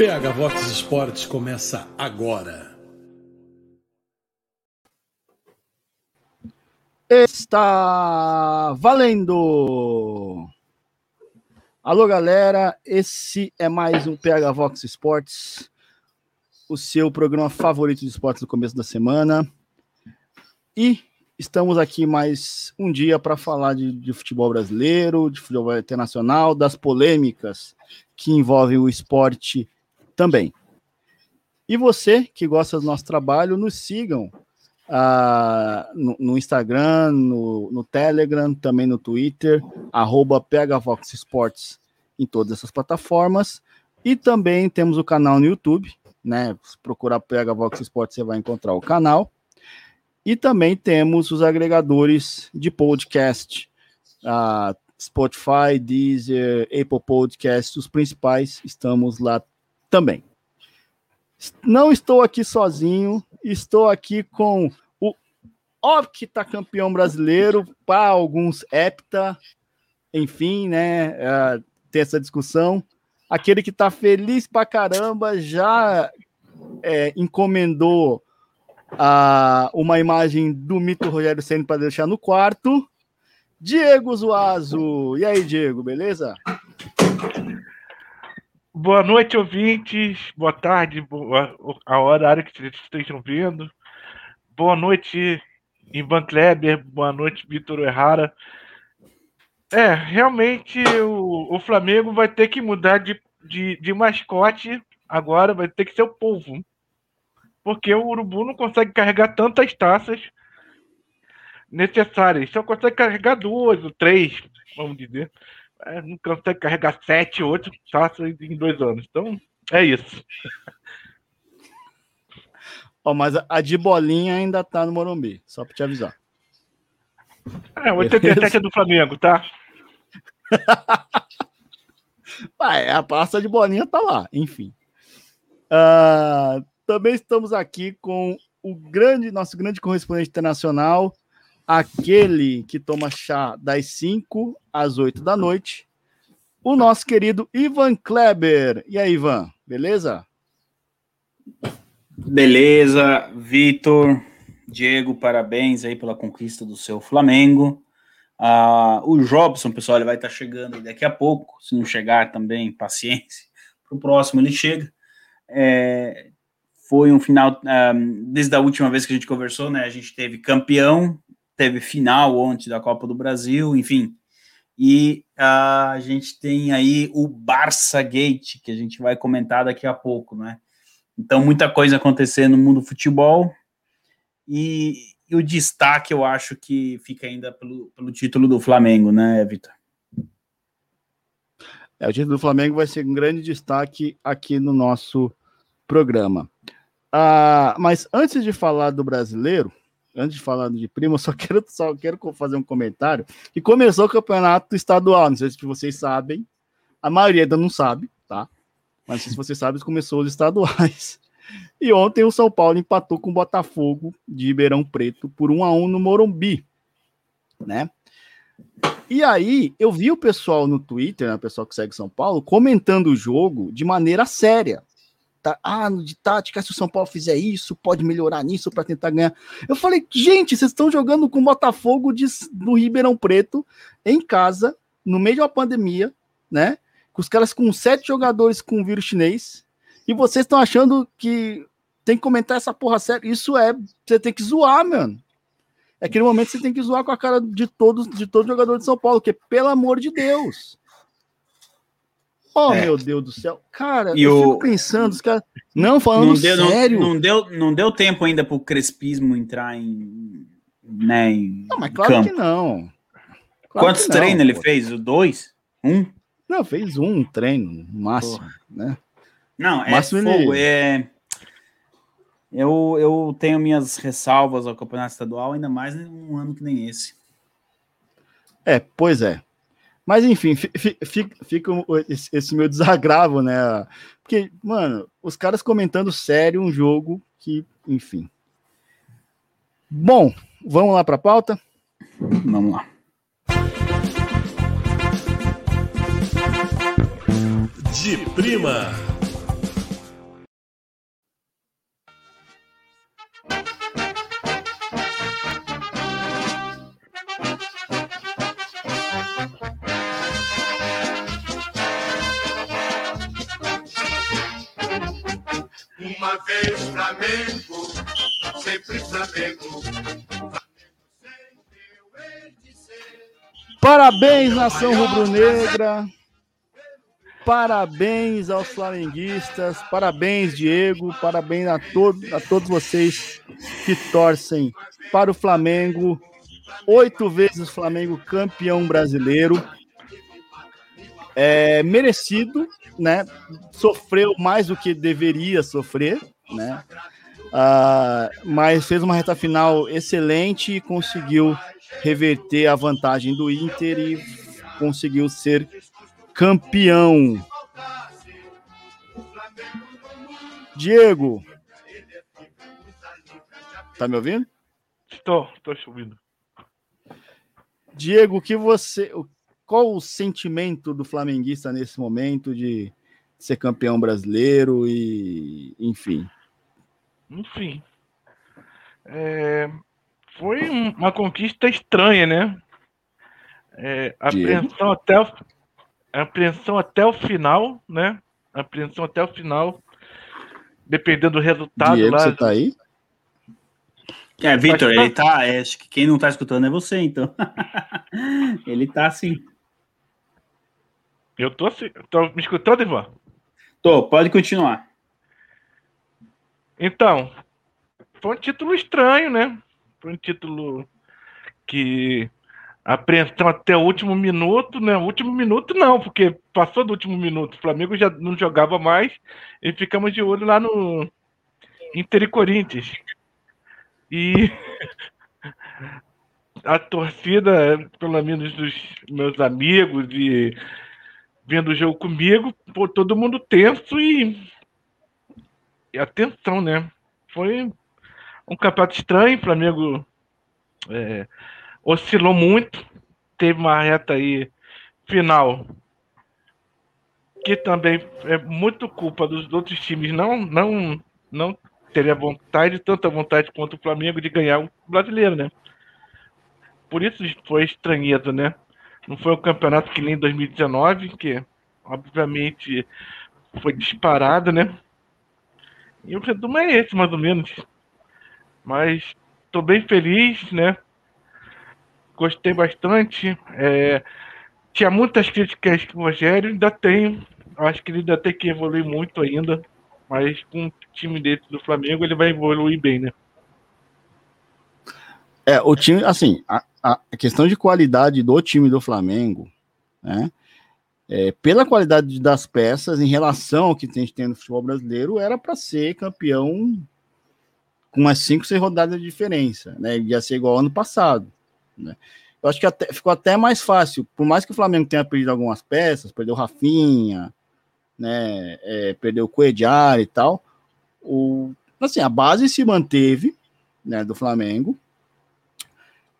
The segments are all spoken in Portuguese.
PH Vox Esportes começa agora. Está valendo! Alô, galera, esse é mais um PH Vox Esportes, o seu programa favorito de esportes no começo da semana. E estamos aqui mais um dia para falar de, de futebol brasileiro, de futebol internacional, das polêmicas que envolvem o esporte também. E você que gosta do nosso trabalho, nos sigam uh, no, no, Instagram, no, no, Telegram, também no Twitter, arroba PHVox em todas essas plataformas. E também temos o canal no YouTube, né? Se procurar PHVox Sports, você vai encontrar o canal. E também temos os agregadores de podcast, uh, Spotify, Deezer, Apple Podcasts, os principais, estamos lá também. Não estou aqui sozinho, estou aqui com o octacampeão brasileiro, para alguns hepta, enfim, né? Uh, tem essa discussão. Aquele que está feliz pra caramba já é, encomendou uh, uma imagem do mito Rogério Senna para deixar no quarto. Diego Zuazo. E aí, Diego, beleza? Boa noite, ouvintes. Boa tarde, boa, a hora, a hora que vocês estejam vendo. Boa noite, Ivan Kleber. Boa noite, Vitor Errara. É, realmente o, o Flamengo vai ter que mudar de, de, de mascote agora, vai ter que ser o povo. Porque o Urubu não consegue carregar tantas taças necessárias. Só consegue carregar duas ou três, vamos dizer é, não consegue carregar sete, oito taças em dois anos. Então, é isso. Ó, mas a de bolinha ainda tá no Morumbi, só para te avisar. É, 87 é do Flamengo, tá? Vai, a pasta de bolinha tá lá, enfim. Uh, também estamos aqui com o grande, nosso grande correspondente internacional, aquele que toma chá das 5 às 8 da noite, o nosso querido Ivan Kleber. E aí, Ivan, beleza? Beleza, Vitor, Diego, parabéns aí pela conquista do seu Flamengo. Ah, o Jobson, pessoal, ele vai estar chegando daqui a pouco. Se não chegar também, paciência. Para o próximo ele chega. É, foi um final, ah, desde a última vez que a gente conversou, né? A gente teve campeão teve final ontem da Copa do Brasil, enfim. E a gente tem aí o Barça Gate, que a gente vai comentar daqui a pouco, né? Então, muita coisa acontecendo no mundo do futebol. E, e, o destaque, eu acho que fica ainda pelo, pelo título do Flamengo, né, Vitor? É, o título do Flamengo vai ser um grande destaque aqui no nosso programa. Ah, mas antes de falar do brasileiro, antes de falar de primo, eu só quero, só quero fazer um comentário. Que começou o campeonato estadual, não sei se vocês sabem, a maioria ainda não sabe, tá? Mas se vocês sabem, começou os estaduais. E ontem o São Paulo empatou com o Botafogo de Ribeirão Preto por 1 a 1 no Morumbi, né? E aí, eu vi o pessoal no Twitter, né, o pessoal que segue São Paulo, comentando o jogo de maneira séria ah, de tática, se o São Paulo fizer isso, pode melhorar nisso para tentar ganhar. Eu falei, gente, vocês estão jogando com o Botafogo de, do Ribeirão Preto em casa, no meio de uma pandemia, né? Com os caras com sete jogadores com vírus chinês, e vocês estão achando que tem que comentar essa porra séria. Isso é, você tem que zoar, mano. É aquele momento que você tem que zoar com a cara de todos, de todo jogador de São Paulo, que pelo amor de Deus. Oh, é. meu Deus do céu. Cara, e eu o... fico pensando, os caras. Não, falando não deu, sério. Não, não, deu, não deu tempo ainda pro Crespismo entrar em. Né, em não, mas claro campo. que não. Claro Quantos treinos ele fez? Dois? Um? Não, fez um treino, no máximo, Porra. né? Não, é máximo fogo, ele... é. Eu, eu tenho minhas ressalvas ao campeonato estadual, ainda mais um ano que nem esse. É, pois é. Mas enfim, fica, fica esse meu desagravo, né? Porque, mano, os caras comentando sério um jogo que, enfim. Bom, vamos lá para a pauta? Vamos lá. De prima. Uma vez Flamengo, sempre Flamengo. Parabéns, nação rubro-negra. Parabéns aos flamenguistas. Parabéns, Diego. Parabéns a, todo, a todos vocês que torcem para o Flamengo. Oito vezes o Flamengo campeão brasileiro. É merecido, né? Sofreu mais do que deveria sofrer, né? Uh, mas fez uma reta final excelente e conseguiu reverter a vantagem do Inter e conseguiu ser campeão. Diego, tá me ouvindo? Estou, estou ouvindo. Diego, que você, qual o sentimento do flamenguista nesse momento de ser campeão brasileiro e, enfim? Enfim, é, foi uma conquista estranha, né? É, apreensão até o, apreensão até o final, né? Apreensão até o final, dependendo do resultado Diego, lá. Você tá aí? É, Vitor, ele tá. É, acho que quem não tá escutando é você, então. ele tá assim. Eu tô. Tô me escutando, Ivan? Tô, pode continuar. Então, foi um título estranho, né? Foi um título que apreensão até o último minuto, né? O último minuto não, porque passou do último minuto. O Flamengo já não jogava mais e ficamos de olho lá no Inter e Corinthians. E a torcida, pelo menos dos meus amigos e vendo o jogo comigo, pô, todo mundo tenso e, e atenção, né? Foi um campeonato estranho, o Flamengo é, oscilou muito, teve uma reta aí final que também é muito culpa dos outros times não não não terem a vontade, tanta vontade quanto o Flamengo de ganhar o brasileiro, né? Por isso foi estranheza, né? Não foi um campeonato que nem 2019, que obviamente foi disparado, né? E o resumo é esse, mais ou menos. Mas estou bem feliz, né? Gostei bastante. É, tinha muitas críticas com o Rogério, ainda tenho. Acho que ele ainda tem que evoluir muito ainda. Mas com o time dele do Flamengo, ele vai evoluir bem, né? É, o time, assim, a questão de qualidade do time do Flamengo, né? É, pela qualidade das peças em relação ao que a gente tem no futebol brasileiro, era para ser campeão com umas 5, 6 rodadas de diferença, né? Ia ser igual ao ano passado, né? Eu acho que até, ficou até mais fácil, por mais que o Flamengo tenha perdido algumas peças, perdeu Rafinha, né? É, perdeu o Coediar e tal. O, assim, a base se manteve, né? Do Flamengo.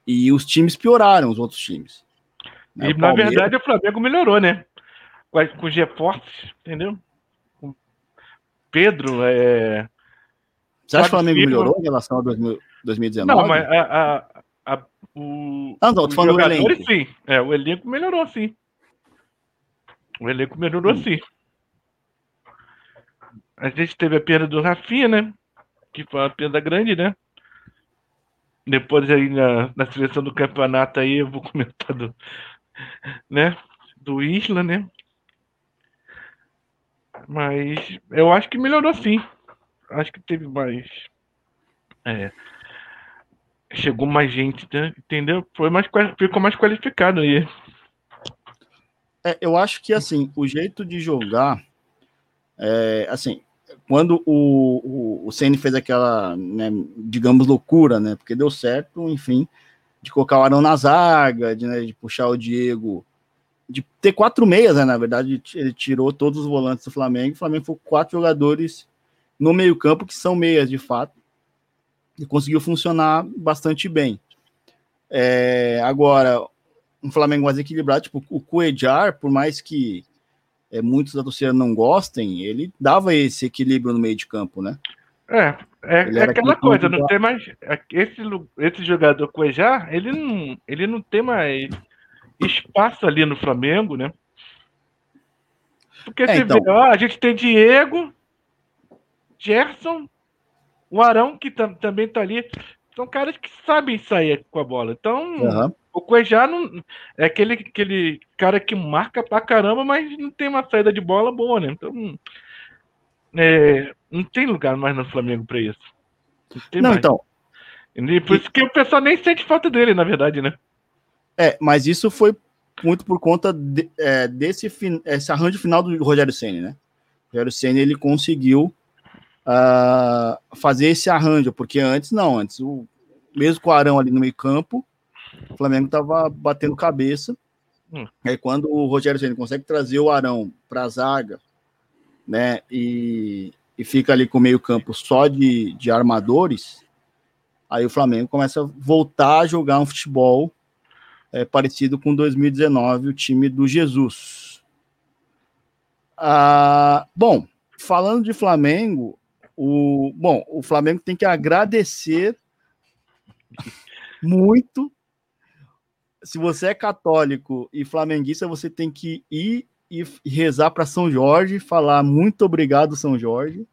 E os times pioraram, os outros times. Né? E, na verdade, o Flamengo melhorou, né? Com, com os reforços, entendeu? Com Pedro, é, você acha que o Flamengo melhorou em relação a 2019? Não, mas a, a, a, o. Ah, não, tô falando do elenco. Sim, é, o elenco melhorou sim. O elenco melhorou hum. sim. A gente teve a perda do Rafinha, né? Que foi uma perda grande, né? Depois aí na, na seleção do campeonato aí eu vou comentar do, né? Do Isla, né? Mas eu acho que melhorou sim acho que teve mais. É, chegou mais gente, né? entendeu? Foi mais, ficou mais qualificado aí. É, eu acho que assim, o jeito de jogar, é, assim, quando o, o, o CN fez aquela, né, digamos, loucura, né? Porque deu certo, enfim, de colocar o Arão na zaga, de, né, de puxar o Diego, de ter quatro meias, né? Na verdade, ele tirou todos os volantes do Flamengo, o Flamengo foi quatro jogadores no meio-campo, que são meias de fato, e conseguiu funcionar bastante bem. É, agora, um Flamengo mais equilibrado, tipo o Cuejar, por mais que é, muitos da torcida não gostem, ele dava esse equilíbrio no meio de campo, né? É, é, é aquela coisa, não tem mais. É, esse, esse jogador Cuejar, ele não, ele não tem mais espaço ali no Flamengo, né? Porque é, você então... vê, ó, a gente tem Diego, Gerson, o Arão, que tam, também tá ali. São caras que sabem sair com a bola. Então, Aham. O Cuejá não, é aquele, aquele cara que marca pra caramba, mas não tem uma saída de bola boa, né? Então, é, não tem lugar mais no Flamengo pra isso. Não, Não, então, E por isso que o pessoal nem sente falta dele, na verdade, né? é, mas isso foi muito por conta de- é, desse fin- esse arranjo final do Rogério Ceni, né? O Rogério Ceni ele conseguiu ah, fazer esse arranjo, porque antes não, antes o mesmo com o Arão ali no meio campo, o Flamengo tava batendo cabeça. Hum. Aí quando o Rogério Ceni consegue trazer o Arão para a zaga, né, e, e fica ali com o meio campo só de, de armadores, aí o Flamengo começa a voltar a jogar um futebol é, parecido com 2019, o time do Jesus. Ah, bom, falando de Flamengo, o, bom, o Flamengo tem que agradecer muito. Se você é católico e flamenguista, você tem que ir e rezar para São Jorge, falar muito obrigado, São Jorge,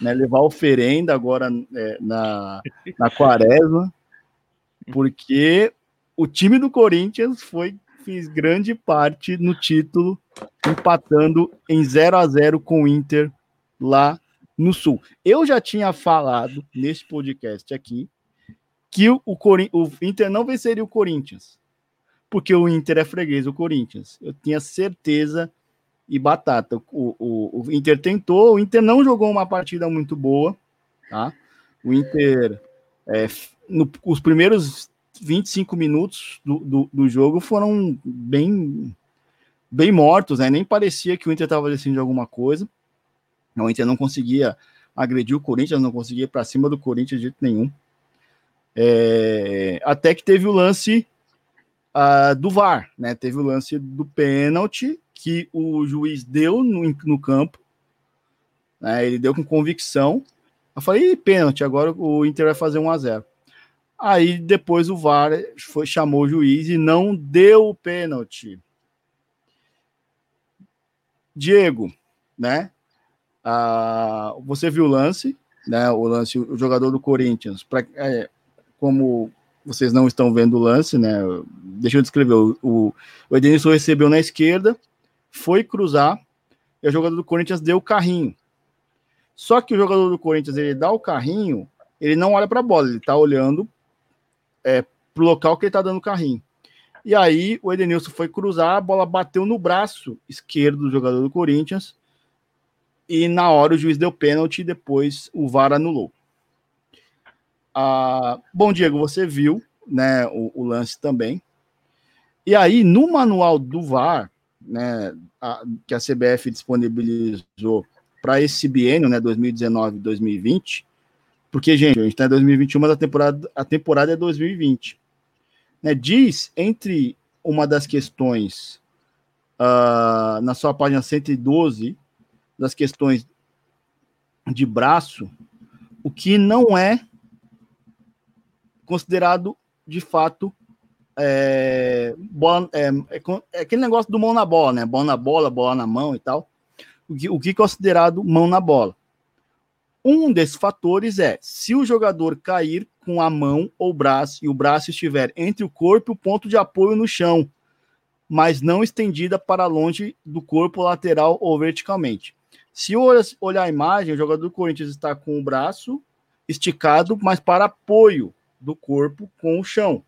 né, levar oferenda agora é, na, na quaresma, porque o time do Corinthians foi fez grande parte no título, empatando em 0 a 0 com o Inter lá no Sul. Eu já tinha falado nesse podcast aqui que o, o Inter não venceria o Corinthians, porque o Inter é freguês do Corinthians. Eu tinha certeza e batata. O, o, o Inter tentou, o Inter não jogou uma partida muito boa, tá? O Inter, é, no, os primeiros 25 minutos do, do, do, jogo foram bem, bem mortos, né? Nem parecia que o Inter estava decidindo alguma coisa. O Inter não conseguia agredir o Corinthians, não conseguia ir para cima do Corinthians de jeito nenhum. É, até que teve o lance uh, do VAR, né? Teve o lance do pênalti que o juiz deu no, no campo, né? Ele deu com convicção. Eu falei, pênalti, agora o Inter vai fazer 1 a 0 Aí depois o VAR foi, chamou o juiz e não deu o pênalti. Diego, né? Ah, você viu o lance, né? O lance, o jogador do Corinthians, pra, é, como vocês não estão vendo o lance, né? Deixa eu descrever. O, o, o Edenilson recebeu na esquerda, foi cruzar, e o jogador do Corinthians deu o carrinho. Só que o jogador do Corinthians ele dá o carrinho, ele não olha para a bola, ele está olhando é, pro local que ele tá dando o carrinho. E aí o Edenilson foi cruzar, a bola bateu no braço esquerdo do jogador do Corinthians. E na hora o juiz deu pênalti e depois o VAR anulou. Ah, bom, Diego, você viu né, o, o, lance também. E aí, no manual do VAR, né, a, que a CBF disponibilizou para esse biênio, né, 2019-2020, porque, gente, a gente está em 2021, mas a temporada, a temporada é 2020. Né, diz, entre uma das questões, uh, na sua página 112, das questões de braço, o que não é considerado, de fato, é, bola, é, é, é, aquele negócio do mão na bola, né? Bola na bola, bola na mão e tal. O que, o que é considerado mão na bola? Um desses fatores é se o jogador cair com a mão ou braço e o braço estiver entre o corpo e o ponto de apoio no chão, mas não estendida para longe do corpo lateral ou verticalmente. Se olhar a imagem, o jogador do Corinthians está com o braço esticado, mas para apoio do corpo com o chão.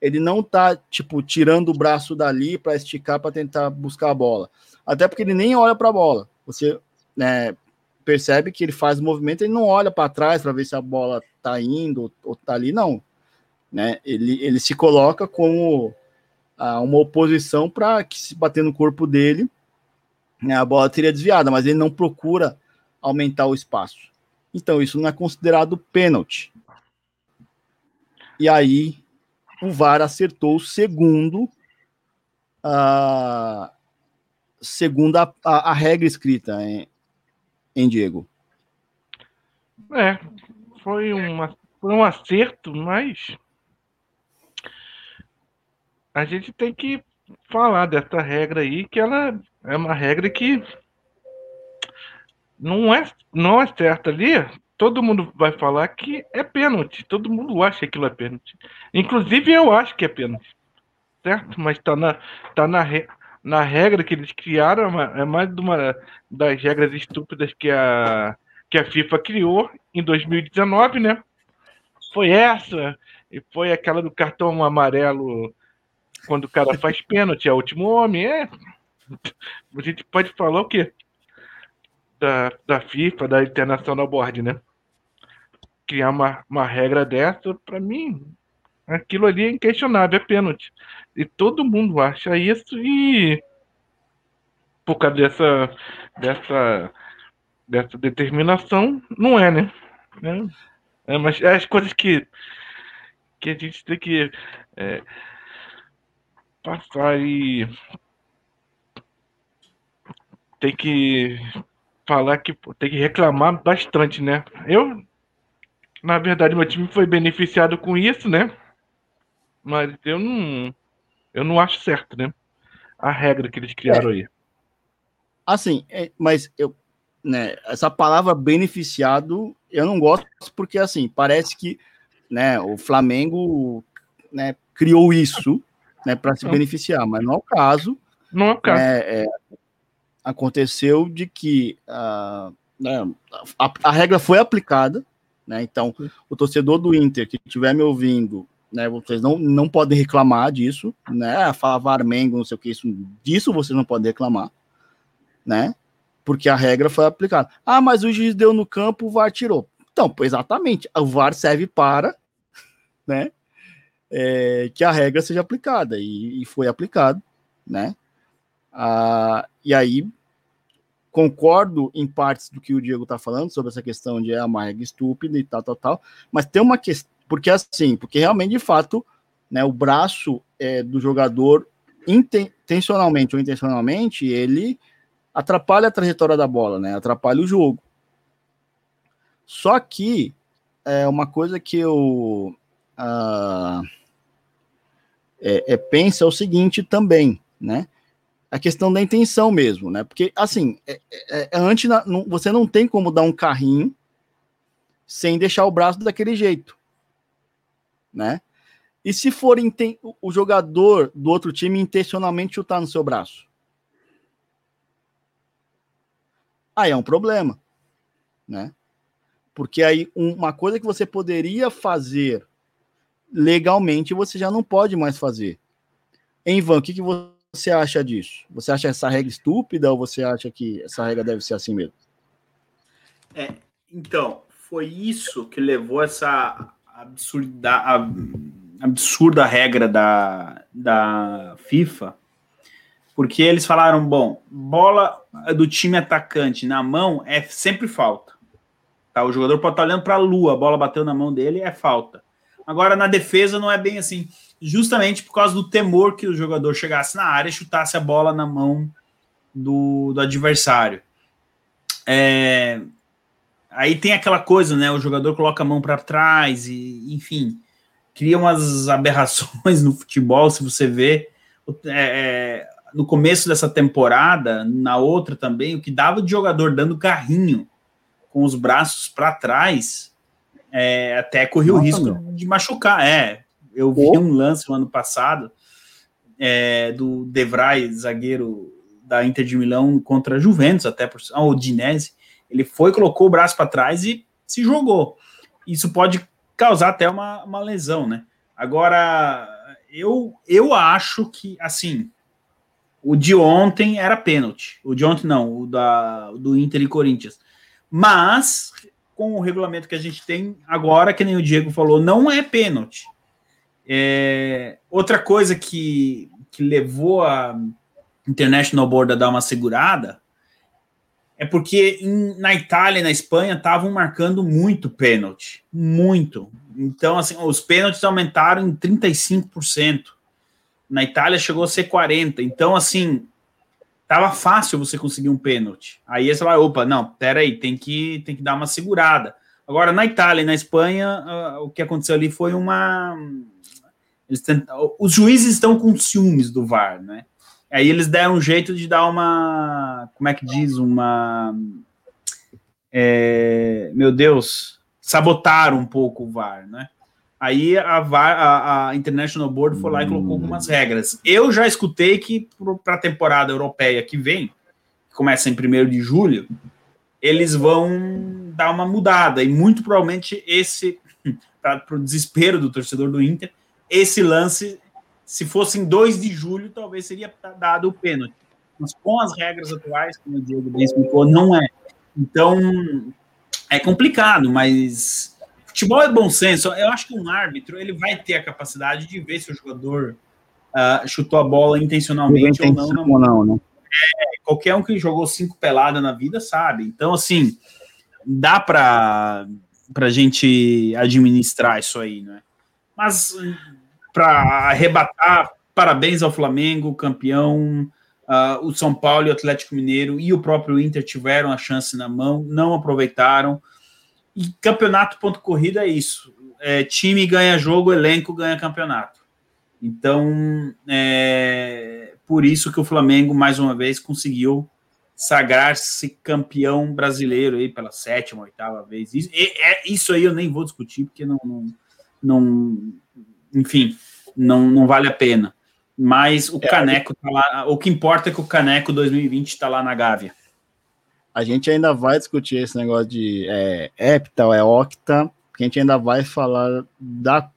Ele não está tipo tirando o braço dali para esticar para tentar buscar a bola. Até porque ele nem olha para a bola. Você, né, percebe que ele faz o movimento, ele não olha para trás para ver se a bola está indo ou está ali, não. Né? Ele, ele se coloca como ah, uma oposição para que se bater no corpo dele, né, a bola teria desviada, mas ele não procura aumentar o espaço. Então isso não é considerado pênalti. E aí o VAR acertou segundo a segundo a, a, a regra escrita em, em Diego? É, foi, uma, foi um acerto, mas a gente tem que falar dessa regra aí, que ela é uma regra que não é, não é certo ali, todo mundo vai falar que é pênalti. Todo mundo acha que aquilo é pênalti. Inclusive eu acho que é pênalti. Certo? Mas tá na, tá na, re- na regra que eles criaram, é é mais de uma das regras estúpidas que a, que a FIFA criou em 2019, né? Foi essa, e foi aquela do cartão amarelo quando o cara faz pênalti, é o último homem, é. A gente pode falar o quê? Da, da FIFA, da International Board, né? Criar uma, uma regra dessa, pra mim, aquilo ali é inquestionável, é pênalti. E todo mundo acha isso e por causa dessa, dessa, dessa determinação, não é, né? É, é, mas é as coisas que, que a gente tem que é, passar e tem que falar que tem que reclamar bastante, né? Eu, na verdade, meu time foi beneficiado com isso, né? Mas eu não, eu não acho certo, né? A regra que eles criaram aí. Assim, é, mas eu, né, essa palavra beneficiado, eu não gosto porque assim, parece que, né, o Flamengo, né, criou isso, né, para se Não. beneficiar, mas não é o caso. Não é o caso. É, é, aconteceu de que né, a, a regra foi aplicada, né? Então, o torcedor do Inter que estiver me ouvindo, né? Vocês não, não podem reclamar disso, né? Falar Varmengo, não sei o que, isso, disso vocês não podem reclamar, né? Porque a regra foi aplicada. Ah, mas o juiz deu no campo, o VAR tirou. Então, exatamente, o VAR serve para, né? é, que a regra seja aplicada e, e foi aplicado, né? Ah, e aí concordo em partes do que o Diego está falando sobre essa questão de é uma regra estúpida e tal, tal, tal, mas tem uma questão, porque assim, porque realmente de fato, né, o braço é, do jogador inten- intencionalmente ou intencionalmente, ele atrapalha a trajetória da bola, né? Atrapalha o jogo. Só que é uma coisa que eu ah, é, é, pensa é o seguinte também, né? A questão da intenção mesmo, né? Porque, assim, é, é, é antes, não, você não tem como dar um carrinho sem deixar o braço daquele jeito, né? E se for o jogador do outro time intencionalmente chutar no seu braço? Aí é um problema, né? Porque aí uma coisa que você poderia fazer legalmente você já não pode mais fazer. Em Ivan, o que, que você acha disso? Você acha essa regra estúpida ou você acha que essa regra deve ser assim mesmo? É, então, foi isso que levou essa absurda, absurda regra da, da FIFA, porque eles falaram, bom, bola do time atacante na mão é sempre falta. Tá? O jogador pode estar olhando para a lua, a bola bateu na mão dele, é falta. Agora, na defesa, não é bem assim. Justamente por causa do temor que o jogador chegasse na área e chutasse a bola na mão do, do adversário. É, aí tem aquela coisa, né? O jogador coloca a mão para trás e, enfim, cria umas aberrações no futebol. Se você vê é, é, no começo dessa temporada, na outra também, o que dava de jogador dando carrinho com os braços para trás, é, até corria o risco meu. de machucar. É, eu vi Pô. um lance no ano passado é, do Devray, zagueiro da Inter de Milão contra a Juventus, até por a Udinese. Ele foi, colocou o braço para trás e se jogou. Isso pode causar até uma, uma lesão, né? Agora, eu, eu acho que, assim, o de ontem era pênalti. O de ontem não, o da, do Inter e Corinthians. Mas, com o regulamento que a gente tem agora, que nem o Diego falou, não é pênalti. É, outra coisa que, que levou a International Board a dar uma segurada é porque em- na Itália e na Espanha estavam marcando muito pênalti. Muito. Então, assim, os pênaltis aumentaram em 35%. Na Itália chegou a ser 40%. Então, assim, tava fácil você conseguir um pênalti. Aí você vai, opa, não, peraí, tem que, tem que dar uma segurada. Agora, na Itália e na Espanha, ah, o que aconteceu ali foi uma. Os juízes estão com ciúmes do VAR, né? Aí eles deram um jeito de dar uma. Como é que diz? Uma. é, meu Deus, sabotaram um pouco o VAR, né? Aí a, a, a International Board foi lá e colocou algumas regras. Eu já escutei que para a temporada europeia que vem, que começa em 1 de julho, eles vão dar uma mudada. E muito provavelmente esse, para o desespero do torcedor do Inter, esse lance, se fosse em 2 de julho, talvez seria dado o pênalti. Mas com as regras atuais, como o Diego bem explicou, não é. Então, é complicado, mas futebol é bom senso. Eu acho que um árbitro ele vai ter a capacidade de ver se o jogador uh, chutou a bola intencionalmente ou não. Ou não né? É, qualquer um que jogou cinco peladas na vida sabe. Então, assim, dá para a gente administrar isso aí, né? Mas para arrebatar, parabéns ao Flamengo, campeão. Uh, o São Paulo e o Atlético Mineiro e o próprio Inter tiveram a chance na mão, não aproveitaram. E campeonato ponto corrida é isso. É, time ganha jogo, elenco ganha campeonato. Então, é por isso que o Flamengo, mais uma vez, conseguiu sagrar-se campeão brasileiro aí pela sétima, oitava vez. Isso, é, isso aí eu nem vou discutir, porque não, não, não enfim, não, não vale a pena. Mas o é, Caneco tá lá. O que importa é que o Caneco 2020 está lá na Gávea. A gente ainda vai discutir esse negócio de é, hepta ou é octa, porque a gente ainda vai falar da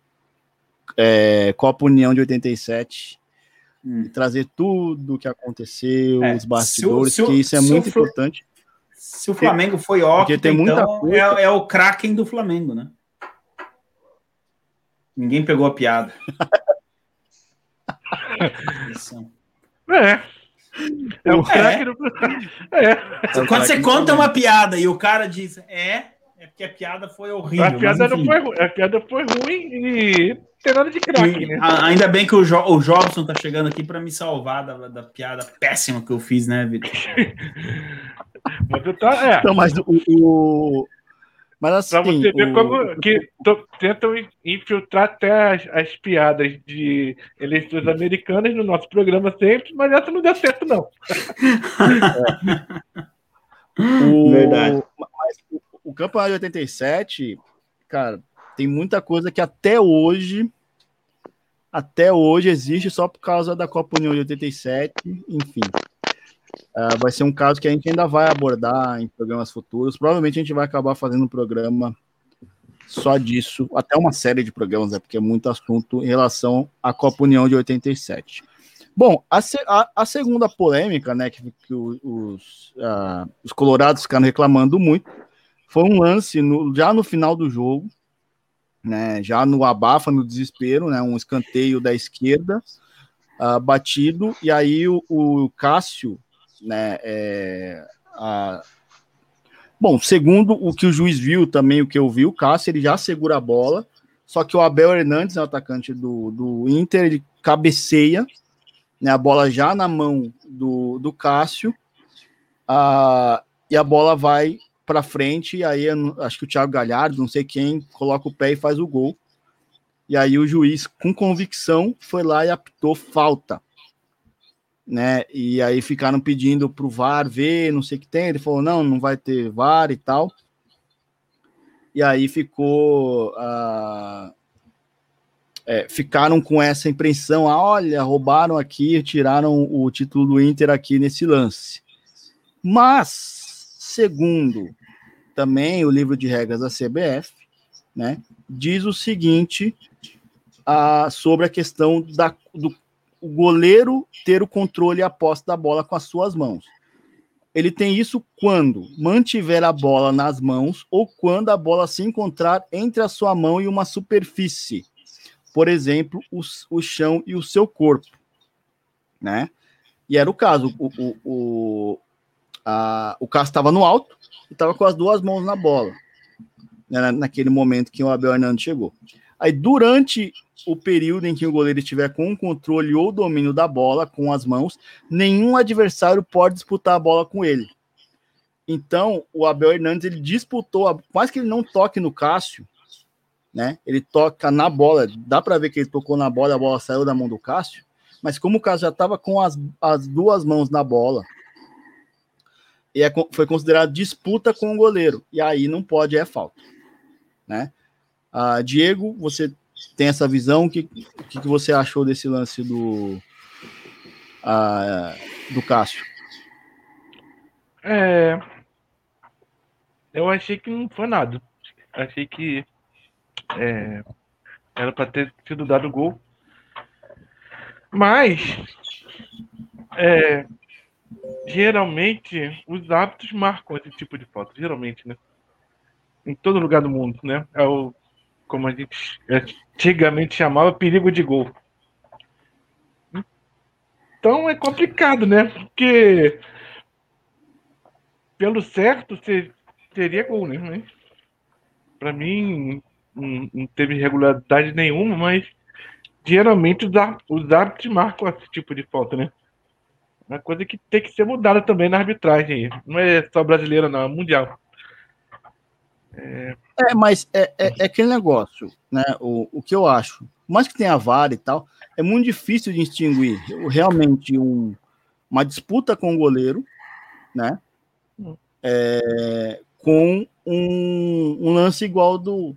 é, Copa União de 87 hum. e trazer tudo o que aconteceu, é, os bastidores, se o, se que isso é muito importante. Se o Flamengo foi octa, tem muita então é, é o Kraken do Flamengo, né? Ninguém pegou a piada. é. É o craque do. É. Quando você conta uma piada e o cara diz é, é porque a piada foi horrível. A piada, não foi, a piada foi ruim e tem nada de craque, né? Ainda bem que o, jo, o Jobson tá chegando aqui para me salvar da, da piada péssima que eu fiz, né, Vitor? mas, tá, é. Então, mas o, o, mas assim, pra você ver o... como que tentam infiltrar até as, as, piadas de eleições americanas no nosso programa sempre, mas essa não deu certo, não. é. o... Verdade. Mas o, o campeonato de 87, cara, tem muita coisa que até hoje até hoje existe só por causa da Copa União de 87, enfim. Uh, vai ser um caso que a gente ainda vai abordar em programas futuros. Provavelmente a gente vai acabar fazendo um programa só disso, até uma série de programas, né, porque é muito assunto em relação à Copa União de 87. Bom, a, a, a segunda polêmica, né, que, que os, uh, os colorados ficaram reclamando muito, foi um lance no, já no final do jogo, né, já no abafa, no desespero, né, um escanteio da esquerda, uh, batido, e aí o, o Cássio né? É, a... Bom, segundo o que o juiz viu, também o que eu vi, o Cássio ele já segura a bola, só que o Abel Hernandes, o atacante do, do Inter, ele cabeceia, né, a bola já na mão do, do Cássio, a, e a bola vai para frente, e aí acho que o Thiago Galhardo, não sei quem, coloca o pé e faz o gol. E aí o juiz, com convicção, foi lá e apitou falta né? E aí ficaram pedindo para o VAR ver, não sei o que tem. Ele falou: não, não vai ter VAR e tal. E aí ficou. Uh, é, ficaram com essa impressão: ah, olha, roubaram aqui, tiraram o título do Inter aqui nesse lance. Mas, segundo também o livro de regras da CBF, né, diz o seguinte uh, sobre a questão da, do o goleiro ter o controle e a posse da bola com as suas mãos. Ele tem isso quando mantiver a bola nas mãos ou quando a bola se encontrar entre a sua mão e uma superfície, por exemplo, o, o chão e o seu corpo, né? E era o caso. O, o, o, a, o Cássio estava no alto e estava com as duas mãos na bola, né, naquele momento que o Abel Hernandes chegou. Aí, durante o período em que o goleiro estiver com o controle ou domínio da bola com as mãos, nenhum adversário pode disputar a bola com ele. Então, o Abel Hernandes ele disputou, mais que ele não toque no Cássio, né? Ele toca na bola, dá para ver que ele tocou na bola, a bola saiu da mão do Cássio, mas como o Cássio já estava com as, as duas mãos na bola, e é, foi considerado disputa com o goleiro. E aí não pode, é falta. Né? Ah, Diego, você tem essa visão? O que, que, que você achou desse lance do, ah, do Cássio? É, eu achei que não foi nada. Achei que é, era para ter sido dado gol. Mas é, geralmente os hábitos marcam esse tipo de falta, geralmente, né? Em todo lugar do mundo, né? É o como a gente antigamente chamava perigo de gol. Então é complicado, né? Porque pelo certo teria gol, né? Mas, pra mim não, teve irregularidade nenhuma, mas geralmente os árbitros marcam esse tipo de falta, né? Uma coisa que tem que ser mudada também na arbitragem. Não é só brasileira, não, é mundial. É, é mas é, é, é, aquele negócio, né? O, o que eu acho, mais que tenha VAR e tal, é muito difícil de distinguir realmente um, uma disputa com o goleiro, né? É, com um, um, lance igual do,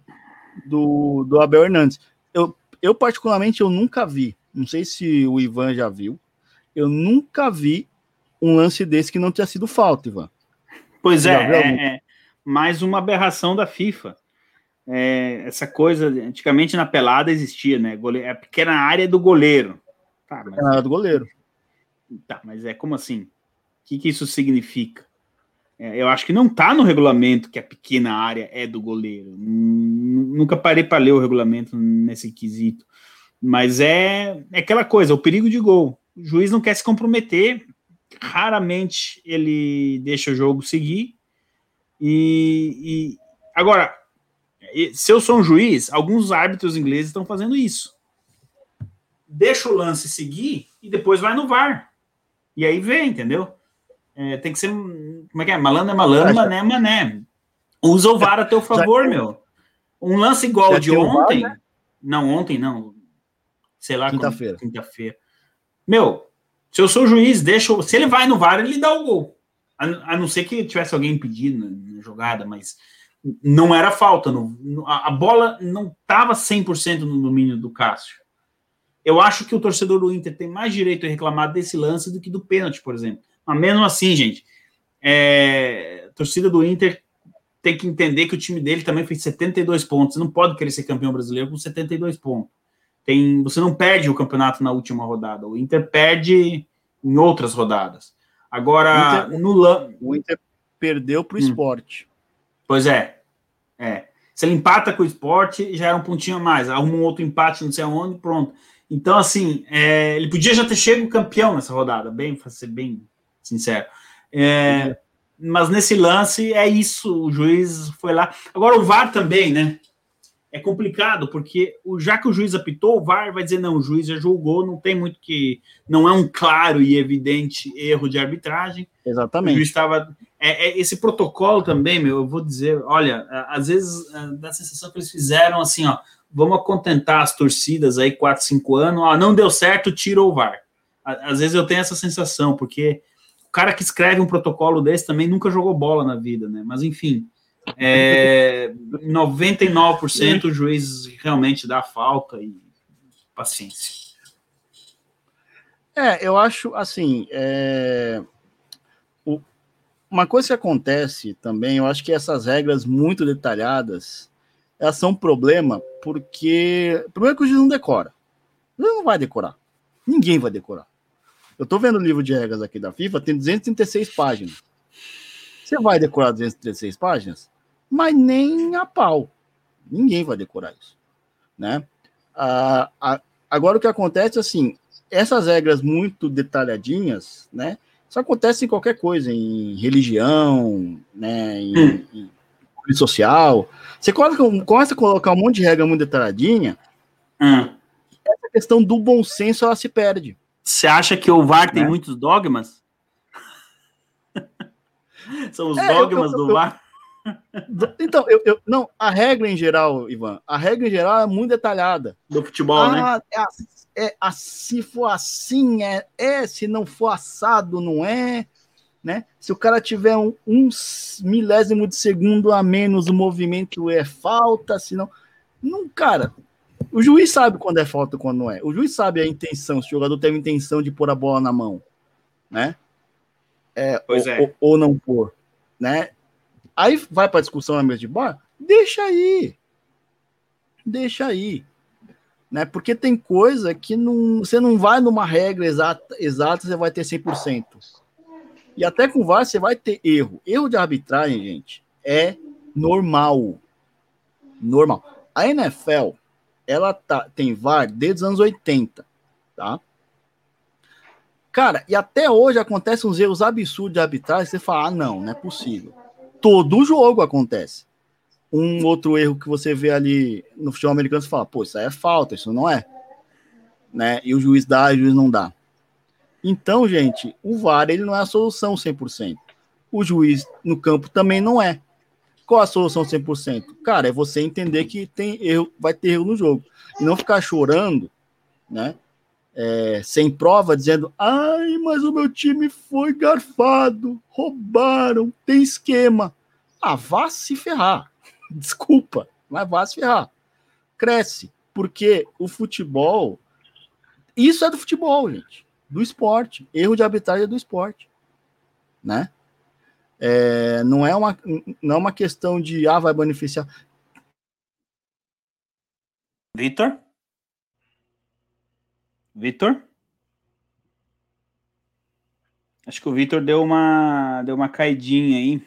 do, do Abel Hernandes. Eu, eu, particularmente, eu nunca vi, não sei se o Ivan já viu, eu nunca vi um lance desse que não tinha sido falta, Ivan. Pois é, é, mais uma aberração da FIFA. É, essa coisa, antigamente na pelada existia, né? Gole... É pequena área do goleiro. Tá, mas... área do goleiro. Tá, mas é como assim? O que, que isso significa? É, eu acho que não tá no regulamento que a pequena área é do goleiro. Nunca parei para ler o regulamento nesse quesito. Mas é, é aquela coisa, o perigo de gol o juiz não quer se comprometer, raramente ele deixa o jogo seguir. E, e agora, se eu sou um juiz, alguns árbitros ingleses estão fazendo isso. Deixa o lance seguir e depois vai no VAR. E aí vem, entendeu? É, tem que ser. Como é que é? Malandro é malandro, mané é mané. Usa o VAR a teu favor, Já, meu. Um lance igual de ontem. VAR, né? Não, ontem não. Sei lá. Quinta-feira. Quinta-feira. Meu, se eu sou juiz, deixa. Se ele vai no VAR, ele dá o gol. A, não ser que tivesse alguém impedido na, jogada, mas não era falta. A, a bola não estava 100% no domínio do Cássio. Eu acho que o torcedor do Inter tem mais direito a reclamar desse lance do que do pênalti, por exemplo. Mas mesmo assim, gente, é, a torcida do Inter tem que entender que o time dele também fez 72 pontos. Você não pode querer ser campeão brasileiro com 72 pontos tem, você não perde o campeonato na última rodada. O Inter perde em outras rodadas. Agora, o Inter, no o Inter perdeu para o hum. esporte. Pois é. É. Se ele empata com o esporte, já era um pontinho a mais. Arruma um outro empate, não sei aonde, pronto. Então, assim, é, ele podia já ter chegado campeão nessa rodada, bem, para ser bem sincero. É, mas nesse lance é isso, o juiz foi lá. Agora o VAR também, né? É complicado, porque o, já que o juiz apitou, o VAR vai dizer, não, o juiz já julgou, não tem muito que. Não é um claro e evidente erro de arbitragem. Exatamente. O juiz estava. É, é, esse protocolo também, meu, eu vou dizer, olha, às vezes dá a sensação que eles fizeram assim, ó, vamos contentar as torcidas aí, 4, 5 anos, ó, não deu certo, tira o VAR. Às vezes eu tenho essa sensação, porque o cara que escreve um protocolo desse também nunca jogou bola na vida, né? Mas enfim. É, 99% o juiz realmente dá falta e paciência. É, eu acho assim. É, o, uma coisa que acontece também, eu acho que essas regras muito detalhadas elas são um problema porque. Primeiro que o juiz não decora. Ele não vai decorar. Ninguém vai decorar. Eu tô vendo o livro de regras aqui da FIFA, tem 236 páginas. Você vai decorar 236 páginas? Mas nem a pau. Ninguém vai decorar isso, né? Ah, a, agora o que acontece assim, essas regras muito detalhadinhas, né? Isso acontece em qualquer coisa, em religião, né? Em, hum. em social. Você começa, começa a colocar um monte de regra muito detalhadinha. Hum. Essa questão do bom senso ela se perde. Você acha que o VAR tem né? muitos dogmas? São os é, dogmas eu, eu, do VAR? Então, eu, eu, não, a regra em geral, Ivan, a regra em geral é muito detalhada. Do futebol, né? ah, né? É, é, se for assim, é, é, se não for assado, não é. né? Se o cara tiver um, um milésimo de segundo a menos, o movimento é falta, senão. Não, cara, o juiz sabe quando é falta e quando não é. O juiz sabe a intenção, se o jogador teve intenção de pôr a bola na mão, né? É, Pois ou, é. Ou, ou não pôr, né? Aí vai para discussão na mesa de bar, deixa aí. Deixa aí. Né? Porque tem coisa que não, você não vai numa regra exata, exata, você vai ter 100%. E até com VAR você vai ter erro. Erro de arbitragem, gente, é normal. Normal. A NFL, ela tá, tem VAR desde os anos 80, tá? Cara, e até hoje acontecem uns erros absurdos de arbitragem, você fala, ah, não, não é possível. Todo jogo acontece. Um outro erro que você vê ali no futebol americano, você fala, pô, isso aí é falta, isso não é. Né? E o juiz dá, e o juiz não dá. Então, gente, o VAR ele não é a solução 100%. O juiz no campo também não é. Qual a solução 100%? Cara, é você entender que tem erro, vai ter erro no jogo. E não ficar chorando, né? É, sem prova, dizendo: ai, mas o meu time foi garfado, roubaram, tem esquema. Ah, vá se ferrar. Desculpa, mas vá se ferrar. Cresce, porque o futebol. Isso é do futebol, gente. Do esporte. Erro de arbitragem é do esporte. Né? É, não, é uma, não é uma questão de ah, vai beneficiar. Vitor? Vitor? Acho que o Vitor deu uma, deu uma caidinha aí.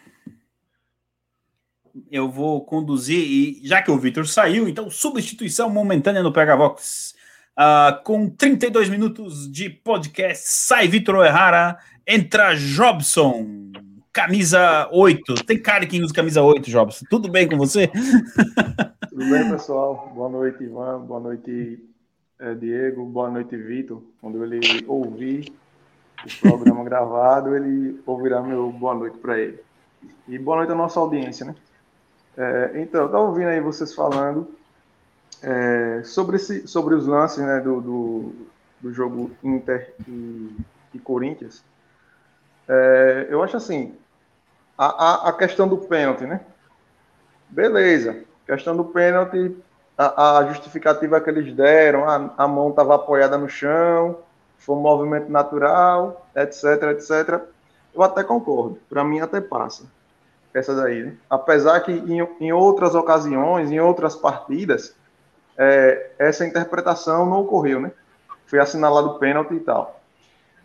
Eu vou conduzir, e já que o Vitor saiu, então substituição momentânea no Pegavox. Ah, com 32 minutos de podcast, sai Vitor Errara, entra Jobson, camisa 8. Tem cara que usa camisa 8, Jobson. Tudo bem com você? Tudo bem, pessoal? Boa noite, Ivan. Boa noite, Diego. Boa noite, Vitor. Quando ele ouvir o programa gravado, ele ouvirá meu boa noite para ele. E boa noite à nossa audiência, né? Eh, então, estava ouvindo aí vocês falando eh, sobre, esse, sobre os lances né, do, do, do jogo Inter e, e Corinthians. Eh, eu acho assim, a, a, a questão do pênalti, né? Beleza. Questão do pênalti, a, a justificativa que eles deram, a, a mão estava apoiada no chão, foi um movimento natural, etc, etc. Eu até concordo. Para mim até passa. Essa daí, né? Apesar que em, em outras ocasiões, em outras partidas, é, essa interpretação não ocorreu, né? Foi assinalado pênalti e tal.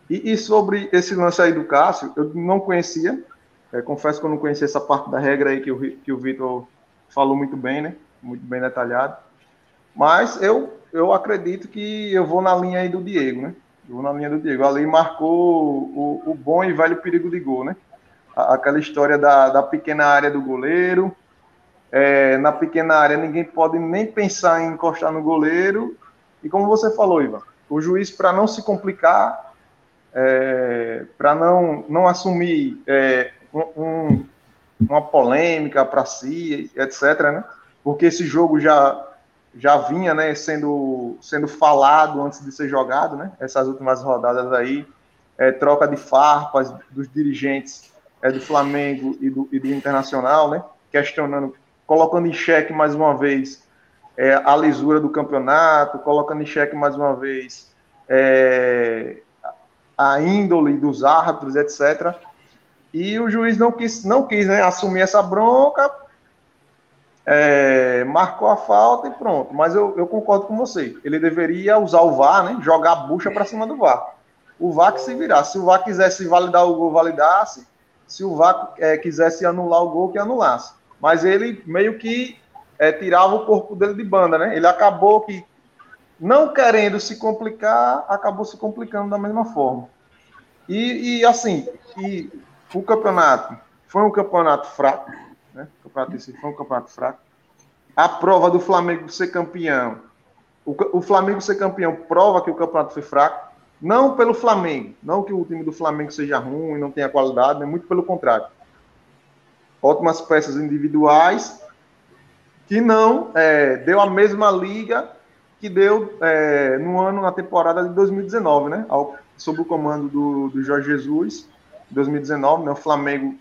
E, e sobre esse lance aí do Cássio, eu não conhecia, é, confesso que eu não conhecia essa parte da regra aí que o, que o Vitor falou muito bem, né? Muito bem detalhado. Mas eu, eu acredito que eu vou na linha aí do Diego, né? Eu vou na linha do Diego. Ali marcou o, o bom e velho perigo de gol, né? Aquela história da, da pequena área do goleiro. É, na pequena área ninguém pode nem pensar em encostar no goleiro. E como você falou, Ivan, o juiz, para não se complicar, é, para não, não assumir é, um, uma polêmica para si, etc., né? Porque esse jogo já já vinha, né, sendo sendo falado antes de ser jogado, né? Essas últimas rodadas aí, é, troca de farpas dos dirigentes é, do Flamengo e do, e do Internacional, né? Questionando, colocando em xeque mais uma vez é, a lisura do campeonato, colocando em xeque mais uma vez é, a índole dos árbitros, etc. E o juiz não quis, não quis né, assumir essa bronca, é, marcou a falta e pronto. Mas eu, eu concordo com você. Ele deveria usar o VAR, né, jogar a bucha para cima do VAR. O VAR que se virasse. Se o VAR quisesse validar o gol, validasse. Se o VAR é, quisesse anular o gol, que anulasse. Mas ele meio que é, tirava o corpo dele de banda, né? Ele acabou que, não querendo se complicar, acabou se complicando da mesma forma. E, e, assim, e o campeonato foi um campeonato fraco? O campeonato foi um campeonato fraco. A prova do Flamengo ser campeão, o, o Flamengo ser campeão prova que o campeonato foi fraco. Não pelo Flamengo, não que o time do Flamengo seja ruim, não tenha qualidade, né? muito pelo contrário. Ótimas peças individuais que não é, deu a mesma liga que deu é, no ano, na temporada de 2019, né? Sob o comando do, do Jorge Jesus em 2019, né? O Flamengo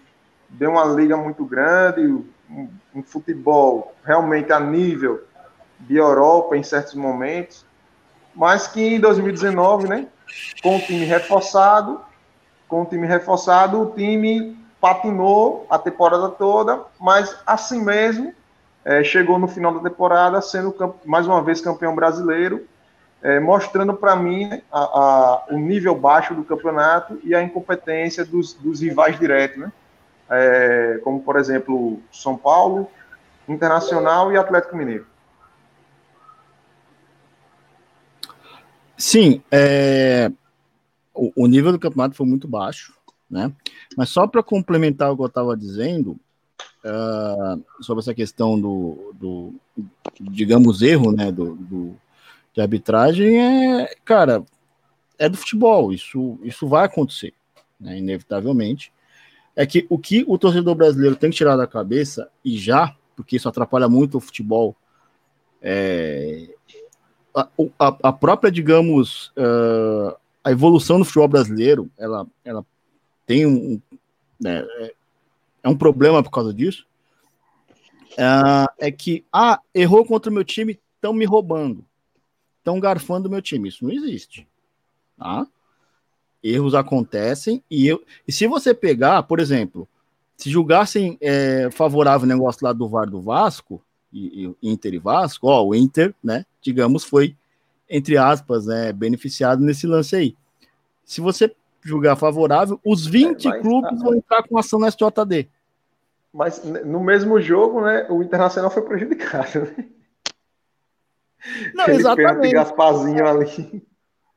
deu uma liga muito grande, um, futebol realmente a nível de Europa em certos momentos, mas que em 2019, né, com o time reforçado, com o time reforçado, o time patinou a temporada toda, mas assim mesmo é, chegou no final da temporada sendo mais uma vez campeão brasileiro, é, mostrando para mim né, a, a, o nível baixo do campeonato e a incompetência dos, dos rivais diretos, né? É, como por exemplo São Paulo, Internacional e Atlético Mineiro. Sim, é, o, o, nível do campeonato foi muito baixo, né? Mas só para complementar o que eu estava dizendo uh, sobre essa questão do, do, digamos, erro, né, do, do, de arbitragem, é, cara, é do futebol. Isso, isso vai acontecer, né, inevitavelmente. É que o que o torcedor brasileiro tem que tirar da cabeça e já, porque isso atrapalha muito o futebol. É, a, a, a própria, digamos, uh, a evolução do futebol brasileiro, ela, ela tem um, né, é, é um problema por causa disso. Uh, é que, ah, errou contra o meu time, estão me roubando, estão garfando o meu time. Isso não existe. Tá? Erros acontecem e, eu, e se você pegar, por exemplo, se julgassem é, favorável o negócio lá do VAR do Vasco, e, e Inter e Vasco, ó, o Inter, né, digamos, foi, entre aspas, né, beneficiado nesse lance aí. Se você julgar favorável, os 20 é, mas, clubes vão entrar com ação na SJD. Mas no mesmo jogo, né, o Internacional foi prejudicado. Né? Não, Aquele exatamente. Gasparzinho ali.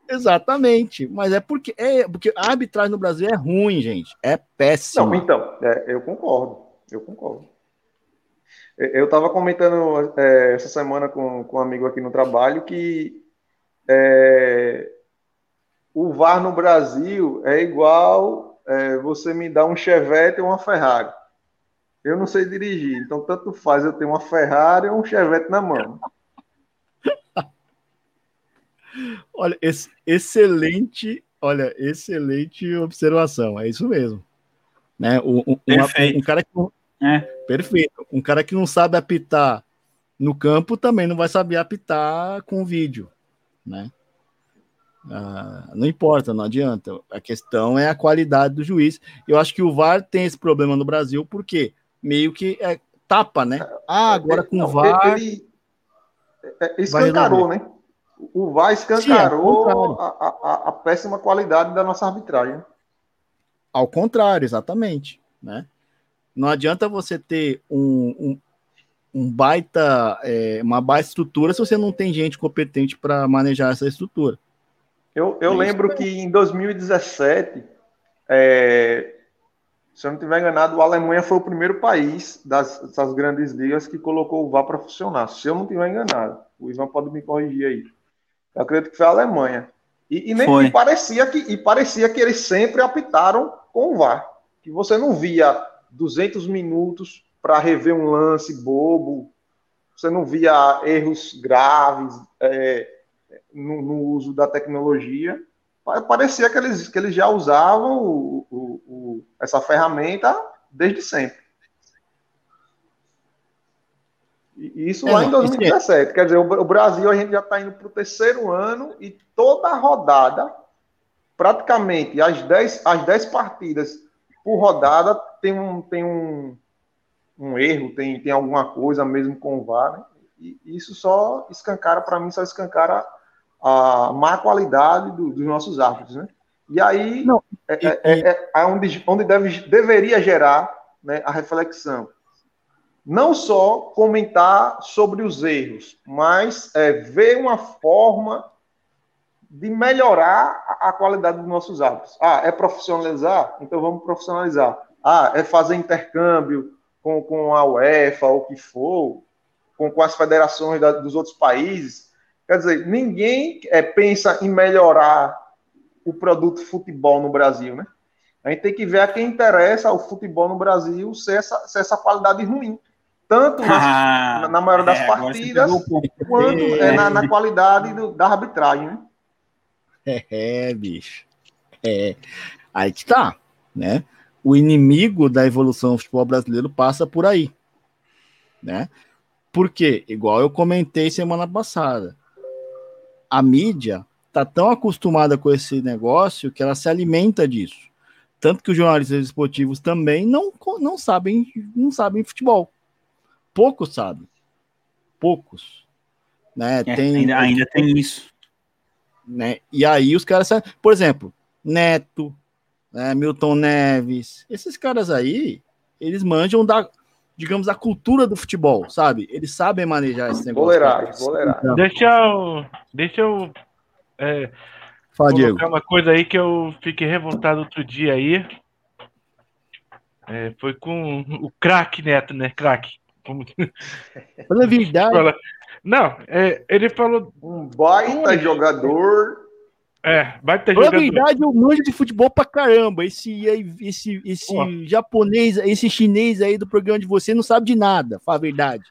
Exatamente, mas é porque é porque a arbitragem no Brasil é ruim, gente, é péssima. Não, então, é, eu concordo, eu concordo. Eu estava comentando é, essa semana com, com um amigo aqui no trabalho que é, o VAR no Brasil é igual é, você me dar um Chevette ou uma Ferrari. Eu não sei dirigir, então tanto faz eu ter uma Ferrari ou um Chevette na mão. Olha, esse, excelente, olha, excelente observação, é isso mesmo. Né? O, um, uma, um cara que é. Perfeito. Um cara que não sabe apitar no campo também não vai saber apitar com vídeo, né? Ah, não importa, não adianta. A questão é a qualidade do juiz. Eu acho que o VAR tem esse problema no Brasil porque meio que é, tapa, né? Ah, agora com o VAR. Ele, é, escancarou, né? O VAR escancarou Sim, a, a, a, péssima qualidade da nossa arbitragem. Ao contrário, exatamente, né? Não adianta você ter um, um, um baita, é, uma baita estrutura se você não tem gente competente para manejar essa estrutura. Eu, eu é lembro que em 2017, é, se eu não estiver enganado, a Alemanha foi o primeiro país das, das grandes ligas que colocou o VAR para funcionar. Se eu não estiver enganado, o Ivan pode me corrigir aí. Eu acredito que foi a Alemanha. E, e nem e parecia que e parecia que eles sempre apitaram com o VAR, que você não via 200 minutos para rever um lance bobo, você não via erros graves é, no, no, uso da tecnologia. Parecia que eles, que eles já usavam o, o, o, essa ferramenta desde sempre. E isso é, lá em 2017. Quer dizer, o Brasil a gente já está indo para o terceiro ano e toda a rodada, praticamente as 10 as dez partidas por rodada tem um, tem um, um erro, tem, tem alguma coisa mesmo com o VAR, né? E isso só escancara, para mim, só escancara a má qualidade do, dos nossos árbitros, né? E aí Não, é, e, é, é, é, onde, onde deve, deveria gerar né, a reflexão. Não só comentar sobre os erros, mas é, ver uma forma de melhorar a qualidade dos nossos hábitos. Ah, é profissionalizar? Então vamos profissionalizar. Ah, é fazer intercâmbio com, com a UEFA ou o que for, com, com as federações da, dos outros países. Quer dizer, ninguém é, pensa em melhorar o produto futebol no Brasil, né? A gente tem que ver a quem interessa o futebol no Brasil ser essa, ser essa qualidade ruim. Tanto nas, ah, na, na maioria das é, partidas, quanto é, na, na, qualidade do, da arbitragem, né? É, bicho. É. Aí que tá. né? O inimigo da evolução do futebol brasileiro passa por aí, né? Porque, igual eu comentei semana passada, a mídia tá tão acostumada com esse negócio que ela se alimenta disso. Tanto que os jornalistas esportivos também não, não sabem não sabem futebol. Poucos sabem. Poucos. Né? É, tem, ainda, ainda tem isso. Né? E aí os caras, por exemplo, Neto, né, Milton Neves, esses caras aí, eles manjam da, digamos, a cultura do futebol, sabe? Eles sabem manejar esse negócio. Boleiragem, boleiragem. Então, Deixa eu. Deixa eu. É, fala, Diego. colocar uma coisa aí que eu fiquei revoltado outro dia aí. É, foi com o craque Neto, né? Craque. Fala a verdade. fala. Não, é, ele falou. Um baita jogador. É, vai ter Fala a jogador. verdade, eu manjo de futebol pra caramba. Esse, aí, esse, esse japonês, esse chinês aí do programa de você não sabe de nada, fala a verdade.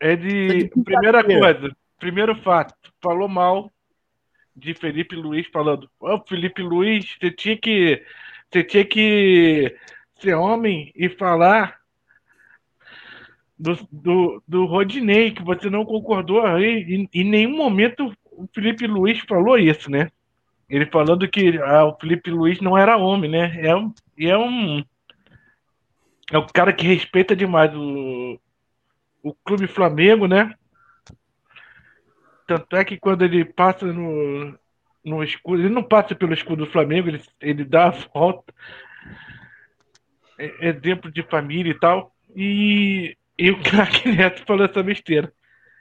Ele, Tá de primeira brincadeira. coisa, primeiro fato, falou mal de Felipe Luiz, falando: Ô Felipe Luiz, você tinha que. Você tinha que ser homem e falar do, do, do Rodinei, que você não concordou aí. Em, em nenhum momento o Felipe Luiz falou isso, né? Ele falando que ah, o Felipe Luiz não era homem, né? É um, é um. É um cara que respeita demais o, o Clube Flamengo, né? Tanto é que quando ele passa no, no escudo, ele não passa pelo escudo do Flamengo, ele, ele dá a volta. É, exemplo de família e tal. E, e o craque Neto falou essa besteira.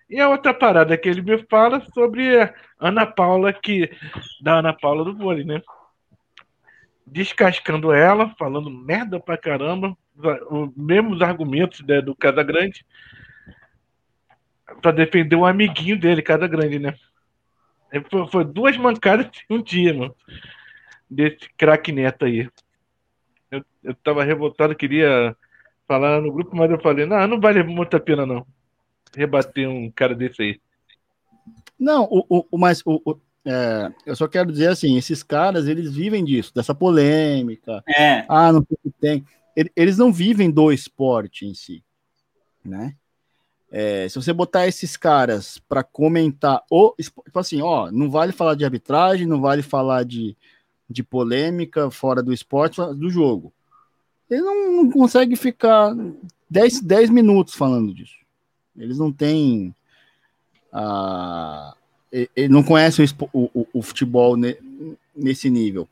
E a outra parada que ele me fala sobre a Ana Paula, que da Ana Paula do vôlei, né? Descascando ela, falando merda pra caramba, os mesmos argumentos né, do Casagrande pra defender um amiguinho dele, cada grande, né? Foi, foi duas mancadas em um dia, mano. Desse craque neto aí. Eu, eu tava revoltado, queria falar no grupo, mas eu falei, não, não vale muito a pena, não. Rebater um cara desse aí. Não, o, o, mas o, o- é, eu só quero dizer assim, esses caras, eles vivem disso, dessa polêmica, É, ah, não sei o que tem. Ele- Eles não vivem do esporte em si, né? É, se você botar esses caras para comentar o tipo assim, ó, não vale falar de arbitragem, não vale falar de, de polêmica fora do esporte, do jogo. Ele não, não consegue ficar 10, 10 minutos falando disso. Eles não têm. ah, ele não conhece o, o- o- futebol ne- nesse nível.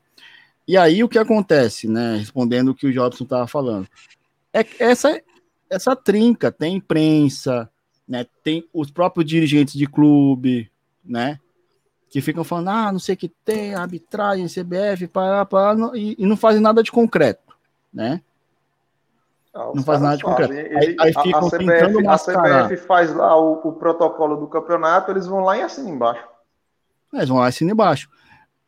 E aí o que acontece, né? Respondendo o que o Jobson estava falando, é essa essa trinca tem imprensa, né? Tem os próprios dirigentes de clube, né? Que ficam falando, ah, não sei o que tem, arbitragem, CBF, pará, pará, e, e não fazem nada de concreto, né? Ah, Não faz nada de concreto. Aí- Ele- aí a- ficam a, tentando CBF, a mascarar. CBF faz lá o, o protocolo do campeonato, eles vão lá e assinam embaixo. Eles vão lá assina embaixo.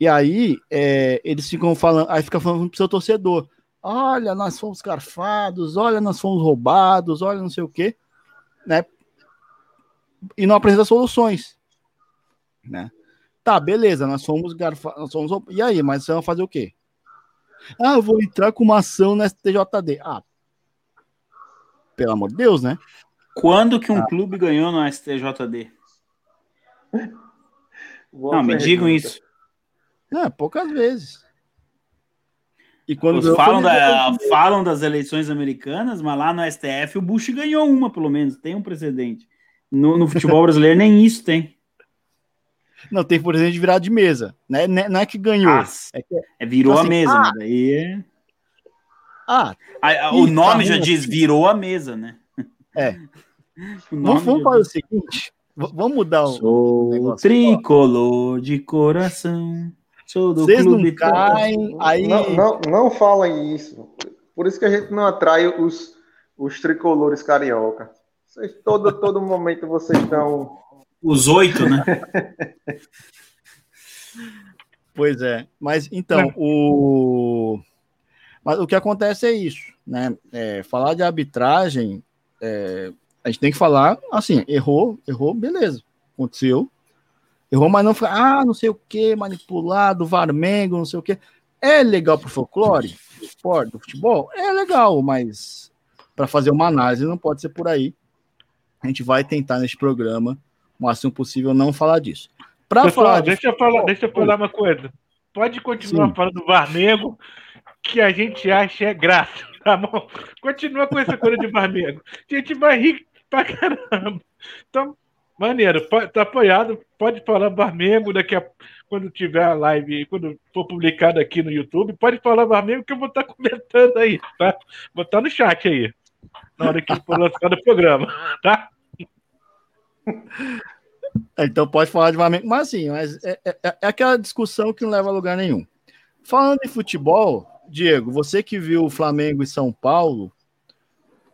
E aí é, eles ficam falando, aí fica falando pro seu torcedor: olha, nós fomos garfados, olha, nós fomos roubados, olha, não sei o quê, né? E não apresenta soluções, né? Tá, beleza, nós fomos garfados, nós fomos. E aí, mas você vai fazer o quê? Ah, eu vou entrar com uma ação no STJD. Ah, pelo amor de Deus, né? quando que um clube ganhou no STJD? Boa Não, me pergunta. digam isso. É, poucas vezes. E quando ganhou, falam, da- falam das eleições americanas, mas lá no STF o Bush ganhou uma, pelo menos. Tem um precedente. No, no futebol brasileiro nem isso tem. Não, tem, por exemplo, de virar de mesa. Né? Né- Não é que ganhou. Ah, É que, é, virou assim, a mesa, ah, mas daí é... ah, A- a- o nome tá já ruim diz virou a mesa, né? É. Vamos, vamos fazer o seguinte. Vamos mudar o. Sou negócio. tricolor de coração. Sou do Vocês não clube. caem, aí. Não, não, não falem isso. Por isso que a gente não atrai os, os tricolores carioca. Vocês, todo, todo momento vocês estão. Os oito, né? Pois é. Mas então, o. Mas o que acontece é isso, né? É, falar de arbitragem, é, a gente tem que falar assim, errou, errou, beleza. Aconteceu. Errou, mas não foi, ah, não sei o que, manipulado, Varmengo, não sei o que. É legal pro folclore, esporte, do futebol? É legal, mas para fazer uma análise não pode ser por aí. A gente vai tentar neste programa, o máximo possível, não falar disso. Para falar de deixa, eu falar, deixa eu falar uma coisa. Pode continuar Sim. falando do Varnego, que a gente acha é graça, tá bom? Continua com essa coisa de Varnego. A gente vai rir pra caramba. Então, maneiro, tá apoiado. Pode falar Varnego daqui a quando tiver a live, quando for publicado aqui no YouTube, pode falar Varnego que eu vou estar comentando aí, tá? Vou estar no chat aí, na hora que for lançado o programa, tá? Então pode falar de Flamengo, mas assim, mas é, é- é aquela discussão que não leva a lugar nenhum. Falando em futebol, Diego, você que viu o Flamengo e São Paulo,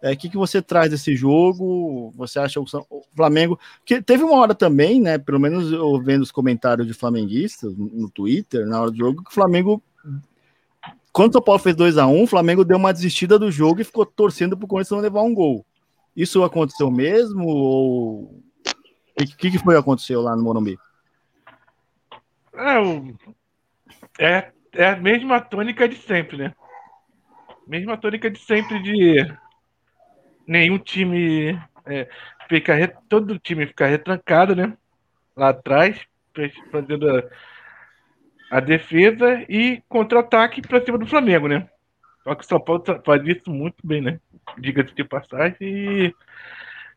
é, o que, que você traz desse jogo? Você acha o, São- o Flamengo. Que teve uma hora também, né? Pelo menos eu vendo os comentários de flamenguistas no Twitter, na hora do jogo, que o Flamengo. Quando o São Paulo fez 2x1, o Flamengo deu uma desistida do jogo e ficou torcendo pro Corinthians não levar um gol. Isso aconteceu mesmo? Ou o que, que foi que aconteceu lá no Morumbi? É, o- é, é a mesma tônica de sempre, né? Mesma tônica de sempre de nenhum time é, fica re- todo time fica retrancado, né? Lá atrás, fazendo a, a defesa e contra-ataque para cima do Flamengo, né? Só que o São Paulo faz isso muito bem, né? Diga-se de passagem e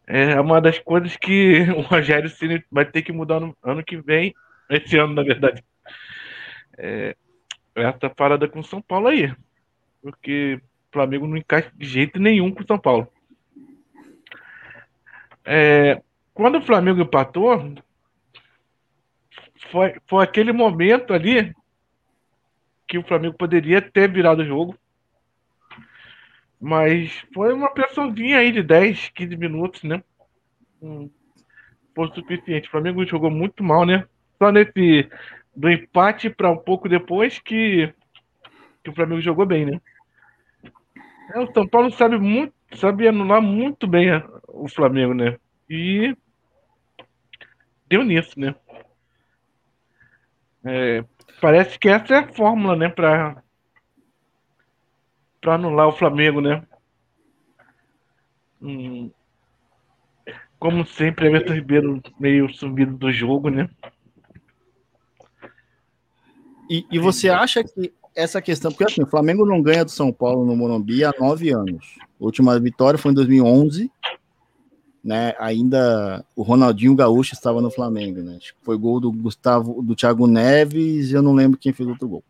é uma das coisas que o Rogério Ceni vai ter que mudar no ano que vem, esse ano, na verdade essa parada com São Paulo aí. Porque o Flamengo não encaixa de jeito nenhum com o São Paulo. É, quando o Flamengo empatou, foi, foi aquele momento ali que o Flamengo poderia ter virado o jogo. Mas foi uma pressãozinha aí de 10, 15 minutos, né? Hum, Foi o suficiente. O Flamengo jogou muito mal, né? Só nesse do empate para um pouco depois que, que o Flamengo jogou bem, né? É, o São Paulo sabe muito, sabe anular muito bem o Flamengo, né? E deu nisso, né? É, parece que essa é a fórmula, né, para para anular o Flamengo, né? Hum, como sempre, Everton Ribeiro meio sumido do jogo, né? E, e você acha que essa questão, porque assim, o Flamengo não ganha do São Paulo no Morumbi há nove anos. A última vitória foi em 2011, né? Ainda o Ronaldinho Gaúcho estava no Flamengo, né? Foi gol do Gustavo, do Thiago Neves, e eu não lembro quem fez outro gol.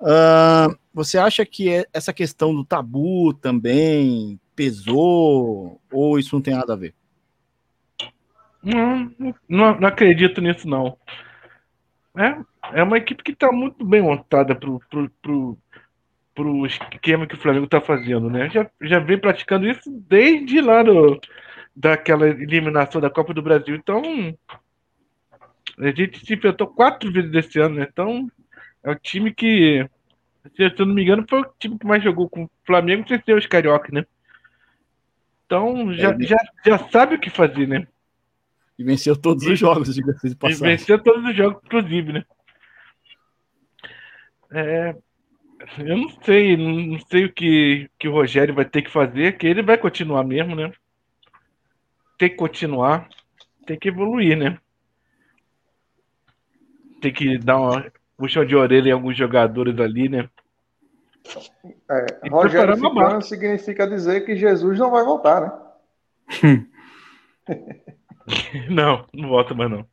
Ah, você acha que é- essa questão do tabu também pesou, ou isso não tem nada a ver? Não, não, não acredito nisso, não. É, é uma equipe que está muito bem montada pro, pro, pro, pro esquema que o Flamengo está fazendo, né? Já, já vem praticando isso desde lá do, daquela eliminação da Copa do Brasil. Então, a gente se enfrentou quatro vezes desse ano, né? Então, é o time que, se eu não me engano, foi o time que mais jogou com o Flamengo sem ser os Carioca, né? Então, já, É, já, já sabe o que fazer, né? E venceu todos os jogos, diga-se de E passagem. venceu todos os jogos, inclusive, né? É, eu não sei, não, sei o que, que o Rogério vai ter que fazer, que ele vai continuar mesmo, né? Tem que continuar, tem que evoluir, né? Tem que dar uma puxa de orelha em alguns jogadores ali, né? É, E Rogério ficando significa dizer que Jesus não vai voltar, né? Não, não volta mais não.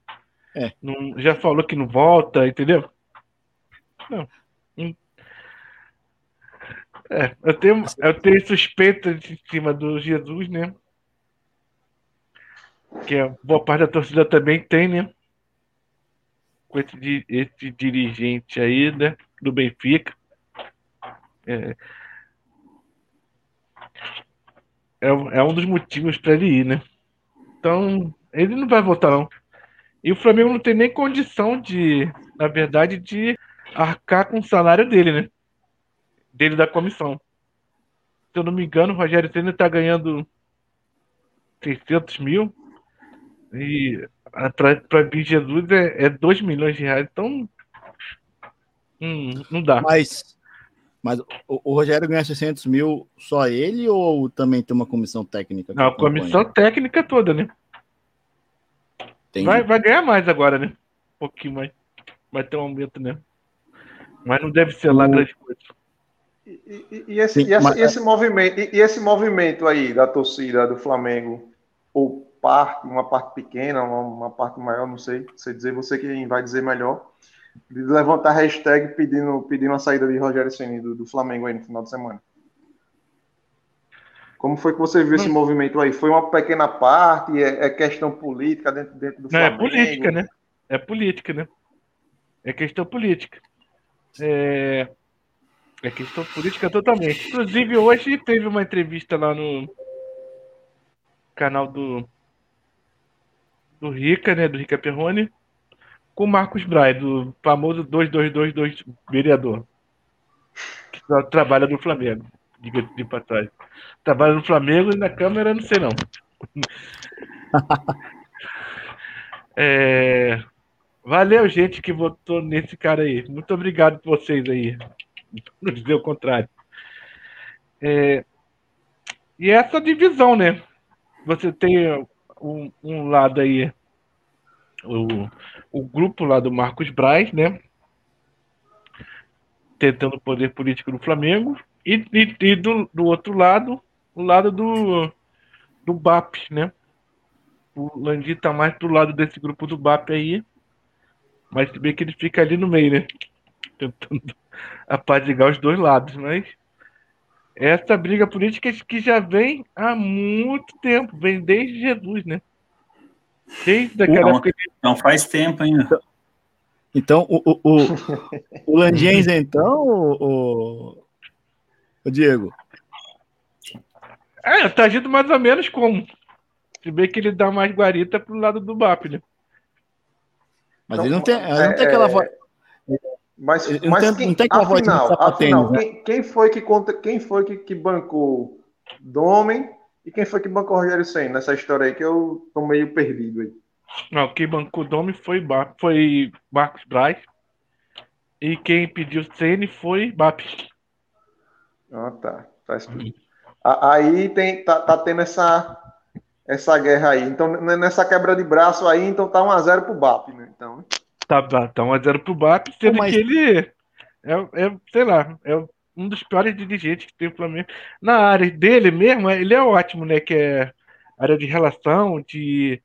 É. Não- já falou que não volta, entendeu? Não. Hum. É, eu tenho, eu tenho suspeita em cima do Jesus, né? Que a boa parte da torcida também tem, né? Com esse, esse dirigente aí, né? Do Benfica. É, é, um- é um dos motivos para ele ir, né? Então, ele não vai voltar, não. E o Flamengo não tem nem condição de, na verdade, de arcar com o salário dele, né? Dele da comissão. Se eu não me engano, o Rogério Senna tá ganhando 600 mil. E para vir Jesus é, é 2 milhões de reais. Então, Hum, não dá. Mas, mas o, o Rogério ganha 600 mil só ele ou também tem uma comissão técnica? Não, a comissão técnica toda, né? Entendi. Vai, vai ganhar mais agora, né? Um pouquinho mais. Vai ter um aumento, né? Mas não deve ser lá O- grande coisa. E, e- e esse, Sim, e essa- mas- e esse movimento, e, e esse movimento aí da torcida do Flamengo, ou parte, uma parte pequena, uma, uma parte maior, não sei, sei dizer, você que vai dizer melhor, de levantar hashtag pedindo, pedindo a saída de Rogério Ceni do, do Flamengo aí no final de semana. Como foi que você viu esse movimento aí? Foi uma pequena parte? É, é questão política dentro, dentro do Não, é Flamengo? política, né? É política, né? É questão política. É, é questão política totalmente. Inclusive, hoje teve uma entrevista lá no canal do do Rica, né? Do Rica Perrone, com o Marcos Braz, do famoso 2222 vereador. Que tra- trabalha no Flamengo. Diga de passagem. Trabalha no Flamengo e na Câmara, não sei não. É, Valeu, gente, que votou nesse cara aí. Muito obrigado por vocês aí. Não dizer o contrário. É, E essa divisão, né? Você tem um, um lado aí, o, o grupo lá do Marcos Braz, né? Tentando o poder político do Flamengo. E, e- e do, do outro lado, o lado do, do BAP, né? O Landim tá mais pro lado desse grupo do BAP aí. Mas se bem que ele fica ali no meio, né? Tentando apaziguar os dois lados, mas essa briga política que já vem há muito tempo, vem desde Jesus, né? Desde aquela Não. Não faz tempo ainda. Então, o, o, o, o Landienza, então, o, o- Diego, É, tá agindo mais ou menos como. Se bem que ele dá mais guarita pro lado do BAP, né? mas Então, ele não tem, ele não é- tem aquela é- voz. Mas, Ele não mas tem- quem, não tem aquela voz de afinal, sapatênis, afinal né? quem, quem foi que conta, quem foi que, que bancou Domen e quem foi que bancou Rogério Senna nessa história aí que eu tô meio perdido aí. Não, quem bancou o Dome foi, BAP, foi Marcos Braz. E quem pediu Ceni foi BAP. Ah, tá. Tá Aí tem, tá, tá tendo essa, essa guerra aí. Então, nessa quebra de braço aí, então tá 1x0 pro BAP, né? Então, Tá, tá, tá 1x0 pro BAP, sendo mas- que ele é, é, sei lá, é um dos piores dirigentes que tem o Flamengo. Na área dele mesmo, ele é ótimo, né? Que é área de relação, de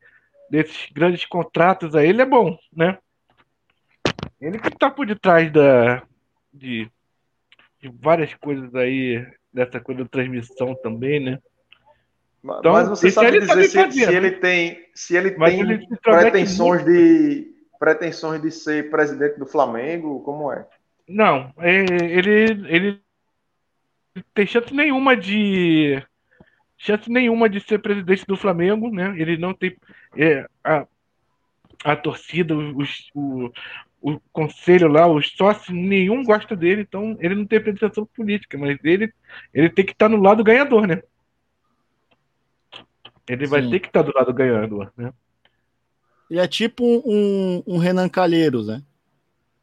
desses grandes contratos aí, ele é bom, né? Ele que tá por detrás da, de, de várias coisas aí, dessa coisa da transmissão também, né? ma- Então, mas você sabe ele dizer se, se né? ele tem, se ele Mas tem ele pretensões de pretensões de ser presidente do Flamengo, como é? Não, é, ele, ele tem chance nenhuma de chance nenhuma de ser presidente do Flamengo, né? Ele não tem é, a, a torcida, os, o, o conselho lá, os sócios, nenhum gosta dele, então ele não tem pretensão política, mas ele, ele tem que estar no lado ganhador, né? Ele vai Sim. ter que estar do lado ganhador, né? Ele é tipo um, um Renan Calheiros, né?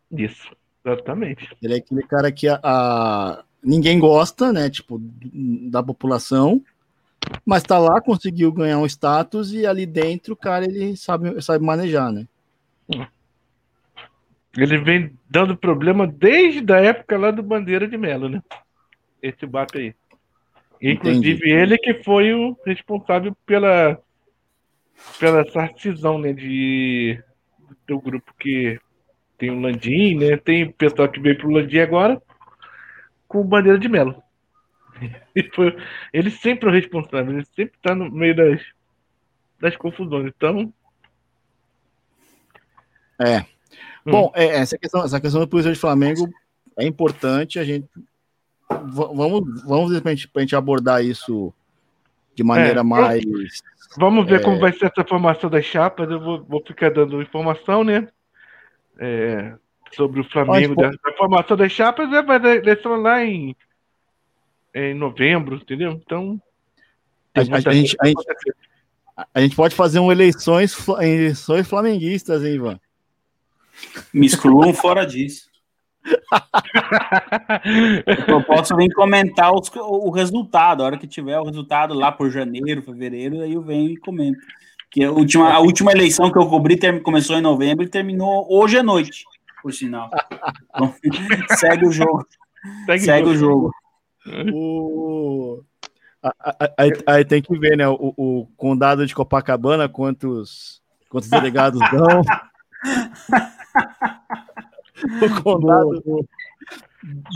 Isso, exatamente. Ele é aquele cara que a, a- ninguém gosta, né? Tipo, da população, mas tá lá, conseguiu ganhar um status e ali dentro, o cara, ele sabe, sabe manejar, né? Ele vem dando problema desde a época lá do Bandeira de Melo, né? Esse BAP aí. Inclusive Entendi. ele que foi o responsável pela pela essa cisão, né, de do grupo que tem o Landim, né? Tem o pessoal que veio pro Landim agora com o Bandeira de Melo. Ele, foi- ele sempre é o responsável, ele sempre tá no meio das das confusões. Então, É. Hum. Bom, é, essa questão, essa questão do Polícia de Flamengo é importante. A gente vamos, vamos de repente, pra gente abordar isso de maneira É, mais. Vamos ver É. como vai ser essa formação das chapas. Eu vou, vou ficar dando informação, né? É, sobre o Flamengo. Pode, Da, da formação das chapas né, vai dar eleição lá em, em novembro, entendeu? Então. A, a- gente, a, gente, a gente pode fazer um eleições, eleições flamenguistas, hein, Ivan? Me excluam fora disso. Eu posso vir comentar os- o resultado. A hora que tiver o resultado lá por janeiro, fevereiro, aí eu venho e comento. Que a última, a última eleição que eu cobri ter- começou em novembro e terminou hoje à noite, por sinal. Então, segue o jogo. Segue, Segue o jogo. O... Aí, aí tem que ver, né? O, o condado de Copacabana, quantos, quantos delegados dão. o condado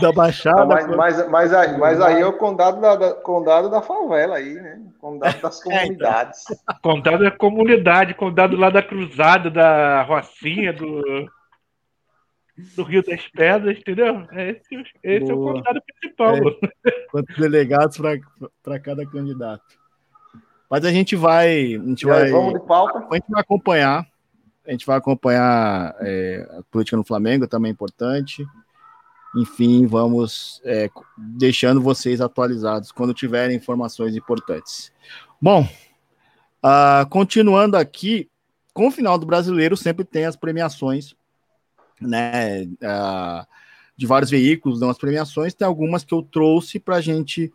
da Baixada. mas, mas, mas, aí, mas aí é o condado da, da- condado da favela aí, né? Condado das comunidades. Condado é comunidade, condado lá da Cruzada, da Rocinha, do, do Rio das Pedras, entendeu? Esse, esse é o condado principal. É. quantos delegados para cada candidato. Mas a gente vai. A gente aí, vai, vamos de pauta? a gente vai acompanhar. A gente vai acompanhar é, a política no Flamengo, também é importante. Enfim, vamos é, deixando vocês atualizados quando tiverem informações importantes. Bom, ah, continuando aqui, com o final do brasileiro, sempre tem as premiações, né? ah, de vários veículos dão as premiações, tem algumas que eu trouxe para a gente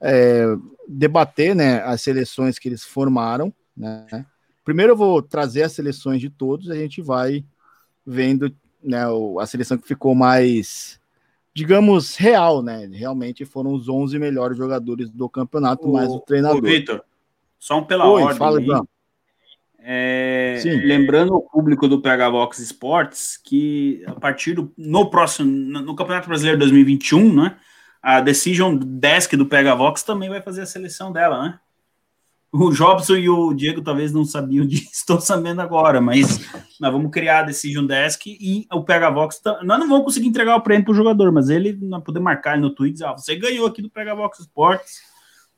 é, debater né, as seleções que eles formaram. Né? Primeiro eu vou trazer as seleções de todos, a gente vai vendo né, a seleção que ficou mais, digamos, real, né? Realmente foram os 11 melhores jogadores do campeonato, mais o treinador. Vitor, só um pela Oi, ordem. fala, aí. É, lembrando o público do PH Vox Sports que a partir do no próximo no, no Campeonato Brasileiro 2021, né? A Decision Desk do PH Vox também vai fazer a seleção dela, né? O Jobson e o Diego talvez não sabiam disso, estão sabendo agora, mas nós vamos criar a Decision Desk e o PH Vox. tá- Nós não vamos conseguir entregar o prêmio pro jogador, mas ele nós poder marcar no Twitter, dizer, ah, você ganhou aqui do PH Vox Sports,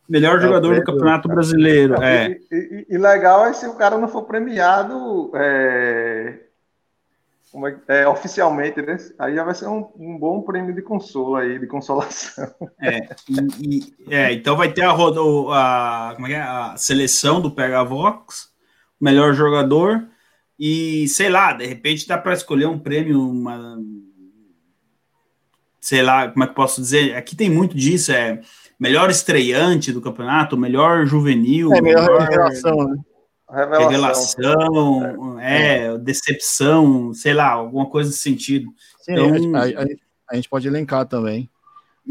melhor É o jogador do prêmio, Campeonato Brasileiro. É. E, e- e legal é se o cara não for premiado é, como é é, oficialmente, né? Aí já vai ser um, um bom prêmio de consolo aí, de consolação. É, e- e- é, então vai ter a, a, como é que é? a seleção do PH Vox, o melhor jogador, e sei lá, de repente dá para escolher um prêmio, uma, sei lá, como é que eu posso dizer? Aqui tem muito disso, é melhor estreante do campeonato, melhor juvenil, É melhor melhor revelação, né? Revelação. revelação, é, decepção, sei lá, alguma coisa nesse sentido. Sim, Então- a, a- a gente pode elencar também.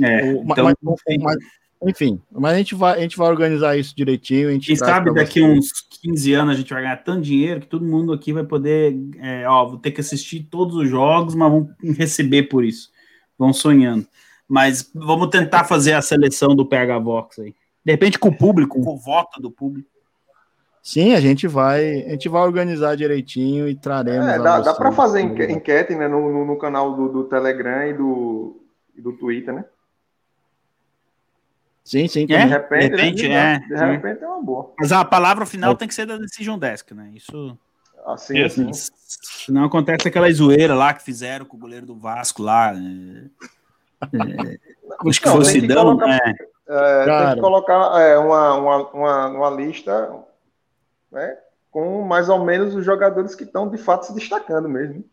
É, O- então, mas- mas- enfim, mas a gente, vai, a gente vai organizar isso direitinho. A gente Quem sabe daqui vocês. uns 15 anos a gente vai ganhar tanto dinheiro que todo mundo aqui vai poder, é, ó, vou ter que assistir todos os jogos, mas vão receber por isso. Vão sonhando. Mas vamos tentar fazer a seleção do PH Vox aí. De repente com o público, com o voto do público. Sim, a gente vai, a gente vai organizar direitinho e traremos. É, a dá, dá para fazer enque- enquete né, no, no, no canal do, do Telegram e do, e do Twitter, né? Sim, sim. É, De repente, de repente, né? é, De é. repente é uma boa. Mas a palavra final tem que ser da Decision Desk, né? Isso. Assim, Isso. assim. Não acontece aquela zoeira lá que fizeram com o goleiro do Vasco lá. né? É, acho que Não, foi o tem que Sidão, colocar- né? É, tem que colocar é, uma, uma, uma, uma lista né, com mais ou menos os jogadores que estão de fato se destacando mesmo.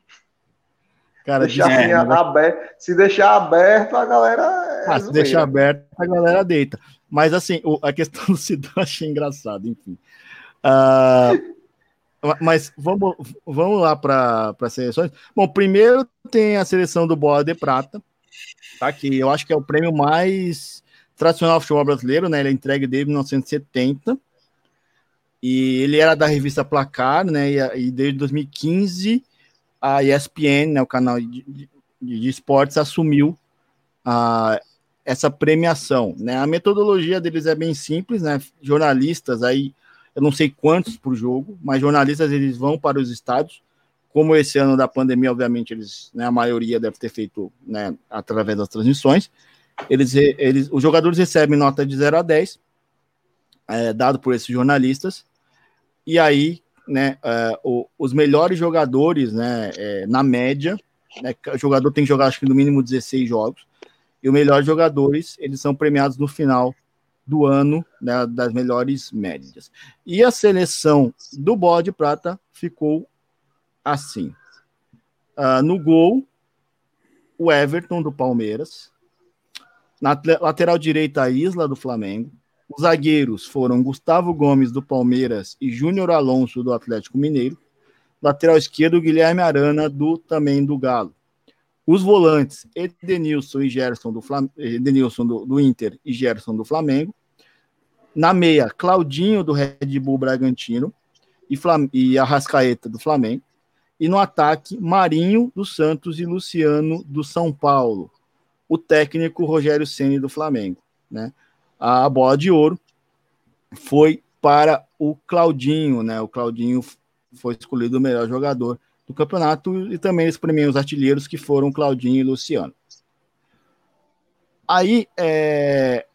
Cara, deixar diz- assim, é, aberto, se deixar aberto, a galera. é Ah, se deixar aberto, a galera deita. Mas assim, o- a questão do Sidão achei engraçado, enfim. Ma- mas vamos, vamos lá para as seleções. Bom, primeiro tem a seleção do Bola de Prata, tá? Que eu acho que é o prêmio mais tradicional do futebol brasileiro, né? Ele é entregue desde 1970. E ele era da revista Placar, né? E, e desde 2015 a ESPN, né, o canal de, de, de esportes, assumiu a, essa premiação. Né? A metodologia deles é bem simples, né? Jornalistas aí, eu não sei quantos por jogo, mas jornalistas eles vão para os estádios. Como esse ano da pandemia, obviamente, eles, né, a maioria deve ter feito né, através das transmissões. Eles, eles, os jogadores recebem nota de 0 a 10, é, dado por esses jornalistas, e aí né, é, os melhores jogadores, né, é, na média, né, o jogador tem que jogar acho que no mínimo 16 jogos, e os melhores jogadores, eles são premiados no final do ano, né, das melhores médias. E a seleção do Bola de Prata ficou assim. Ah, no gol, o Everton do Palmeiras. Na lateral direita, a Isla do Flamengo. Os zagueiros foram Gustavo Gomes do Palmeiras e Júnior Alonso do Atlético Mineiro. Lateral esquerdo, Guilherme Arana do também do Galo. Os volantes, Edenilson e Gerson do, Flam... Edenilson do, do Inter e Gerson do Flamengo. Na meia, Claudinho do Red Bull Bragantino e, Flam... e Arrascaeta do Flamengo. E no ataque, Marinho do Santos e Luciano do São Paulo. O técnico Rogério Ceni do Flamengo. Né? A bola de ouro foi para o Claudinho, né? O Claudinho foi escolhido o melhor jogador do campeonato e também eles premiam os artilheiros que foram Claudinho e Luciano. Aí, é,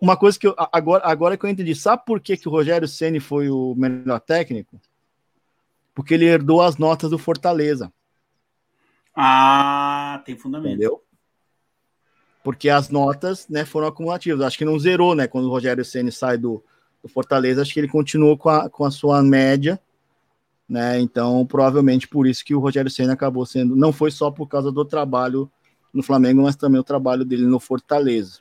uma coisa que eu, agora, agora que eu entendi, sabe por que, que o Rogério Ceni foi o melhor técnico? Porque ele herdou as notas do Fortaleza, Ah, tem fundamento. entendeu? Porque as notas né, foram acumulativas. Acho que não zerou, né? Quando o Rogério Ceni sai do, do Fortaleza, acho que ele continuou com a, com a sua média né? Então, provavelmente por isso que o Rogério Senna acabou sendo, não foi só por causa do trabalho no Flamengo, mas também o trabalho dele no Fortaleza.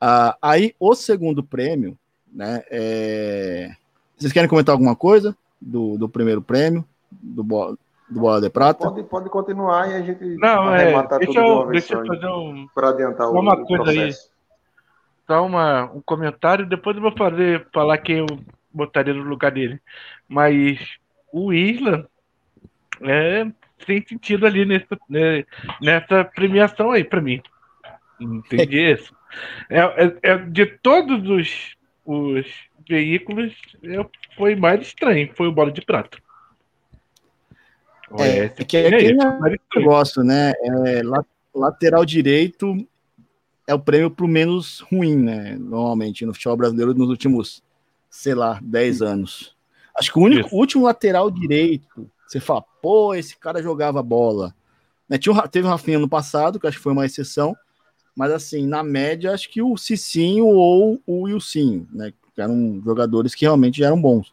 Ah, aí, o segundo prêmio, né? É... Vocês querem comentar alguma coisa do, do primeiro prêmio, do. Do Bola de Prata? Pode, pode continuar e a gente Não, é. Deixa eu, deixa eu fazer um, para adiantar o, uma o coisa aí. processo. só uma, um comentário, depois eu vou fazer, falar quem eu botaria no lugar dele. Mas o Isla é, tem sentido ali nessa, né, nessa premiação aí para mim. Entendi isso. É, é- é de todos os, os veículos, é, foi mais estranho, foi o Bola de Prata. É, Esse que- é que mais estranho. negócio, né? É, la- lateral direito é o prêmio pro menos ruim, né? Normalmente no futebol brasileiro nos últimos, sei lá, 10 anos. Acho que o único, o último lateral direito, você fala, pô, esse cara jogava bola. Né? Tinha teve o Rafinha no passado, que acho que foi uma exceção, mas assim, na média, acho que o Cicinho ou o Wilsinho, né? Que eram jogadores que realmente eram bons.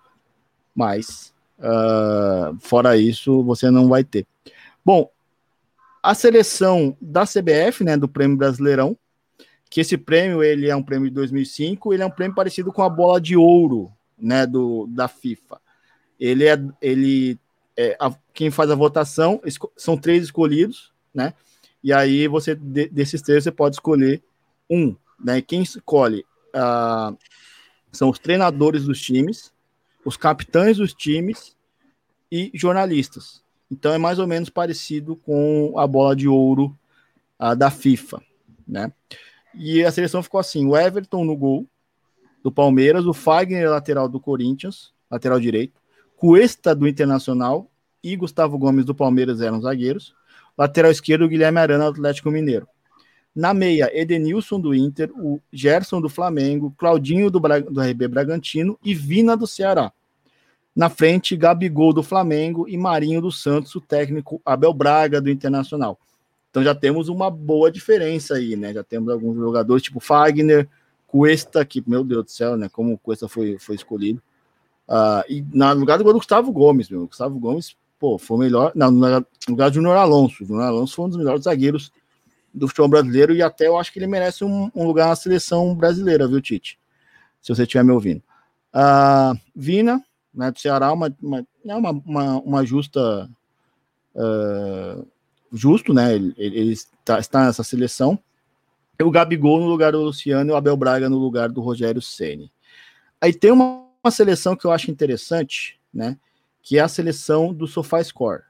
Mas, ah, fora isso, você não vai ter. Bom, a seleção da CBF, né, do Prêmio Brasileirão, que esse prêmio ele é um prêmio de 2005, ele é um prêmio parecido com a bola de ouro, né, do da FIFA. Ele é ele é, a- quem faz a votação são três escolhidos, né? E aí você de- desses três você pode escolher um, né? Quem escolhe ah, são os treinadores dos times, os capitães dos times e jornalistas. Então é mais ou menos parecido com a bola de ouro ah, da FIFA, né? E a seleção ficou assim: o Everton no gol do Palmeiras, o Fagner lateral do Corinthians, lateral direito, Cuesta do Internacional e Gustavo Gomes do Palmeiras eram zagueiros. Lateral esquerdo, Guilherme Arana do Atlético Mineiro. Na meia, Edenilson do Inter, o Gerson do Flamengo, Claudinho do, Bra- do RB Bragantino e Vina do Ceará. Na frente, Gabigol do Flamengo e Marinho do Santos, o técnico Abel Braga do Internacional. Então já temos uma boa diferença aí, né? Já temos alguns jogadores, tipo Fagner, Cuesta, que, meu Deus do céu, né? Como o Cuesta foi, foi escolhido. Ah, e no lugar do Gustavo Gomes, meu. Gustavo Gomes, pô, foi o melhor. Não, no lugar- do Júnior Alonso. O Alonso foi um dos melhores zagueiros do futebol brasileiro e até eu acho que ele merece um, um lugar na seleção brasileira, viu, Tite? Se você estiver me ouvindo. Ah, Vina, né, do Ceará, uma, uma, é uma, uma, justa. ah, justo, né? Ele, ele está, está nessa seleção. O Gabigol no lugar do Luciano e o Abel Braga no lugar do Rogério Ceni. Aí tem uma, uma seleção que eu acho interessante, né? Que é a seleção do SofaScore.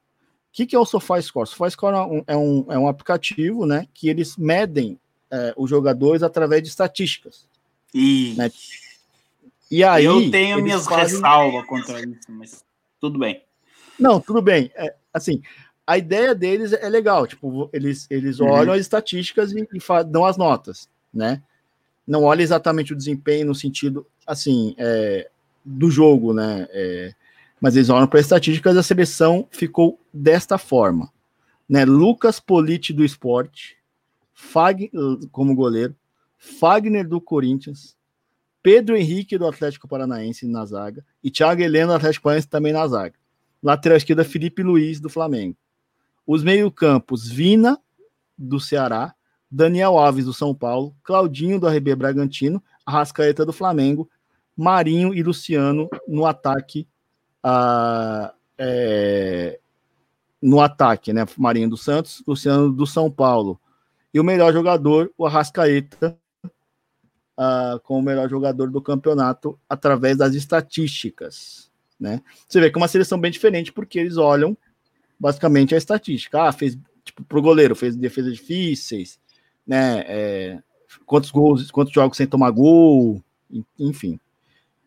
O que, que é o SofaScore? O SofaScore é um, é um, é um aplicativo, né? Que eles medem é, os jogadores através de estatísticas. E Né? E aí eu tenho minhas fazem- ressalvas contra isso, mas tudo bem. Não, tudo bem. É, assim, a ideia deles é legal. Tipo, eles, eles Uhum. olham as estatísticas e, e dão as notas, né? Não olha exatamente o desempenho no sentido, assim, é, do jogo, né? É, mas eles olham para as estatísticas. A seleção ficou desta forma, né? Lucas Politi do Esporte, Fag como goleiro, Fagner do Corinthians, Pedro Henrique do Atlético Paranaense na zaga e Thiago Heleno do Atlético Paranaense também na zaga. Lateral esquerda, Felipe Luiz, do Flamengo. Os meio-campos, Vina, do Ceará, Daniel Alves, do São Paulo, Claudinho, do RB Bragantino, Arrascaeta, do Flamengo, Marinho e Luciano no ataque. É, no ataque, né? Marinho do Santos, Luciano do São Paulo. E o melhor jogador, o Arrascaeta, uh, como o melhor jogador do campeonato através das estatísticas. Né? Você vê que é uma seleção bem diferente, porque eles olham basicamente a estatística. Ah, fez tipo, pro goleiro, fez defesas difíceis, né? É, quantos gols, quantos jogos sem tomar gol, enfim.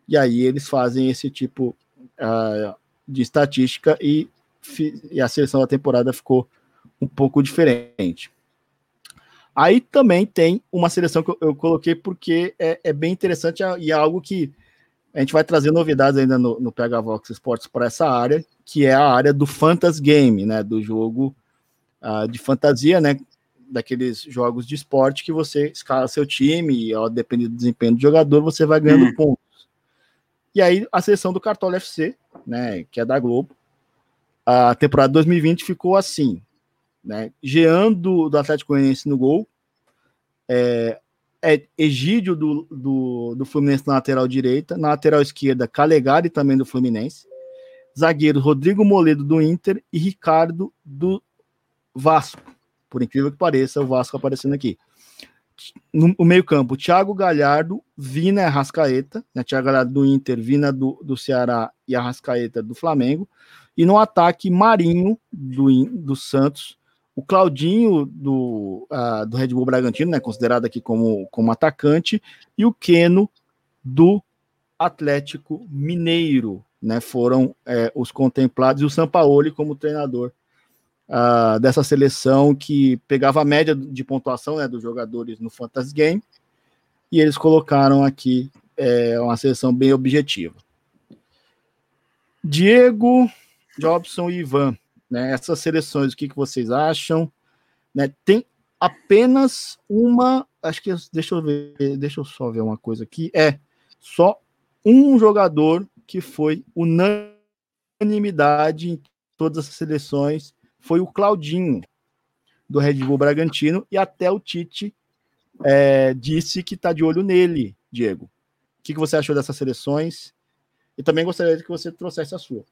E aí eles fazem esse tipo uh, de estatística e, e a seleção da temporada ficou um pouco diferente. Aí também tem uma seleção que eu, eu coloquei porque é, é, bem interessante e é algo que a gente vai trazer novidades ainda no, no PH Vox Sports para essa área, que é a área do Fantasy Game, né? Do jogo uh, de fantasia, né? Daqueles jogos de esporte que você escala seu time e, ó, dependendo do desempenho do jogador, você vai ganhando hum. pontos. E aí a seleção do Cartola FC, né? Que é da Globo, a temporada 2020 ficou assim, né? Jean do, do Atlético Goianiense no gol, é, é Egídio do, do, do Fluminense na lateral direita, na lateral esquerda, Calegari também do Fluminense, zagueiro Rodrigo Moledo do Inter e Ricardo do Vasco. Por incrível que pareça, o Vasco aparecendo aqui. No, no meio-campo, Thiago Galhardo, Vina e Arrascaeta, né? Thiago Galhardo do Inter, Vina do, do Ceará e Arrascaeta do Flamengo. E no ataque, Marinho do, do Santos, o Claudinho do, uh, do Red Bull Bragantino, né, considerado aqui como, como atacante, e o Keno do Atlético Mineiro, né, foram é, os contemplados, e o Sampaoli como treinador uh, dessa seleção que pegava a média de pontuação né, dos jogadores no Fantasy Game, e eles colocaram aqui é, uma seleção bem objetiva. Diego, Jobson e Ivan, né, essas seleções, o que, que vocês acham? Né, tem apenas uma, acho que deixa eu ver, deixa eu só ver uma coisa aqui, é só um jogador que foi unanimidade em todas as seleções, foi o Claudinho, do Red Bull Bragantino, e até o Tite é, disse que está de olho nele, Diego. O que, que você achou dessas seleções? E também gostaria que você trouxesse a sua.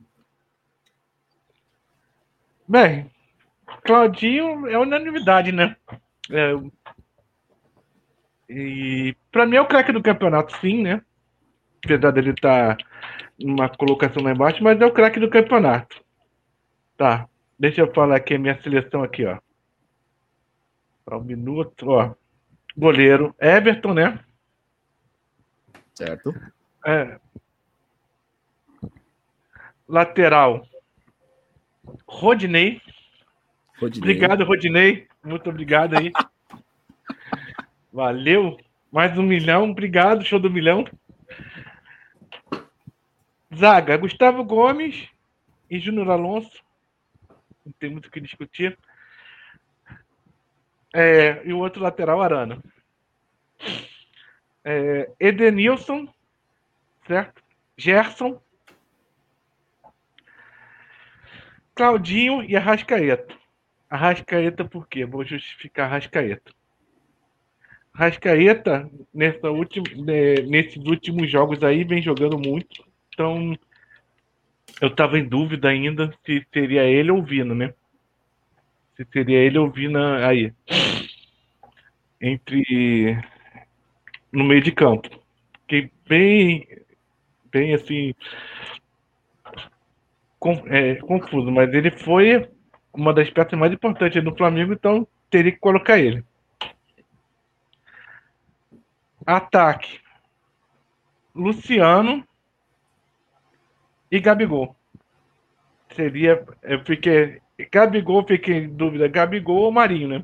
Bem, Claudinho é unanimidade, né? É, e para mim é o craque do campeonato, sim, né? Apesar dele estar tá numa colocação lá embaixo, mas é o craque do campeonato. Tá. Deixa eu falar aqui a minha seleção aqui, ó. Só um minuto, ó. Goleiro Everton, né? Certo. É. Lateral Rodney. Rodney. Obrigado, Rodney. Muito obrigado aí. Valeu. Mais um milhão. Obrigado, show do milhão. Zaga, Gustavo Gomes e Júnior Alonso. Não tem muito o que discutir. É, e o outro lateral, Arana. É, Edenilson, certo? Gerson. Claudinho e Arrascaeta. Arrascaeta por quê? Vou justificar Arrascaeta. Arrascaeta, nessa última, nesses últimos jogos aí, vem jogando muito. Então, eu estava em dúvida ainda se seria ele ou Vina, né? Se seria ele ou Vina aí. Entre. No meio de campo. Fiquei bem. Bem assim é, confuso, mas ele foi uma das peças mais importantes do Flamengo, então teria que colocar ele. Ataque. Luciano e Gabigol. Seria. Eu fiquei. Gabigol, fiquei em dúvida. Gabigol ou Marinho, né?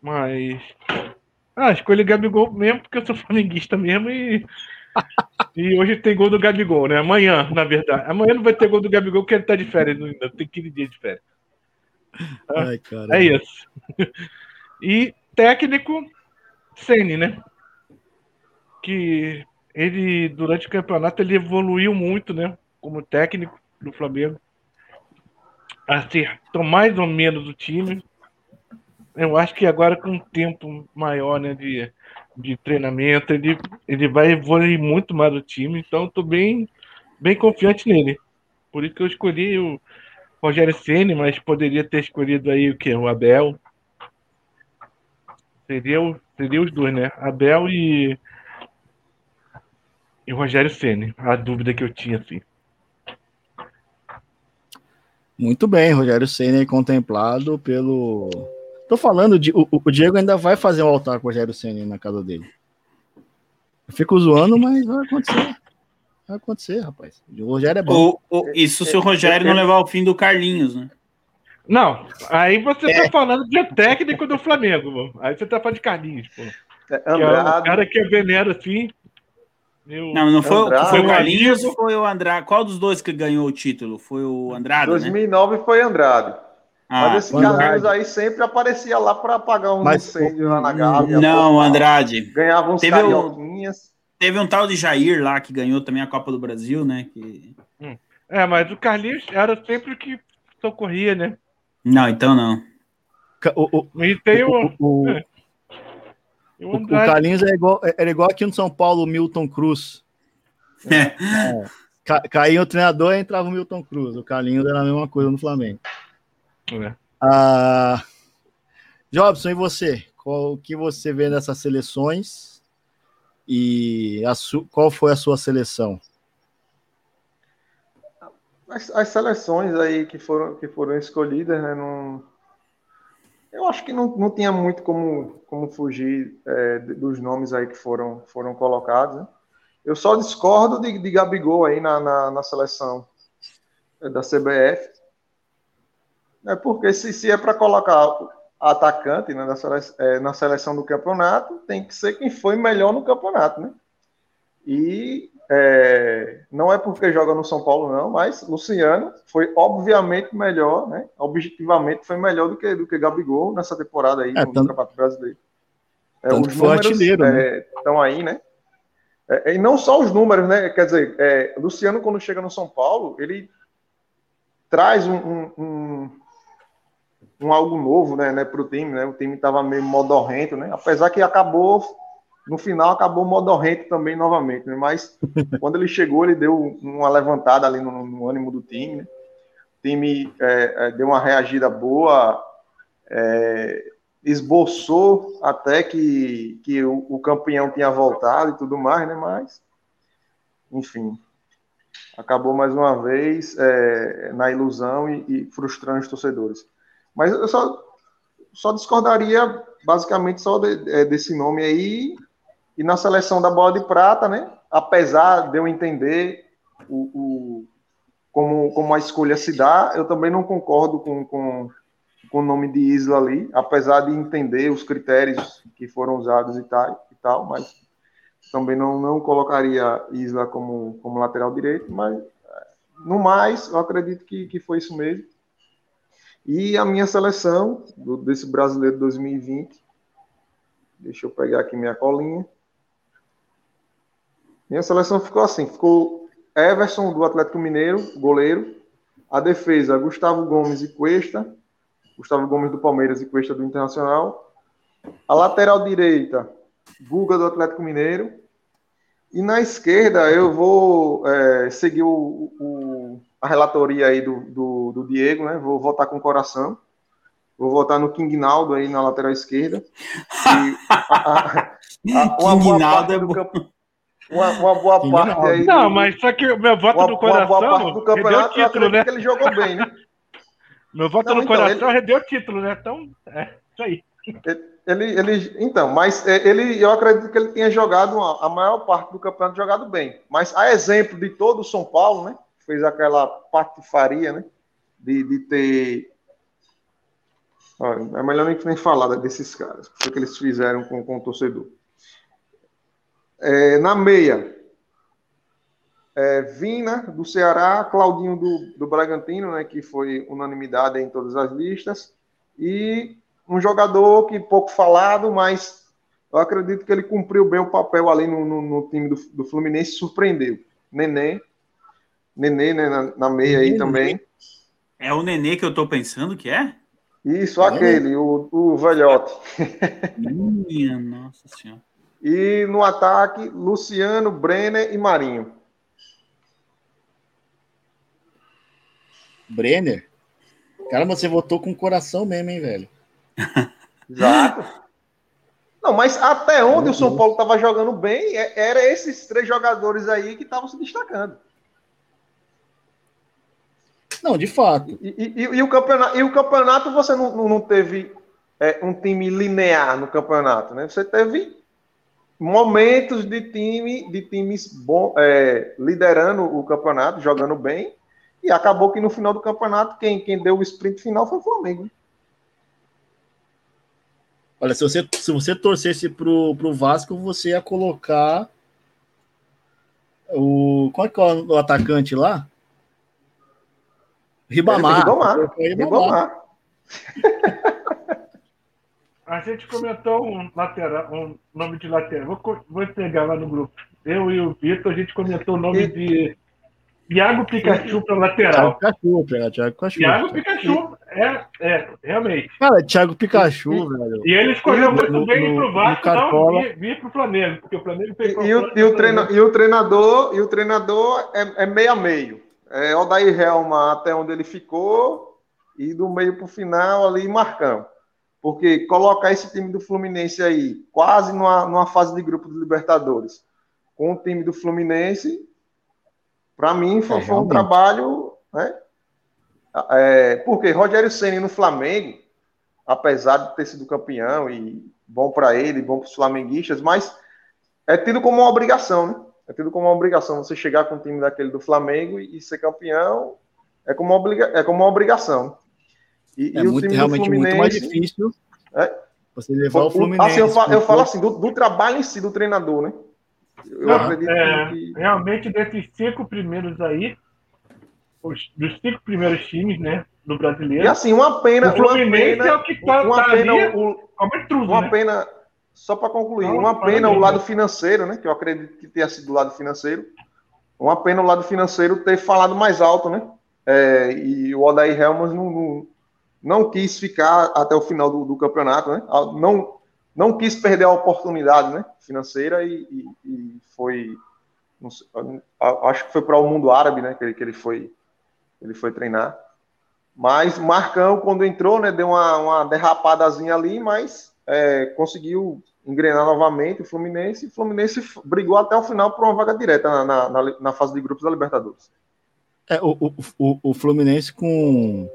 Mas. Ah, escolhi Gabigol mesmo porque eu sou flamenguista mesmo e e hoje tem gol do Gabigol, né? Amanhã, na verdade. Amanhã não vai ter gol do Gabigol porque ele tá de férias ainda. Tem 15 dias de férias. Ai, é isso. E técnico, Sene, né? Que ele, durante o campeonato, ele evoluiu muito, né? Como técnico do Flamengo. acertou mais ou menos o time. Eu acho que agora com um tempo maior né, de, de treinamento, ele, ele vai evoluir muito mais o time. Então, estou bem, bem confiante nele. Por isso que eu escolhi o Rogério Ceni, mas poderia ter escolhido aí o que? O Abel. Seria, seria os dois, né? Abel e, e o Rogério Ceni. A dúvida que eu tinha, assim. Muito bem, Rogério Senna é contemplado pelo. Tô falando de. O, o Diego ainda vai fazer um altar com o Rogério Senna na casa dele. Eu fico zoando, mas vai acontecer. Vai acontecer, rapaz. O Rogério é bom. O, o, isso se o Rogério não levar o fim do Carlinhos, né? Não, aí você tá falando de técnico do Flamengo, mano. Aí você tá falando de Carlinhos, pô. É, Que é o Andrade, cara que é veneno assim. Meu... Não, não foi, Andrade. foi o Carlinhos ou foi o Andrade? Qual dos dois que ganhou o título? Foi o Andrade, né? 2009 foi Andrade. Ah, Mas esse. Carlinhos aí sempre aparecia lá para apagar um Mas- incêndio lá na Gávea. não, Andrade. Ganhava uns Teve o- carioquinhas. Teve um tal de Jair lá que ganhou também a Copa do Brasil, né? Que... É, mas o Carlinhos era sempre o que socorria, né? Não, então não. O, o, E tem o, o, o, é. o o- o Andrade. Carlinhos é igual, era igual aqui no São Paulo, o Milton Cruz. Ca, caía o treinador e entrava o Milton Cruz. O Carlinhos era a mesma coisa no Flamengo. É. Ah, Jobson, e você? Qual o que você vê nessas seleções? E a su- qual foi a sua seleção? As, as seleções aí que foram, que foram escolhidas, né? Não, eu acho que não, não tinha muito como, como fugir é, dos nomes aí que foram, foram colocados. né? Eu só discordo de, de Gabigol aí na, na, na seleção é, da CBF. É porque se, se é para colocar atacante né, da sele, é, na seleção do campeonato, tem que ser quem foi melhor no campeonato, né? E é, não é porque joga no São Paulo, não, mas Luciano foi obviamente melhor, né? Objetivamente foi melhor do que, do que Gabigol nessa temporada aí É, no tanto- Campeonato Brasileiro. É, tanto os números artilheiro, né? estão aí, né? É, e não só os números, né? Quer dizer, é, Luciano, quando chega no São Paulo, ele traz um, um, um, um algo novo né, né, para o time, né? O time estava meio modorrento, né? Apesar que acabou, no final, acabou modorrento também novamente, né? Mas quando ele chegou, ele deu uma levantada ali no, no ânimo do time, né? O time é, é, deu uma reagida boa, é, esboçou até que, que o, o campeão tinha voltado e tudo mais, né? Mas, enfim, acabou mais uma vez é, na ilusão e, e frustrando os torcedores. Mas eu só, só discordaria basicamente só de- é, desse nome aí e na seleção da bola de prata, né? Apesar de eu entender o, o- como, como a escolha se dá, eu também não concordo com, com, com o nome de Isla ali, apesar de entender os critérios que foram usados e tal, e tal mas também não, não colocaria Isla como, como lateral direito, mas eh, no mais, eu acredito que, que foi isso mesmo. E a minha seleção do- desse brasileiro 2020, deixa eu pegar aqui minha colinha. Minha seleção ficou assim: ficou Everson do Atlético Mineiro, goleiro. A defesa, Gustavo Gomes e Cuesta. Gustavo Gomes do Palmeiras e Cuesta do Internacional. A lateral direita, Guga do Atlético Mineiro. E na esquerda eu vou é, seguir o, o- a relatoria aí do, do, do Diego, né? Vou votar com o coração. Vou votar no King Naldo aí na lateral esquerda. E a- a- a- uma boa King Naldo parte é do campo- uma, uma boa King parte Naldo. aí. Não, do- mas só que o meu voto uma, no uma boa parte coração do campeonato, eu título, acredito né? que ele jogou bem, né? Meu voto Não, no então, coração ele- rendeu título, né? Então, é isso aí. Ele, ele, então, mas é, ele, eu acredito que ele tenha jogado uma- a maior parte do campeonato jogado bem. Mas a exemplo de todo o São Paulo, né? Fez aquela patifaria, né? De, de ter. Olha, é melhor nem, nem falar desses caras, o que eles fizeram com, com o torcedor. É, na meia, é, Vina, do Ceará, Claudinho do, do Bragantino, né? Que foi unanimidade em todas as listas. E um jogador que pouco falado, mas eu acredito que ele cumpriu bem o papel ali no, no- no time do, do Fluminense, surpreendeu. Nenê, Nenê né, na, na meia aí Nenê. também. É o Nenê que eu tô pensando que é? Isso, aquele, o, o velhote. Minha nossa senhora. E no ataque, Luciano, Brenner e Marinho. Brenner? Caramba, você votou com o coração mesmo, hein, velho? Exato. Não, mas até onde o São Paulo estava jogando bem, é- era esses três jogadores aí que estavam se destacando. Não, de fato. E, e- e- o, campeonato, e o campeonato você não, não- não teve é, um time linear no campeonato, né? Você teve momentos de time, de times bom, é, liderando o campeonato, jogando bem, e acabou que no final do campeonato quem, quem deu o sprint final foi o Flamengo. Olha, se você, se você torcesse pro, pro Vasco, você ia colocar o. Qual é que é o atacante lá? Ribamar. Ribamar. O Ribamar. A gente comentou um lateral, um nome de lateral. Vou, vou pegar lá no grupo. Eu e o Vitor, a gente comentou o nome E- de Iago Pikachu para Thiago lateral. Pikachu, pega Thiago Pikachu. Thiago Pikachu, é, é, realmente. Cara, Thiago Pikachu, velho. E ele escolheu muito No- bem no- pro Vasco não vir, vir pro Flamengo, porque o Flamengo fez E, e o, e o treina- e o treinador, e o treinador é, é meio a meio. É Odair Helma até onde ele ficou e do meio para o final ali Marcão. Porque colocar esse time do Fluminense aí, quase numa, numa fase de grupo de Libertadores, com o time do Fluminense, para mim foi, É, foi um trabalho, né? É, porque Rogério Ceni no Flamengo, apesar de ter sido campeão e bom para ele, bom para os flamenguistas, mas é tido como uma obrigação, né? É tido como uma obrigação você chegar com o time daquele do Flamengo e, e ser campeão é como uma, obriga é como uma obrigação. E, É e muito, realmente muito mais difícil É. você levar o o- Fluminense. assim, eu, falo, eu falo assim, do, do trabalho em si do treinador, né? Eu Não, acredito é, que. Realmente, desses cinco primeiros aí, os, dos cinco primeiros times, né, do E brasileiro, assim, uma pena. o Fluminense uma pena, é o que tá, uma tá pena ali o, Uma né? pena, só para concluir, Não, uma pena o lado financeiro, né? Que eu acredito que tenha sido o lado financeiro. Uma pena o lado financeiro ter falado mais alto, né? É, e o Odair Helmans não, não, não quis ficar até o final do, do campeonato, né? Não, não quis perder a oportunidade né? financeira e, e- e foi. sei, acho que foi para o mundo árabe, né? Que ele, que ele foi, ele foi treinar. Mas Marcão, quando entrou, né, deu uma, uma derrapadazinha ali, mas é, conseguiu engrenar novamente o Fluminense. E o Fluminense brigou até o final por uma vaga direta na, na, na- fase de grupos da Libertadores. É, o, o, o Fluminense com,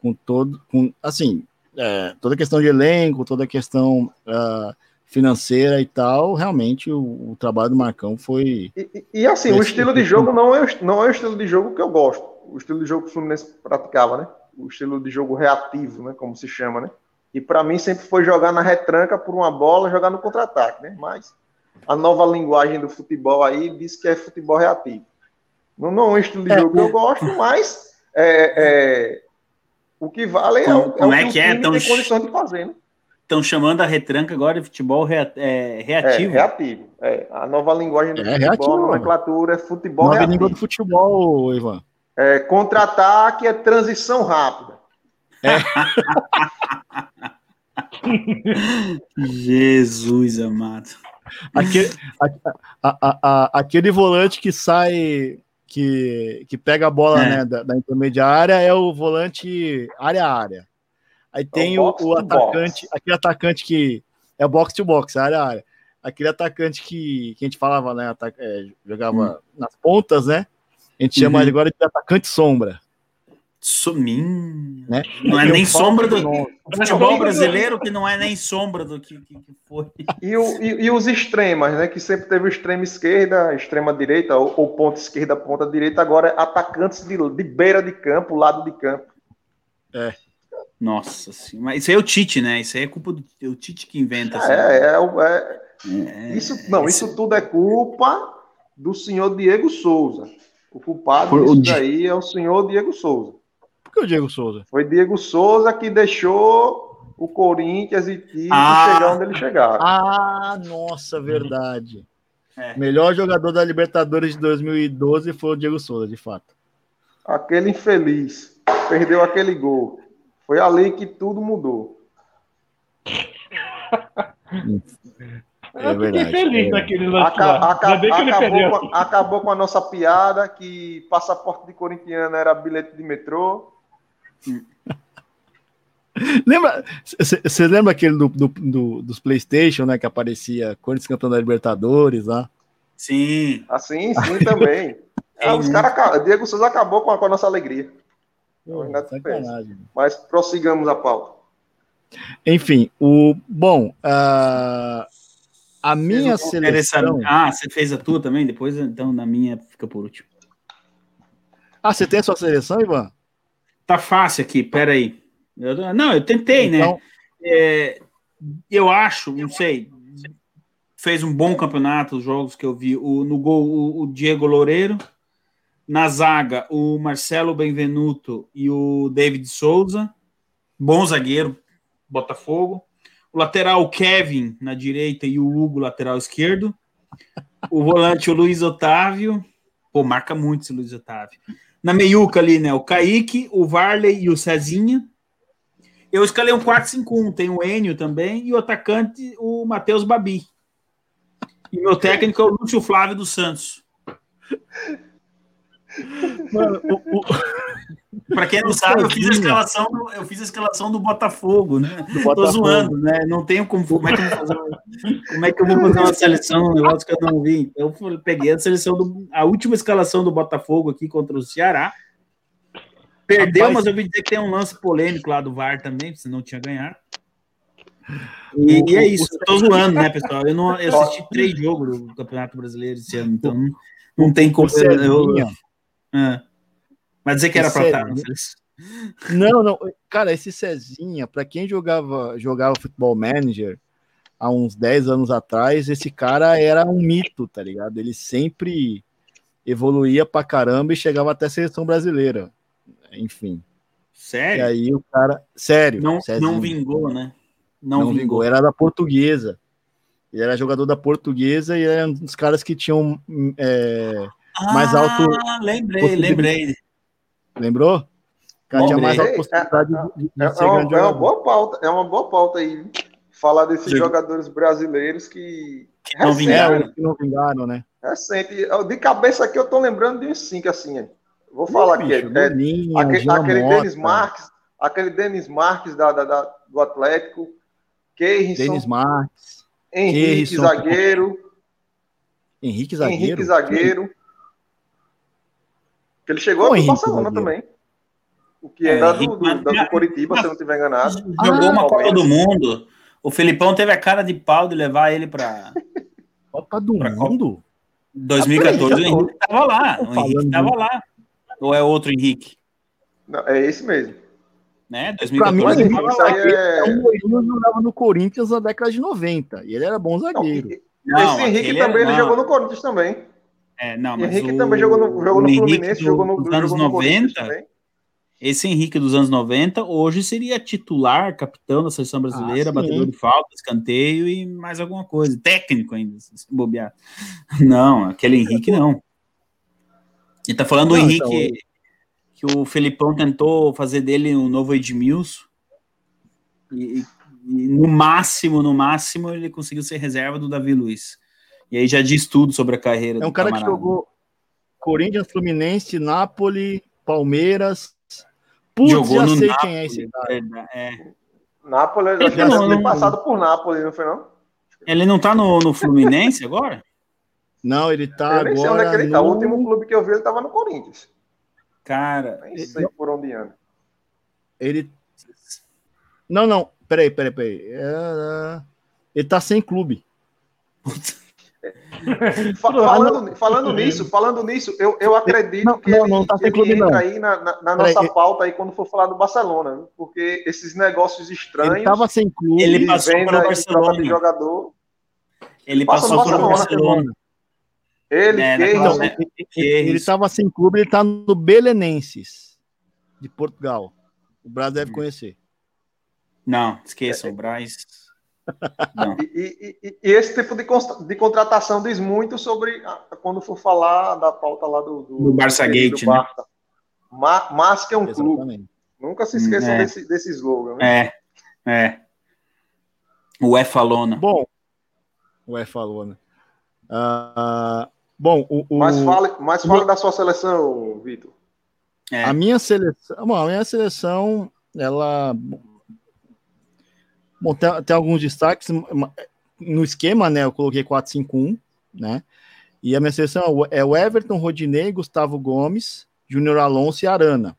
com todo. Com, assim, é, toda a questão de elenco, toda a questão ah, financeira e tal, realmente o, o trabalho do Marcão foi. E, e- e, assim, o estilo de jogo não é, o- não é o estilo de jogo que eu gosto. O estilo de jogo que o Fluminense praticava, né? O estilo de jogo reativo, né? Como se chama, né? E para mim sempre foi jogar na retranca por uma bola, jogar no contra-ataque, né? Mas a nova linguagem do futebol aí diz que é futebol reativo. Não, não é um estilo de É, jogo que eu gosto, mas é, é, o que vale é, Como- o, como é é que que é? Tão tem condições de fazer, né? Estão chamando a retranca agora de futebol rea- é, É, reativo. reativo. É, a nova linguagem do É, futebol, reativo, a nomenclatura é futebol Nova reativo. língua do futebol, Ivan. É, contra-ataque é transição rápida. Jesus amado. Aquele, a- a- a- aquele volante que sai, que, que pega a bola É. né, da, da intermediária é o volante área a área. Aí tem o, box o to atacante, box. aquele atacante que é box to box, área a área. Aquele atacante que, que a gente falava, né? ata- é, jogava nas pontas, né? A gente chama Uhum. ele agora de atacante sombra. Sominho. Né? Não é nem sombra do futebol brasileiro, que não é nem sombra do que, que, que foi. E, o- e- e os extremas, né? Que sempre teve o extremo esquerda, extrema direita, ou, ou ponta esquerda, ponta direita, agora é atacantes de, de beira de campo, lado de campo. Nossa senhora. Mas isso aí é o Tite, né? Isso aí é culpa do é o Tite que inventa. É, é, o- é- É, isso, não, isso tudo é culpa do senhor Diego Souza. O culpado Por- disso Di- daí é o senhor Diego Souza. Por que o Diego Souza? Foi Diego Souza que deixou o Corinthians e Tite Ah. chegar onde ele chegaram. Ah, nossa, verdade. É. Melhor jogador da Libertadores de 2012 foi o Diego Souza, de fato. Aquele infeliz. perdeu aquele gol. Foi ali que tudo mudou. É eu verdade, fiquei feliz é. naquele lance Aca- lá. aca- acabou, com, a- acabou com a nossa piada que passaporte de corintiano era bilhete de metrô. Lembra? Você lembra aquele do, do- do- dos PlayStation, né? Que aparecia Corinthians cantando a Libertadores lá? Sim. Assim, sim, também. Ah, os cara, Diego Souza acabou com a, com a nossa alegria. Pô. Mas prossigamos a pauta. Enfim, o bom, ah, a minha um- seleção. Ah, você fez a tua também? Depois, então, na minha fica por último. Ah, você tem a sua seleção, Ivan? Tá fácil aqui, peraí. Eu, não, eu tentei, né? Então, É, eu acho, não sei, fez um bom campeonato, os jogos que eu vi. O, no gol, o, o Diego Loureiro. Na zaga, o Marcelo Benvenuto e o David Souza. Bom zagueiro, Botafogo. O lateral, o Kevin, na direita, e o Hugo, lateral esquerdo. O volante, o Luiz Otávio. Pô, marca muito esse Luiz Otávio. Na meiuca ali, né? O Kaique, o Varley e o Cezinha. Eu escalei um 4-5-1. Tem o Enio também e o atacante, o Matheus Babi. E meu técnico é o Lúcio Flávio dos Santos. mano, o- o- Para quem não O sabe, eu fiz a escalação, do, eu fiz a escalação do Botafogo, né? do Tô Botafogo. zoando, né? Não tenho como. Como é que eu vou fazer uma, como é que eu vou fazer uma seleção, um negócio que eu não vi? Então, eu peguei a seleção do. A última escalação do Botafogo aqui contra o Ceará. Perdeu, Rapaz, mas eu ouvi dizer que tem um lance polêmico lá do VAR também, se não tinha ganhado. E, O- e é o- isso, eu tô zoando, né, pessoal? Eu, não, eu assisti três jogos do Campeonato Brasileiro esse ano, então não, não tem como. O Cezinha, Ah. Mas dizer que era Cezinha- seleção. Não, não. Cara, esse Cezinha, pra quem jogava, jogava futebol manager há uns 10 anos atrás, esse cara era um mito, tá ligado? Ele sempre evoluía pra caramba e chegava até a seleção brasileira. Enfim. E Sério? aí o cara. Sério, Não, Cezinha, não vingou, né? Não, não vingou. vingou. Era da portuguesa. Ele era jogador da portuguesa e era um dos caras que tinham. hum, é, mais alto- Ah, lembrei, lembrei. Lembrou? Cara tinha mais alta possibilidade de, de É, ser é uma, grande é uma boa pauta, é uma boa pauta aí. Falar desses Sim. jogadores brasileiros que. Que não recente, É, vingaram. que não vingaram, né? recente. De cabeça aqui eu tô lembrando de uns cinco assim. Vou falar aqui. Bicho, é, Lulinha, aquele, aquele Denis Marques, aquele Denis Marques da, da- da- do Atlético, Keirson, Denis Marques, Henrique Keirson. zagueiro, Henrique Zagueiro. Henrique zagueiro. Que ele chegou no Henrique Barcelona também. O que É, do, Henrique- do, do, mas- Coritiba, se eu não estiver enganado. Jogou Ah, uma Copa do Mundo. O Felipão teve a cara de pau de levar ele para Copa do Pra Copa. Mundo? 2014. O Henrique tava lá. O Henrique falando tava lá. Ou é outro Henrique? Não, é esse mesmo. Né? Pra mim, o 2014. Henrique é. É um jogava no Corinthians na década de 90. E ele era bom zagueiro. e- Não, esse Henrique também era- ele jogou no Corinthians também. É, não, mas Henrique o- também jogou no, jogou no Fluminense, do- jogou no, dos anos jogou no Corinthians 90, também. esse Henrique dos anos 90 hoje seria titular, capitão da seleção brasileira, Ah, batedor de falta, escanteio e mais alguma coisa. Técnico ainda, se bobear. Não, aquele Henrique não. Ele tá falando do Não, Henrique que o Felipão tentou fazer dele um novo Edmilson. E, e no máximo, no máximo, ele conseguiu ser reserva do Davi Luiz. E aí já diz tudo sobre a carreira É um do cara que camarada. jogou Corinthians, Fluminense, Nápoles, Palmeiras. Putz, Jogou já no sei Napoli, quem é esse cara. É, Nápoles, Ele acho que não- ele não- passado por Nápoles, não foi não? Ele não tá no, no Fluminense agora? Não, ele tá eu nem sei onde é que agora ele tá. O no... último clube que eu vi ele tava no Corinthians. Cara, Nem sei por onde anda. Ele... Não, não. Peraí, peraí, peraí. É, Ele tá sem clube. Fa- falando, falando nisso, falando nisso, eu, eu acredito Não, que não, ele, não tá ele clube, entra não. aí na, na- na nossa eu- pauta aí quando for falar do Barcelona, porque esses negócios estranhos. Ele tava sem clube. Ele passou venda pelo Barcelona. de jogador. ele passou no pelo Barcelona. Barcelona. Ele, É, Não, né? ele, ele, Que ele isso. tava sem clube, ele tá no Belenenses, de Portugal. O Brasil deve conhecer. Não, esqueçam, o Braz. E, e- e- esse tipo de, de contratação diz muito sobre a- quando for falar da pauta lá do, Do Barça Gate, né? Barça. Ma mas que é um clube. Exatamente. Nunca se esqueçam É. desse, desse slogan. Né? É, é. O E falona. Bom, o E falou, né? Ah, bom, o, o- Mas fale, mas fale da sua seleção, Vitor. É. a minha seleção, bom, a minha seleção, ela bom, tem, tem alguns destaques no esquema, né? Eu coloquei 4-5-1, né? E a minha seleção é o- é Everton, Rodinei, Gustavo Gomes, Júnior Alonso e Arana.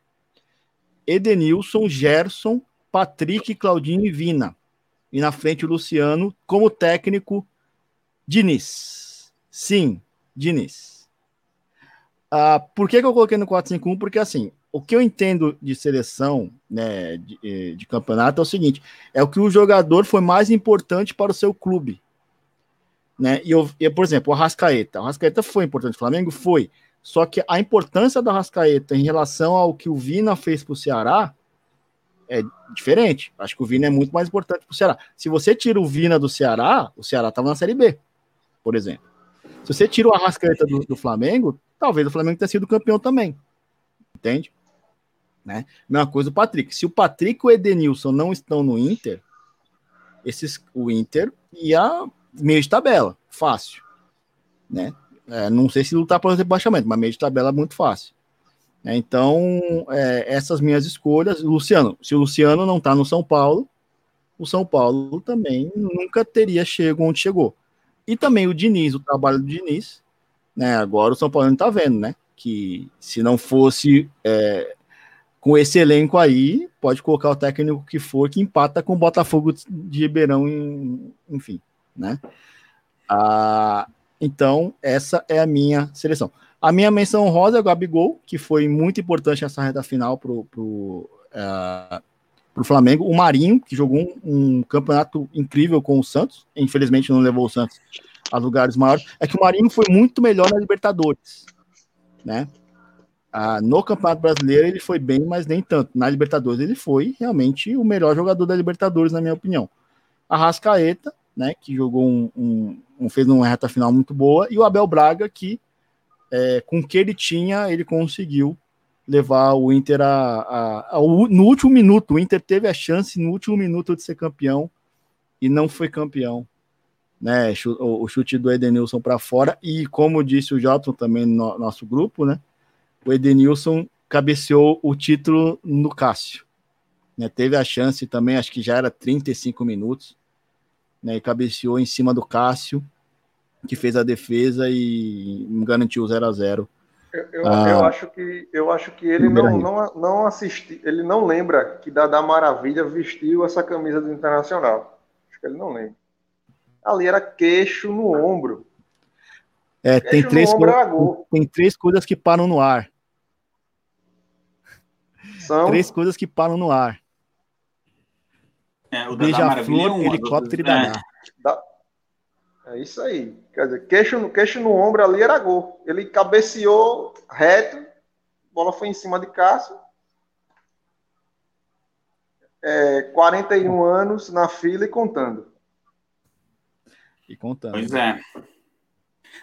Edenilson, Gerson, Patrick, Claudinho e Vina. E na frente o Luciano, como técnico, Diniz. Sim, Diniz. Ah, por que, que eu coloquei no 4-5-1? Porque assim, o que eu entendo de seleção, né, de, eh, de campeonato é o seguinte: é o que o jogador foi mais importante para o seu clube. Né? E, eu, e, por exemplo, o Arrascaeta. O Arrascaeta foi importante o Flamengo? Foi. Só que a importância do Arrascaeta em relação ao que o Vina fez para o Ceará é diferente. Acho que o Vina é muito mais importante para o Ceará. Se você tira o Vina do Ceará, o Ceará estava na Série B, por exemplo. Se você tira o Arrascaeta do, do Flamengo, talvez o Flamengo tenha sido campeão também. Entende? Né? Mesma coisa o Patrick. Se o Patrick e o Edenilson não estão no Inter, esses, o Inter ia meio de tabela, fácil. Né? É, não sei se lutar pelo rebaixamento, mas meio de tabela é muito fácil. É, então, é, essas minhas escolhas. Luciano, se o Luciano não está no São Paulo, o São Paulo também nunca teria chegado onde chegou. E também o Diniz, o trabalho do Diniz, né? Agora o São Paulo está vendo, né? Que se não fosse é, com esse elenco aí, pode colocar o técnico que for, que empata com o Botafogo de Ribeirão, em- enfim, né? Ah, então, essa é a minha seleção. A minha menção rosa é o Gabigol, que foi muito importante nessa reta final pro, pro, ah, pro Flamengo. O Marinho, que jogou um, um campeonato incrível com o Santos. Infelizmente não levou o Santos a lugares maiores. É que o Marinho foi muito melhor na Libertadores, né? Ah, no Campeonato Brasileiro ele foi bem, mas nem tanto. Na Libertadores ele foi realmente o melhor jogador da Libertadores, na minha opinião. A Rascaeta, né, que jogou um, um- um- fez uma reta final muito boa, e o Abel Braga, que é, com o que ele tinha, ele conseguiu levar o Inter a, a- ao- no último minuto. O Inter teve a chance no último minuto de ser campeão e não foi campeão. Né, o, chute do Edenilson para fora, e como disse o Jotson também no nosso grupo, né, o Edenilson cabeceou o título no Cássio. Né, teve a chance também, acho que já era 35 minutos, né, e cabeceou em cima do Cássio, que fez a defesa e garantiu o 0 a 0 Eu, eu, Ah. eu acho que eu acho que ele não, não, não assisti, ele não lembra que Dada Maravilha vestiu essa camisa do Internacional. Acho que ele não lembra. Ali era queixo no ombro. É, tem Queixo três, no ombro gol. tem três coisas que param no ar. São Três coisas que param no ar. É, é Beija-flor, uma, helicóptero e é, Dadá. É isso aí. Quer dizer, queixo no, queixo no ombro ali era gol. Ele cabeceou reto, a bola foi em cima de Cássio. É, 41 anos na fila e contando. E contando. Pois é.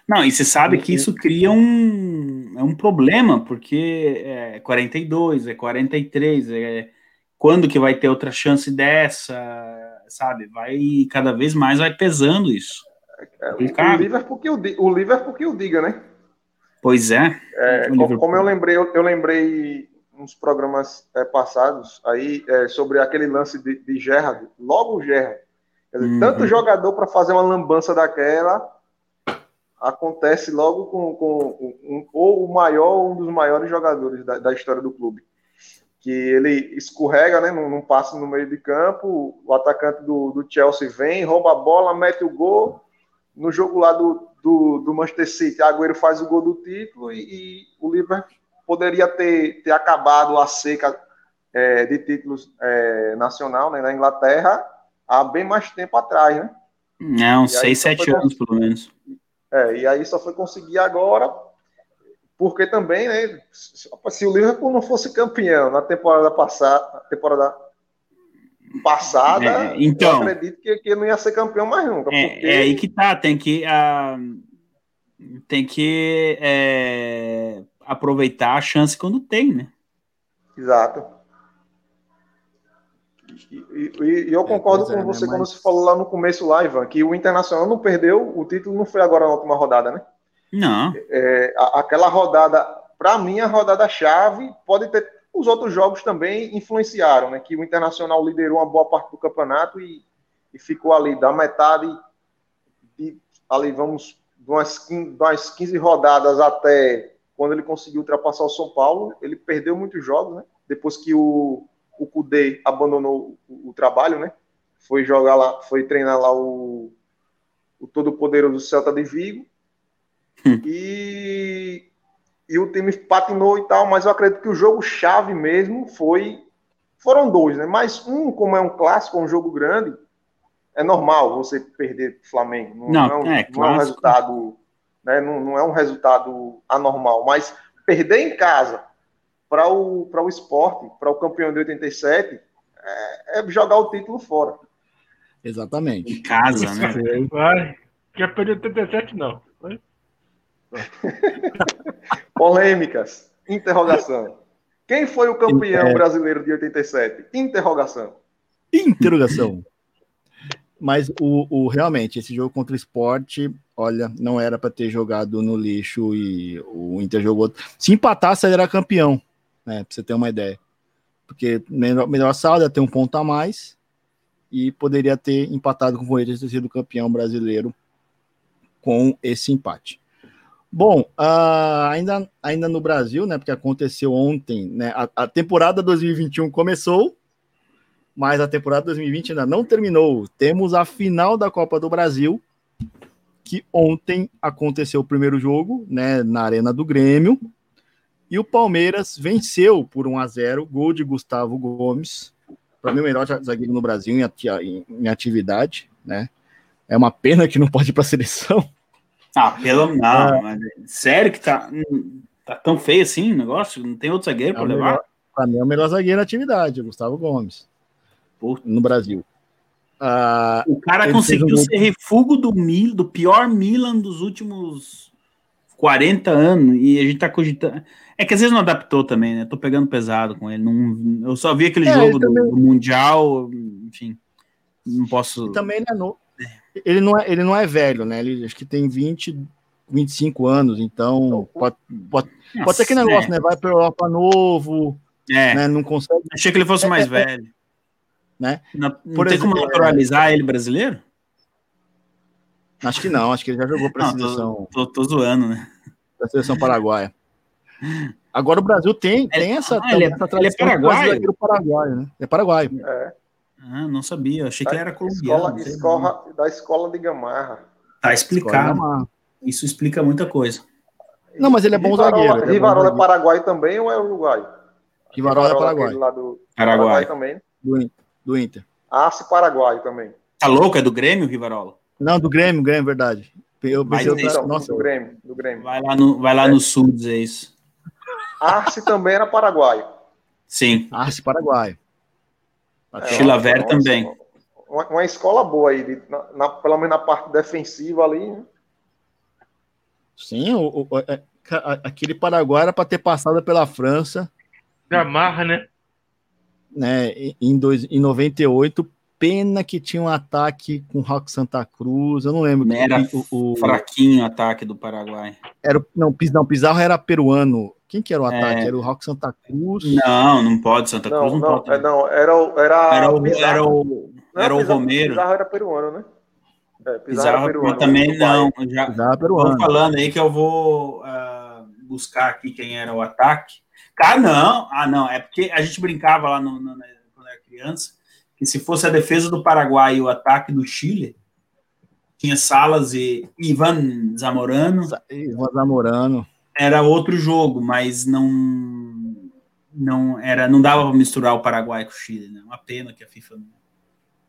Não, e você sabe que isso cria um, é um problema, porque é 42, é 43, é quando que vai ter outra chance dessa, sabe? Vai cada vez mais vai pesando isso. É, o, Complicado. o Liverpool que o, di- o Liverpool que o diga, né? Pois é. É, como eu lembrei, eu, eu lembrei uns programas é, passados aí é, sobre aquele lance de, de Gerrard, logo o Gerrard. Quer dizer, Uhum. Tanto jogador para fazer uma lambança daquela acontece logo com, com um, ou o maior um dos maiores jogadores da, da história do clube. Que ele escorrega, né, num, num passe no meio de campo, o atacante do, do Chelsea vem, rouba a bola, mete o gol. No jogo lá do, do, do Manchester City, Agüero faz o gol do título e, e o Liverpool poderia ter, ter acabado a seca é, de títulos é, nacional né, na Inglaterra há bem mais tempo atrás, né? É, uns E aí 6, só 7 foi anos, pelo menos. É, e aí só foi conseguir agora, porque também, né? Se o Liverpool não fosse campeão na temporada passada, temporada passada, É, então. eu acredito que, que ele não ia ser campeão mais nunca. É, porque é aí que tá, tem que ah, tem que é, aproveitar a chance quando tem, né? Exato. E, e- eu concordo pois é, com né, você quando mas- você falou lá no começo lá, Ivan, que o Internacional não perdeu, o título não foi agora na última rodada, né? Não. É, aquela rodada, para mim, a rodada chave pode ter. Os outros jogos também influenciaram, né? Que o Internacional liderou uma boa parte do campeonato e, e ficou ali da metade de ali vamos de umas 15, de umas 15 rodadas até quando ele conseguiu ultrapassar o São Paulo, ele perdeu muitos jogos, né? Depois que o, o Kudê abandonou o, o trabalho, né? Foi jogar lá, foi treinar lá o, o todo-poderoso Celta de Vigo. E, e o time patinou e tal, mas eu acredito que o jogo chave mesmo foi foram dois, né? Mas um, como é um clássico, um jogo grande, é normal você perder pro Flamengo. Não, Não, não é, não é um resultado, né? Não, não é um resultado anormal, mas perder em casa para o para o esporte, para o campeão de 87, é, é jogar o título fora. Exatamente. Em casa, né? Vai. Quer perder 87, não. Vai. Polêmicas. Interrogação. Quem foi o campeão É. brasileiro de 87? Interrogação. Interrogação. Mas o, o- realmente, esse jogo contra o esporte, olha, não era para ter jogado no lixo e o Inter jogou. Se empatasse, ele era campeão, né? Pra você ter uma ideia. Porque melhor, melhor saldo ter um ponto a mais e poderia ter empatado com o Corinthians ter sido campeão brasileiro com esse empate. Bom, ah, ainda, ainda no Brasil, né? Porque aconteceu ontem, né? A, a temporada 2021 começou, mas a temporada 2020 ainda não terminou. Temos a final da Copa do Brasil, que ontem aconteceu o primeiro jogo, né, na Arena do Grêmio, e o Palmeiras venceu por 1 a 0, gol de Gustavo Gomes, para mim o melhor zagueiro no Brasil em, ati- em- em atividade, né? É uma pena que não pode ir para a seleção. Ah, pelo não, mas sério que tá, tá tão feio assim o negócio? Não tem outro zagueiro É pra o levar? Para mim é o melhor zagueiro em atividade, Gustavo Gomes, Pô. no Brasil. Ah, O cara conseguiu um ser refúgio do Mil, do pior Milan dos últimos 40 anos, e a gente tá cogitando. É que às vezes não adaptou também, né? Tô pegando pesado com ele. Não, eu só vi aquele É, jogo ele do, também- do Mundial, enfim. Não posso. E também ele é novo. Ele não é, ele não é velho, né? Ele acho que tem 20, 25 anos, então pode, pode, pode ser que negócio, né? Vai para Europa novo, É, né? Não consegue. achei que ele fosse mais velho. Né? Não, não Por tem exemplo, como naturalizar ele brasileiro? Acho que não, acho que ele já jogou para a seleção, tô, tô, tô zoando, né? pra seleção paraguaia. Agora o Brasil tem, tem essa, Ah, ele é- essa ele é paraguaio? paraguaio, né? É paraguaio. É, Ah, não sabia. Achei que ele era colombiano. escola, escola, da escola de Gamarra. Tá explicado. uma- Isso explica muita coisa. Não, mas ele é bom Rivarola, zagueiro. é Rivarola é zagueiro. Paraguai também ou é Uruguai? Rivarola é aquele paraguai, Lá do Paraguai. também. né? do, do Inter. Arce Paraguai também. Tá louco? É do Grêmio, Rivarola? Não, do Grêmio, Grêmio, verdade. Eu Mas pensei, outra- isso- Então, nossa, do Grêmio, do Grêmio. Vai lá no, vai lá no sul dizer isso. Arce também era Paraguai. Sim. Arce paraguaio. É, Chilaver também. Uma, uma escola boa aí, de- na, na- pelo menos na parte defensiva ali. né? Sim, o, o- é- a- aquele Paraguai era para ter passado pela França, Gamarra, né? né, em, em dois, em 98. Pena que tinha um ataque com o Rock Santa Cruz. Eu não lembro. Era o, o, fraquinho o ataque do Paraguai. era, o- não, não, Pizarro era peruano. Quem que era o É. ataque? Era o Rock Santa Cruz. Não, não pode. Santa Cruz Não, não, não, pode. é, não, era, o- era, Era o, Pizarro. era o, Não, era o Pizarro- Romero. Pizarro era peruano, né? É, Pizarro, Pizarro, era peruano. também Bahia. não. Já, Pizarro era Tô peruano. falando aí que eu vou ah, buscar aqui quem era o ataque. Cara, não. Ah, não. É porque a gente brincava lá no, no- né, quando era criança que se fosse a defesa do Paraguai e o ataque do Chile, tinha Salas e Ivan Zamorano, Ivan Zamorano. era outro jogo, mas não não era não dava para misturar o Paraguai com o Chile, né? Uma pena que a FIFA não,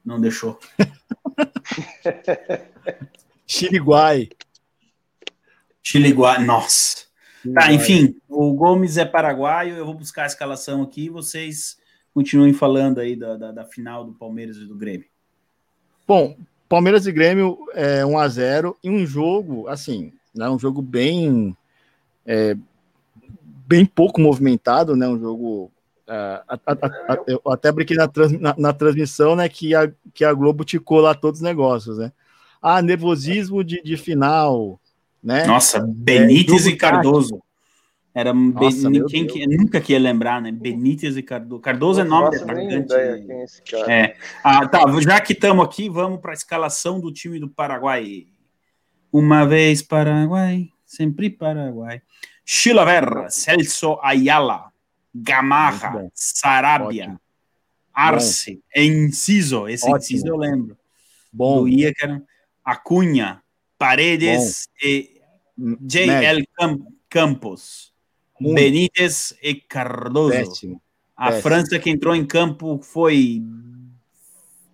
não deixou. Chiriguai. Chile igual, nossa. Tá, enfim, o Gomes é paraguaio, eu vou buscar a escalação aqui vocês continuem falando aí da, da, da final do Palmeiras e do Grêmio. Bom, Palmeiras e Grêmio é 1 a 0 e um jogo, assim, né, um jogo bem é, bem pouco movimentado, né, um jogo a- a- a- a- eu até brinquei na, trans- na- na transmissão, né, que a, que a Globo ticou lá todos os negócios, né? Ah, nervosismo de, de final, né? Nossa, Benítez jogo e Cardoso. Era Nossa, meu quem Deus. que, nunca que ia lembrar, né? Benítez e Cardoso. Cardoso é nome de atacante. ideia quem é. É. Ah, tá. Já que estamos aqui, vamos para a escalação do time do Paraguai. Uma vez Paraguai, sempre Paraguai. Chilaver, Celso Ayala, Gamarra, bom. Sarabia, Ótimo. Arce, Enciso, esse Ótimo. Enciso eu lembro. Bom, Do Acunha, Paredes e médio, J.L. Cam- Campos, Muito. Benítez e Cardoso. péssimo. A Péssimo. França que entrou em campo foi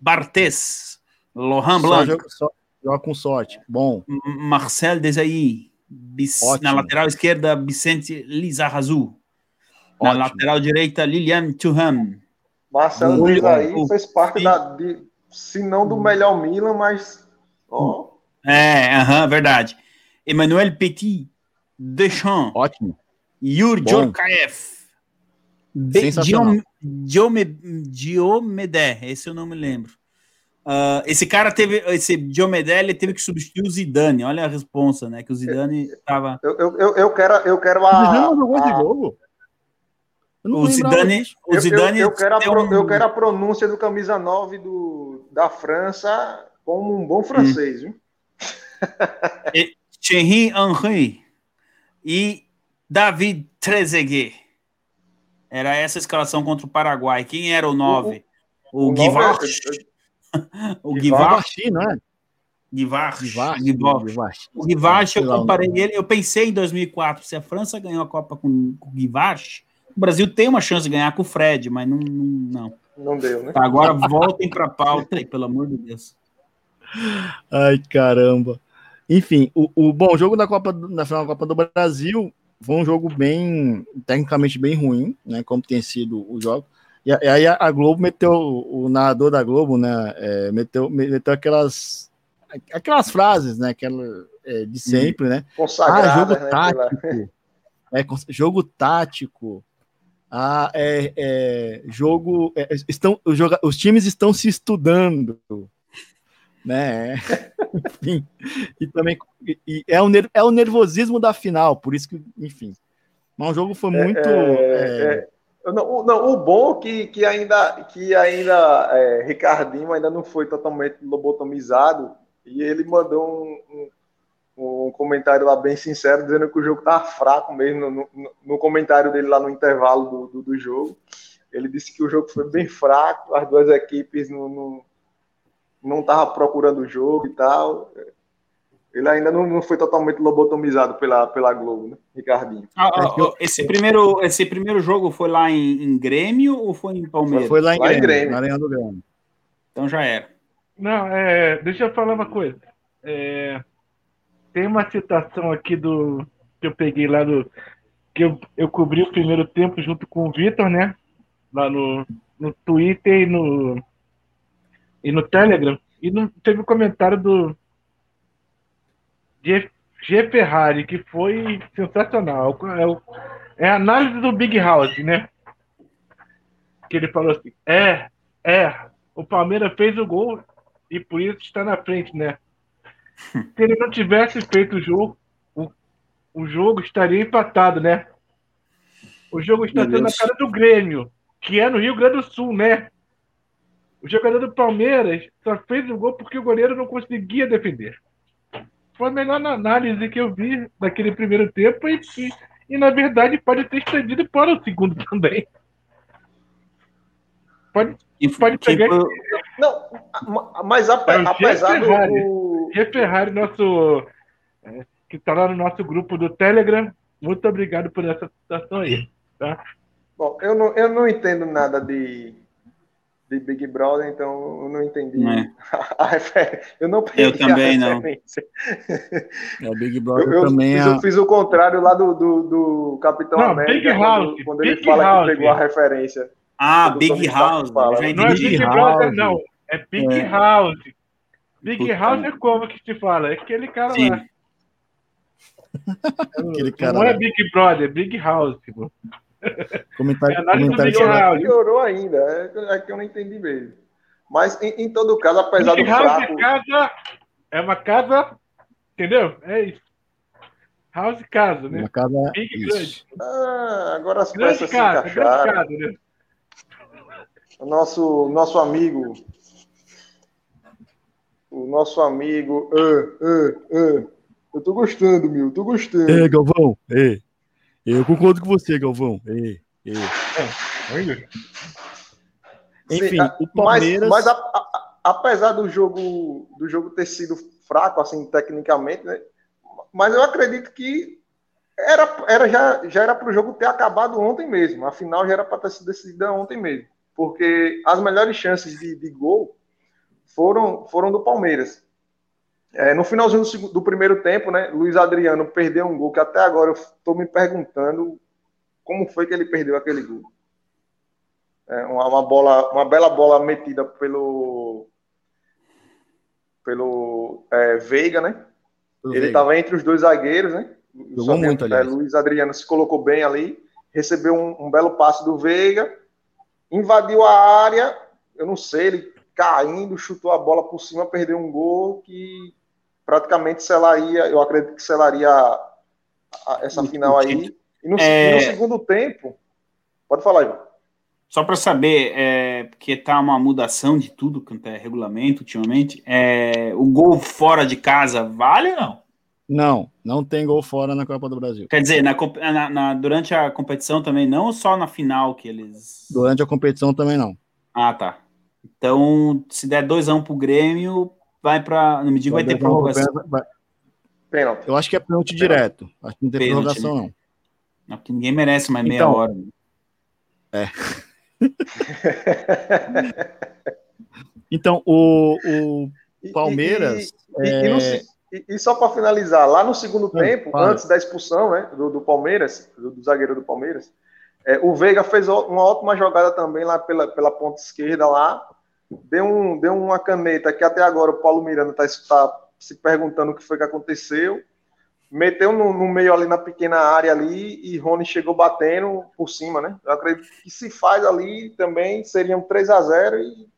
Barthez, Laurent Só Blanc, joga, só joga com sorte. Bom, Marcel Desailly, Bis- na lateral esquerda Vicente Lizarrazu, na lateral direita Lilian Thuram, Marcelo O- Desailly fez parte o- da, de, se não do melhor Milan, mas ó, é, aham, verdade, Emmanuel Petit, Deschamps, ótimo. Yuri. Djorkaeff, Sensacional. Diomedé, esse eu não me lembro. Ah, esse cara teve, esse Diomedé, ele teve que substituir o Zidane. Olha a responsa, né? Que o Zidane estava. eu, eu, eu, eu quero, eu quero O Zidane a, não jogou esse a- jogo? Eu não O Zidane, o eu, Zidane eu, eu, quero a pro- um- eu quero a pronúncia do camisa 9 do, da França como um bom francês, viu? Thierry Henry e David Trezeguet. Era essa a escalação contra o Paraguai. Quem era o 9? O, Guivarch. O Guivarch. Não é? Guivarch. O Guivarch, Sei eu comparei ele, eu pensei em 2004, se a França ganhou a Copa com, com o Guivarch, o Brasil tem uma chance de ganhar com o Fred, mas não. não, não. Não deu, né? Tá, agora voltem para a pauta aí, pelo amor de Deus. Ai, caramba. Enfim, o, o bom o jogo da Copa na final da Copa do Brasil foi um jogo bem tecnicamente bem ruim, né? Como tem sido o jogo. E, e aí a, a Globo meteu o narrador da Globo, né? é, meteu, meteu aquelas aquelas frases, né? Aquela é, de sempre, né? Ah, jogo né? pela- tático. É, jogo tático. Ah, é, é, jogo. é, estão, os, joga- os times estão se estudando. Né? enfim. E também e- é, o é o nervosismo da final, por isso que, enfim. Mas o jogo foi muito. é, É, não, o- não, o bom é que, que ainda, que ainda é, Ricardinho ainda não foi totalmente lobotomizado e ele mandou um, um, um comentário lá bem sincero dizendo que o jogo tava fraco mesmo no, no, no comentário dele lá no intervalo do, do, do jogo. Ele disse que o jogo foi bem fraco, as duas equipes não não não estavam procurando o jogo e tal. Ele ainda não, não foi totalmente lobotomizado pela, pela Globo, né, Ricardinho? Ah, ah, É ah, esse, primeiro, esse primeiro jogo foi lá em, em Grêmio ou foi em Palmeiras? foi lá em Lá em Grêmio, Grêmio. na Arena do Grêmio. Então já era. Não, é, deixa eu falar uma coisa. É, tem uma citação aqui do que eu peguei lá do que eu, eu cobri o primeiro tempo junto com o Vitor, né? Lá no, no Twitter e no e no Telegram. E não teve um comentário do G, G Ferrari que foi sensacional. É, o- é a análise do Big House, né? Que ele falou assim: é, é, o Palmeiras fez o gol e por isso está na frente, né? Se ele não tivesse feito o jogo, o, o jogo estaria empatado, né? O jogo está sendo na cara do Grêmio, que é no Rio Grande do Sul, né? O jogador do Palmeiras só fez o gol porque o goleiro não conseguia defender. Foi a melhor análise que eu vi daquele primeiro tempo e, e, e, na verdade pode ter estendido para o segundo também. Pode E, Pode tipo, pegar- Não, ma- mas É apesar Ferrari. do- G Ferrari, nosso. é, que está lá no nosso grupo do Telegram. Muito obrigado por essa citação aí. Tá? Bom, eu não, eu não entendo nada de, de Big Brother, então eu não entendi Não é. a referência. Eu não peguei Eu também a não. referência. É, o Big Eu, Brother eu também fiz, é. eu fiz o contrário lá do, do, do Capitão Não, América, Big quando, House, quando ele Big fala House. que pegou a referência. Ah, Big House. Fala. eu já Não é entendi. Big House. Brother, não. É Big É. House. Big Puta House é como que se fala? É aquele cara Sim. lá. Aquele cara não é lá. Big Brother, é Big House. Tipo. Comentário, comentário do Miguel chegado. House. Piorou ainda, é, é que eu não entendi mesmo. Mas, em, em todo caso, apesar do fraco... é casa. É uma casa. Entendeu? É isso. House casa, né? Uma casa. Big isso. grande. Ah, agora as Grande peças se casa, grande encaixaram. casa, né? O nosso, nosso amigo... O nosso amigo... ah, ah, ah. Eu tô gostando, meu, tô gostando. É, Galvão. É. Eu concordo com você, Galvão. É. É. Enfim, Sim, a- o Palmeiras. Mas, mas a- a- a- apesar do jogo, do jogo ter sido fraco, assim, tecnicamente, né? Mas eu acredito que era, era, já, já era para o jogo ter acabado ontem mesmo. A final já era para ter sido decidida ontem mesmo. Porque as melhores chances de, de gol foram, foram do Palmeiras. É, no finalzinho do, segu- do primeiro tempo, né? Luiz Adriano perdeu um gol que até agora eu estou me perguntando como foi que ele perdeu aquele gol. É, uma, uma bola, uma bela bola metida pelo pelo é, Veiga, né? Ele estava entre os dois zagueiros, né? Jogou muito, é, aliás. Luiz Adriano se colocou bem ali, recebeu um, um belo passe do Veiga, invadiu a área, eu não sei, ele caindo, chutou a bola por cima, perdeu um gol que praticamente selaria, eu acredito que selaria a- a- essa final aí. E no, É. no segundo tempo, pode falar, Ivan. Só para saber, é, porque tá uma mudação de tudo quanto é regulamento ultimamente, é, o gol fora de casa vale ou não? Não, não tem gol fora na Copa do Brasil. Quer dizer, na, na- na- durante a competição também não, ou só na final que eles. Durante a competição também não. Ah, tá. Então, se der 2x1 pro Grêmio, vai pra. Não me diga, vai ter prorrogação. Vai- Pênalti. Eu acho que é pênalti direto. Acho que não tem Pênalti, prorrogação, né? não. Não, porque ninguém merece mais meia Então, hora. Então, o, o Palmeiras, E, e- e se- e- e só para finalizar, lá no segundo Não, tempo, fala. antes da expulsão né, do, do Palmeiras, do, do zagueiro do Palmeiras, é, o Veiga fez uma ótima jogada também lá pela, pela ponta esquerda lá. Deu, um, deu uma caneta que até agora o Paulo Miranda está se perguntando o que foi que aconteceu. Meteu no, no meio ali na pequena área ali e Rony chegou batendo por cima, né? Eu acredito que se faz ali também seriam 3 a 0 e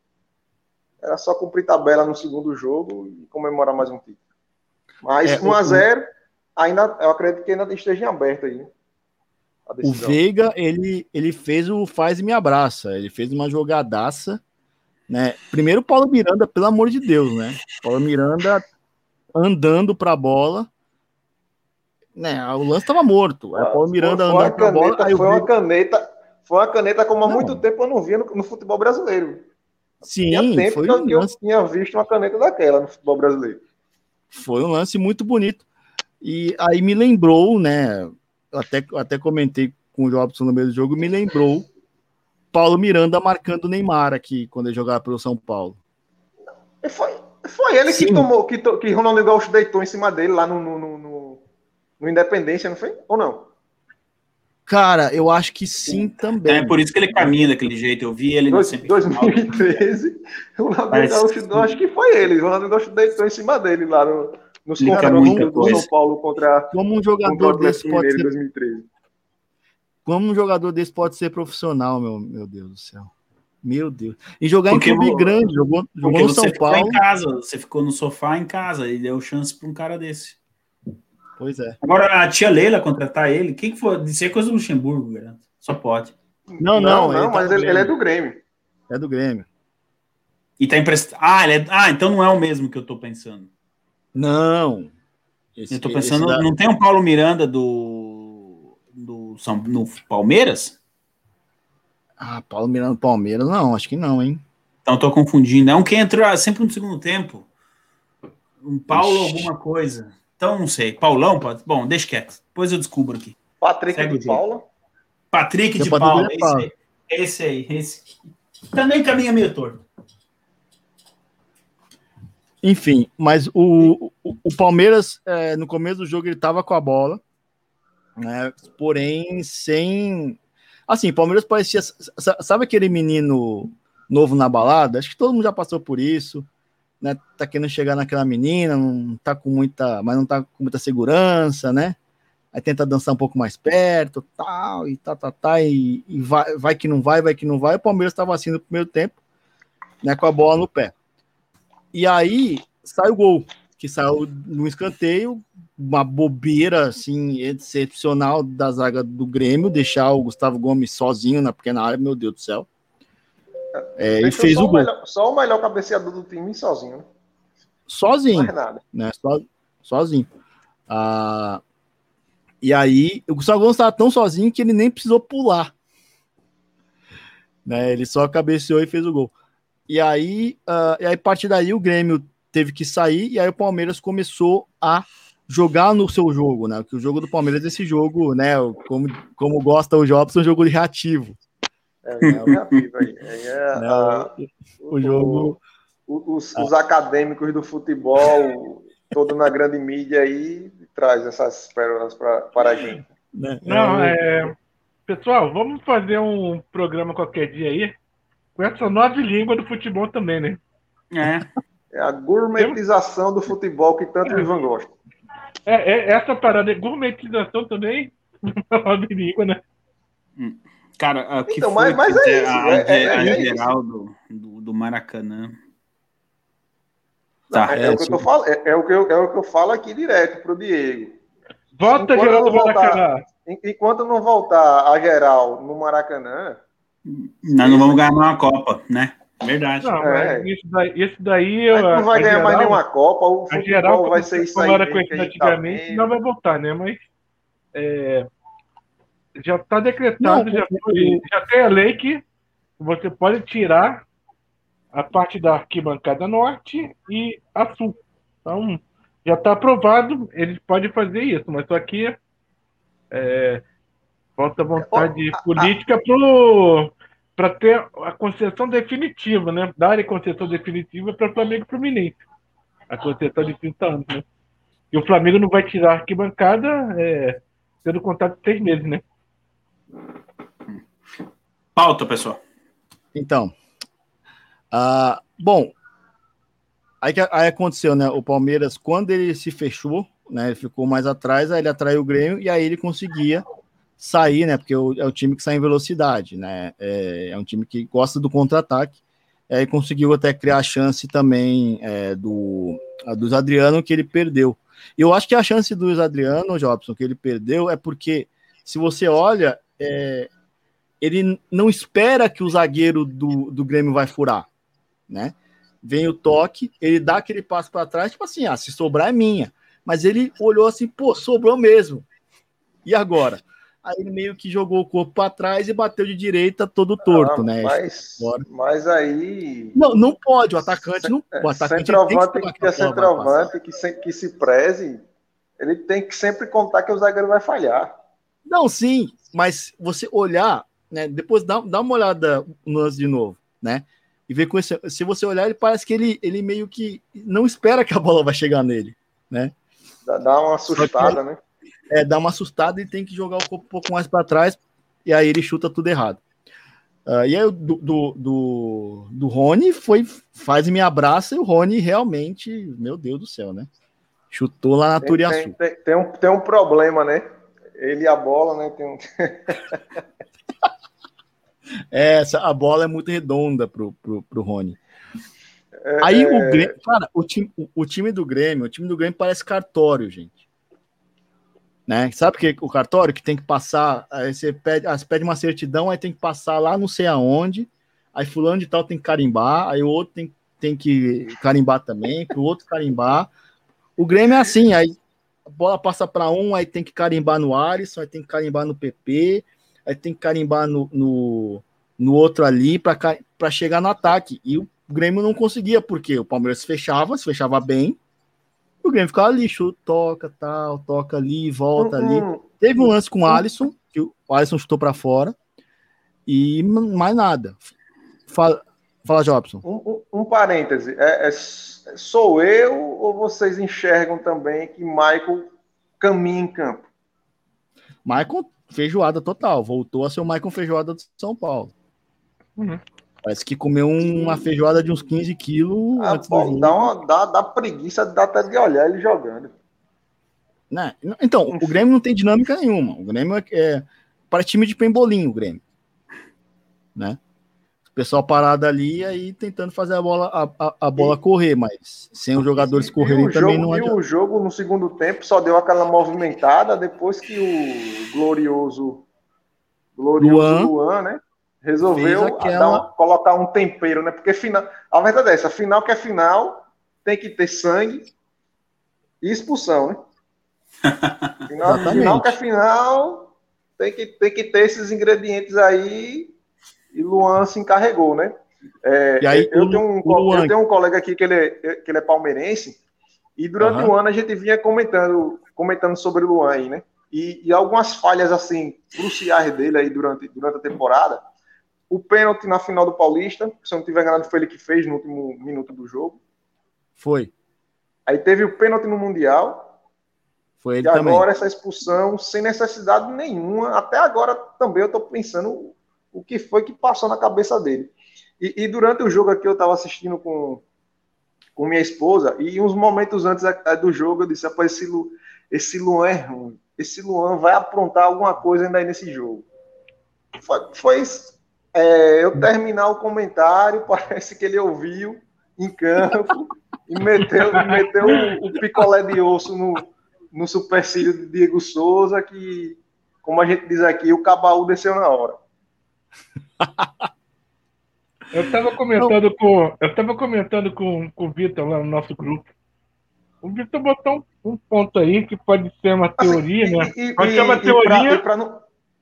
era só cumprir tabela no segundo jogo e comemorar mais um título. Mas É, 1 a o- 0 ainda, eu acredito que ainda esteja em aberto aí. né? O. Veiga, ele, ele fez o faz e me abraça. Ele fez uma jogadaça, né? Primeiro o Paulo Miranda, pelo amor de Deus, né? Paulo Miranda andando pra bola. Né, o lance estava morto. Aí Paulo Miranda foi, foi andando pra bola. caneta, Aí foi uma caneta, foi uma caneta como há Não. muito tempo eu não via no, no futebol brasileiro. Tinha Sim, tempo foi eu, um que eu lance tinha visto uma caneta daquela no futebol brasileiro. Foi um lance muito bonito. E aí me lembrou, né? eu Até, até comentei com o Jobson no meio do jogo, me lembrou Paulo Miranda marcando o Neymar aqui, quando ele jogava pelo São Paulo. Foi, foi ele que Sim. tomou, que, to- que Ronaldinho Gaúcho deitou em cima dele lá no, no, no, no- no Independência, não foi? Ou não? Cara, eu acho que sim também. É por isso que ele caminha daquele jeito. Eu vi ele no Dois- semifinal. 2013, o Ronaldinho Mas- Gaúcho, eu acho que foi ele. O Ronaldinho Gaúcho deitou em cima dele lá no, nos confrontos do coisa. São Paulo contra, Como um jogador desse pode ser, 2013. Como um jogador desse pode ser profissional, meu, meu Deus do céu. Meu Deus. E jogar Porque em clube vo- grande, jogou, jogou no você São ficou Paulo. em casa, você ficou no sofá em casa e deu chance para um cara desse. Pois é. Agora, a tia Leila contratar ele, quem que foi? Isso é coisa do Luxemburgo, garanto. Só pode. Não, não, ele tá mas ele, ele é do Grêmio. É do Grêmio. E tá emprestado. Ah, ele é... ah, então não é o mesmo que eu tô pensando. Não. Esse- Eu tô pensando, da- não tem um Paulo Miranda do São, no Palmeiras? Ah, Paulo Miranda do Palmeiras, não, acho que não, hein? Então eu tô confundindo. É um que entra sempre no segundo tempo. Um Paulo Ixi. alguma coisa. Então não sei. Paulão, pode? Bom, deixa quieto. Depois eu descubro aqui. Patrick Segue de. Paula. Patrick Você de Paula, esse Paulo. aí. Esse aí, esse. Também caminha meio torto. Enfim, mas o, o, o Palmeiras, é, no começo do jogo, ele tava com a bola, né? Porém, sem. Assim, Palmeiras parecia. sa- Sabe aquele menino novo na balada? Acho que todo mundo já passou por isso, né? Tá querendo chegar naquela menina, não tá com muita. Mas não tá com muita segurança, né? aí tenta dançar um pouco mais perto, tal, e tá, tá, tá, e, e vai, vai que não vai, vai que não vai. O Palmeiras estava assim no primeiro tempo, né, com a bola no pé. E aí sai o gol, que saiu no escanteio, uma bobeira assim excepcional da zaga do Grêmio, deixar o Gustavo Gomes sozinho na pequena área, meu Deus do céu. É, e fez o gol. Melhor, só o melhor cabeceador do time sozinho, né? Sozinho. Né? So- sozinho. Ah, e aí, o Gustavo Gomes estava tão sozinho que ele nem precisou pular. Né? Ele só cabeceou e fez o gol. E aí, ah, e aí, a partir daí, o Grêmio teve que sair, e aí o Palmeiras começou a jogar no seu jogo, né? Que o jogo do Palmeiras é esse jogo, né? Como, como gosta o Jobson, é um jogo reativo. É, é o reativo aí. É, né? a- O jogo. o- os, os acadêmicos do futebol, todo na grande mídia aí, traz essas pérolas pra, para a gente. Né? Não, É, é. Pessoal, vamos fazer um programa qualquer dia aí com essa nova língua do futebol também, né? É. É a gourmetização do futebol que tanto o Ivan gosta. É, é- essa parada é gourmetização também, nova língua, né? Cara, o que Então, foi mas- mas que é a- isso, a, é- é- a é geral do, do, do Maracanã. Tá. é, é o que eu tô fal- é, é o que eu, é o que eu falo aqui direto pro Diego. Volta Enquanto geral do Maracanã. En- Enquanto não voltar a geral no Maracanã, Nós não vamos ganhar uma Copa, né? Verdade. Não, É. isso daí, isso daí a gente não vai a ganhar mais geral- nenhuma Copa, o A geral, futebol vai ser isso aí. era conhecido tá antigamente, não vai voltar, né? Mas é, já está decretado, Não, já, foi- já tem a lei que você pode tirar a parte da arquibancada norte e a sul. Então, já está aprovado, eles podem fazer isso, mas só que é, falta vontade política para ter a concessão definitiva, né? Dar a concessão definitiva para Flamengo e Fluminense. A concessão de 30 anos, né? E o Flamengo não vai tirar a arquibancada é, tendo contato de seis meses, né? Pauta, pessoal. Então, ah, bom, aí, que- aí aconteceu, né? O Palmeiras, quando ele se fechou, né? Ele ficou mais atrás, aí ele atraiu o Grêmio e aí ele conseguia sair, né? Porque o- é o time que sai em velocidade, né? É, é um time que gosta do contra-ataque. Aí conseguiu até criar a chance também é, do, dos Adriano que ele perdeu. Eu acho que a chance do Adriano, Jobson, que ele perdeu é porque se você olha, é, ele não espera que o zagueiro do, do Grêmio vai furar, né? Vem o toque, ele dá aquele passo para trás, tipo assim, ah, se sobrar é minha. Mas ele olhou assim, pô, sobrou mesmo. E agora? Aí ele meio que jogou o corpo para trás e bateu de direita todo torto, Ah, né? Mas, mas aí. Não, não pode, o atacante não. O atacante tem que que passar. centroavante, que, se, que se preze, ele tem que sempre contar que o zagueiro vai falhar. Não, sim, mas você olhar, né? Depois dá, dá uma olhada no lance de novo, né? E ver com esse. Se você olhar, ele parece que ele, ele meio que não espera que a bola vai chegar nele, né? Dá, dá uma assustada, né? É, dá uma assustada e tem que jogar o corpo um pouco mais para trás, e aí ele chuta tudo errado. Ah, e aí o do, do, do, do Rony foi faz e me abraça, e o Rony realmente, meu Deus do céu, né? Chutou lá na Tem, Turiaçu. tem, tem, tem um, tem um problema, né? Ele e a bola, né? Tem um... É, Essa, a bola é muito redonda pro, pro, pro Rony. Aí o Grêmio, cara, o time, o, o time do Grêmio, o time do Grêmio parece cartório, gente. Né? Sabe que o cartório que tem que passar, aí você pede, ah, você pede uma certidão, aí tem que passar lá não sei aonde, aí fulano de tal tem que carimbar, aí o outro tem, tem que carimbar também, pro outro carimbar. O Grêmio é assim, aí a bola passa para um, aí tem que carimbar no Alisson, aí tem que carimbar no PP, aí tem que carimbar no, no, no outro ali para chegar no ataque. E o Grêmio não conseguia, porque o Palmeiras fechava, se fechava bem, o Grêmio ficava ali, chuta, toca, tal, toca ali, volta ali. Teve um lance com o Alisson, que o Alisson chutou para fora, e mais nada. Fala, fala Jobson. um, um, um parêntese. É, é, sou eu ou vocês enxergam também que Michael caminha em campo? Michael, feijoada total. Voltou a ser o Michael Feijoada de São Paulo. Uhum. Parece que comeu uma feijoada de uns 15 quilos Ah, pô, dá, uma, dá, dá preguiça dá até de olhar ele jogando. Né? Então, o Grêmio não tem dinâmica nenhuma. O Grêmio é, é para time de pembolim, o Grêmio. Né? O pessoal parado ali aí tentando fazer a bola, a, a, a bola E- correr, mas sem os jogadores correrem o também jogo, não adianta. o jogo no segundo tempo só deu aquela movimentada depois que o glorioso glorioso Luan Luan, né? Resolveu aquela- uma- colocar um tempero, né? Porque final, a verdade é essa, final que é final, tem que ter sangue e expulsão, né? Final, final que é final, tem que, tem que ter esses ingredientes aí e Luan se encarregou, né? É, E aí, eu, o- tenho um, Luan- eu tenho um colega aqui que ele é, que ele é palmeirense e durante Aham. o ano a gente vinha comentando, comentando sobre o Luan aí, né? E, e algumas falhas assim cruciais dele aí durante, durante a temporada. O pênalti na final do Paulista, se eu não tiver enganado, foi ele que fez no último minuto do jogo. Foi. Aí teve o pênalti no Mundial. Foi ele E também. agora essa expulsão sem necessidade nenhuma. Até agora também eu tô pensando o que foi que passou na cabeça dele. E, e durante o jogo aqui eu estava assistindo com, com minha esposa e uns momentos antes eh, do jogo eu disse, rapaz, esse, Lu, esse Luan é ruim. Esse Luan vai aprontar alguma coisa ainda aí nesse jogo. Foi, foi é, eu terminar o comentário, parece que ele ouviu em campo e meteu, meteu o, o picolé de osso no, no supercílio de Diego Souza, que, como a gente diz aqui, o cabaú desceu na hora. Eu tava comentando com. Eu tava comentando com, com o Vitor lá no nosso grupo. O Vitor botou um, um ponto aí que pode ser uma teoria, Assim, né? E, e- Pode ser uma teoria. pra- pra não-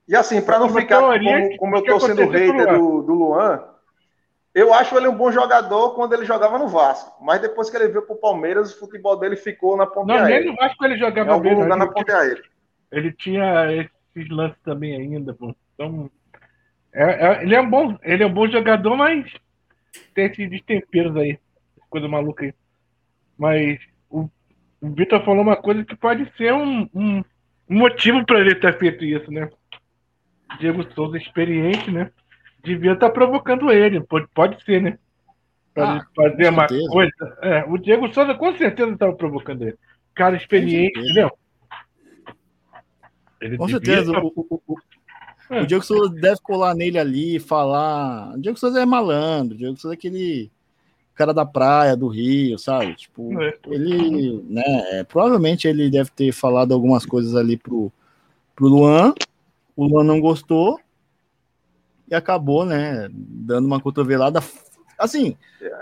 e assim, para não ficar como, como eu tô sendo o hater do, do Luan, eu acho ele um bom jogador quando ele jogava no Vasco. Mas depois que ele veio pro Palmeiras, o futebol dele ficou na ponte Não, nem no Vasco ele Em jogava algum bem, lugar na ele, ponte aérea. ele tinha esses lances também ainda, pô. Então. é- é- ele, é um bom, ele é um bom jogador, mas tem esses destemperos aí. Coisa maluca aí. Mas o, o Vitor falou uma coisa que pode ser um, um, um motivo para ele ter feito isso, né? Diego Souza, experiente, né? Devia estar provocando ele. Pode, pode ser, né? Para Ah, fazer uma certeza. coisa. É, o Diego Souza com certeza estava provocando ele. Cara experiente, entendeu? Ele Com certeza. tá- O, o, o, É. o Diego Souza deve colar nele ali, falar. O Diego Souza é malandro. O Diego Souza é aquele cara da praia, do Rio, sabe? Tipo, É. ele, né? é, provavelmente ele deve ter falado algumas coisas ali pro, pro Luan. O Luan não gostou e acabou, né? Dando uma cotovelada. Assim,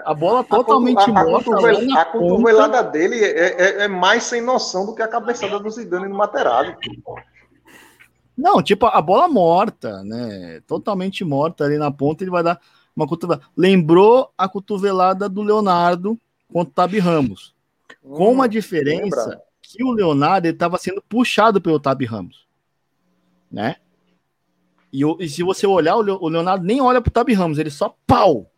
a bola totalmente a, a, morta. na a cotovelada dele é, é- é mais sem noção do que a cabeçada do Zidane no Materazzi. Não, tipo, a bola morta, né? Totalmente morta ali na ponta, ele vai dar uma cotovelada. Lembrou a cotovelada do Leonardo contra o Tabi Ramos. Com uma Hum, diferença lembra. que o Leonardo estava sendo puxado pelo Tabi Ramos, né? E, e se você olhar, o Leo- o Leonardo nem olha pro Tabi Ramos, ele só pau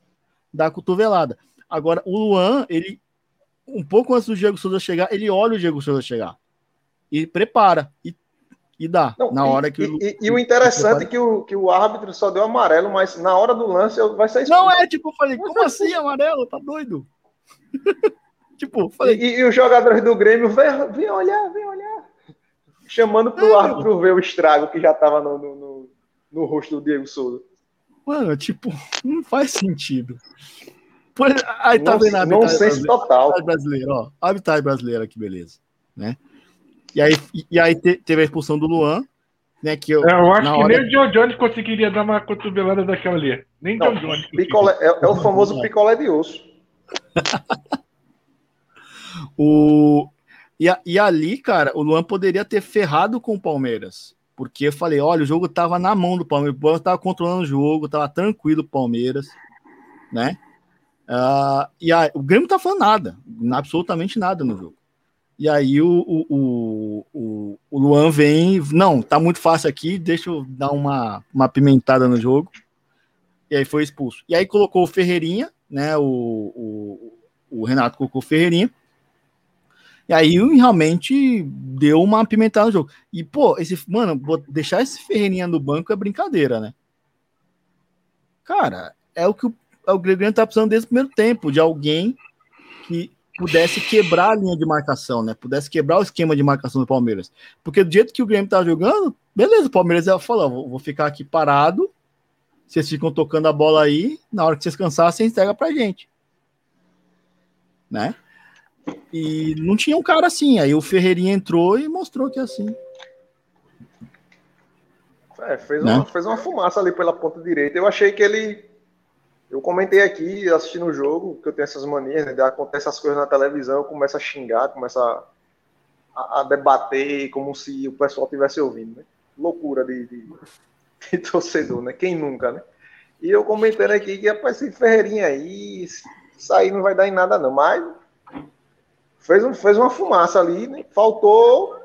dá a cotovelada. Agora, o Luan, ele um pouco antes do Diego Souza chegar, ele olha o Diego Souza chegar e prepara e, e dá Não, na e- hora que e, o e- e o interessante é que o, que o árbitro só deu amarelo, mas na hora do lance vai expulso. Não é, tipo, eu falei, como assim amarelo? Tá doido? tipo, falei, e- e os jogadores do Grêmio, vem, vem olhar, vem olhar. Chamando pro É. árbitro ver o estrago que já tava no, no, no- no rosto do Diego Souza. mano, tipo, não faz sentido. Por- Aí tá Não- vendo a arbitragem brasileira? total. Brasileira, ó. A arbitragem brasileira, que beleza, né? E aí, e aí te- teve a expulsão do Luan, né? Que eu, É, eu acho que hora- nem o John Jones conseguiria dar uma cotovelada daquela ali. Nem Não, John Jones. Picolé, é, é o famoso picolé de osso. O... E, e ali, cara, o Luan poderia ter ferrado com o Palmeiras. Porque eu falei, olha, o jogo tava na mão do Palmeiras, o Palmeiras tava controlando o jogo, tava tranquilo o Palmeiras, né? Ah, e aí, o Grêmio tá falando nada, absolutamente nada no jogo. E aí o, o, o, o Luan vem, não, tá muito fácil aqui, deixa eu dar uma, uma pimentada no jogo. E aí foi expulso. E aí colocou o Ferreirinha, né? O, o, o Renato colocou o Ferreirinha. E aí realmente deu uma apimentada no jogo. E, pô, esse, mano, deixar esse Ferreirinha no banco é brincadeira, né? Cara, é o que o, é o Grêmio tá precisando desde o primeiro tempo, de alguém que pudesse quebrar a linha de marcação, né? Pudesse quebrar o esquema de marcação do Palmeiras. Porque do jeito que o Grêmio tá jogando, beleza, o Palmeiras falar, vou, vou ficar aqui parado, vocês ficam tocando a bola aí, na hora que vocês cansarem, você entrega pra gente. Né? E não tinha um cara assim, aí o Ferreirinha entrou e mostrou que é assim. É, fez, Né? uma, fez uma fumaça ali pela ponta direita. Eu achei que ele. Eu comentei aqui, assistindo o jogo, que eu tenho essas manias, né? Acontece as coisas na televisão, eu começo a xingar, começo a, a, a debater como se o pessoal estivesse ouvindo, né? Loucura de, de, de torcedor, né? Quem nunca, né? E eu comentando aqui que, rapaz, esse Ferreirinha aí, isso aí não vai dar em nada, não. Mas fez, um, fez uma fumaça ali, né? Faltou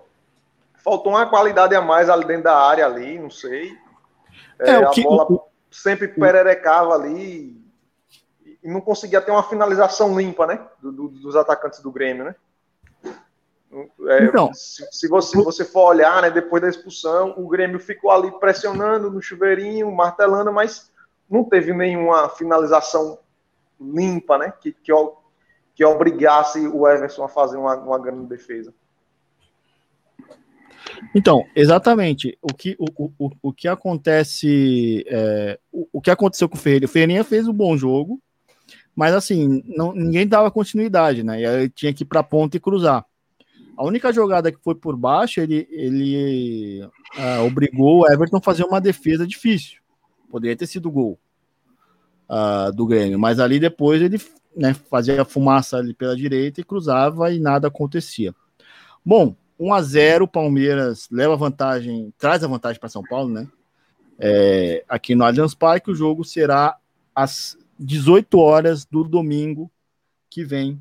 faltou uma qualidade a mais ali dentro da área ali, não sei. É, É, a que- bola sempre pererecava ali e não conseguia ter uma finalização limpa, né? do- do- dos atacantes do Grêmio, né? É, Então. se, se você, você for olhar, né, depois da expulsão, o Grêmio ficou ali pressionando no chuveirinho, martelando, mas não teve nenhuma finalização limpa, né? Que, que, que obrigasse o Everson a fazer uma, uma grande defesa. Então, exatamente. O que, o, o, o- que acontece. é, o, o que aconteceu com o Ferreira? O Ferreirinha fez um bom jogo, mas assim, não, ninguém dava continuidade, né? E aí ele tinha que ir para ponta e cruzar. A única jogada que foi por baixo, ele, ele ah, obrigou o Everton a fazer uma defesa difícil. Poderia ter sido gol ah, do Grêmio, mas ali depois ele né, fazia fumaça ali pela direita e cruzava e nada acontecia. Bom, 1 a 0 Palmeiras leva vantagem, traz a vantagem para São Paulo, né? É, aqui no Allianz Parque, o jogo será às 18 horas do domingo que vem,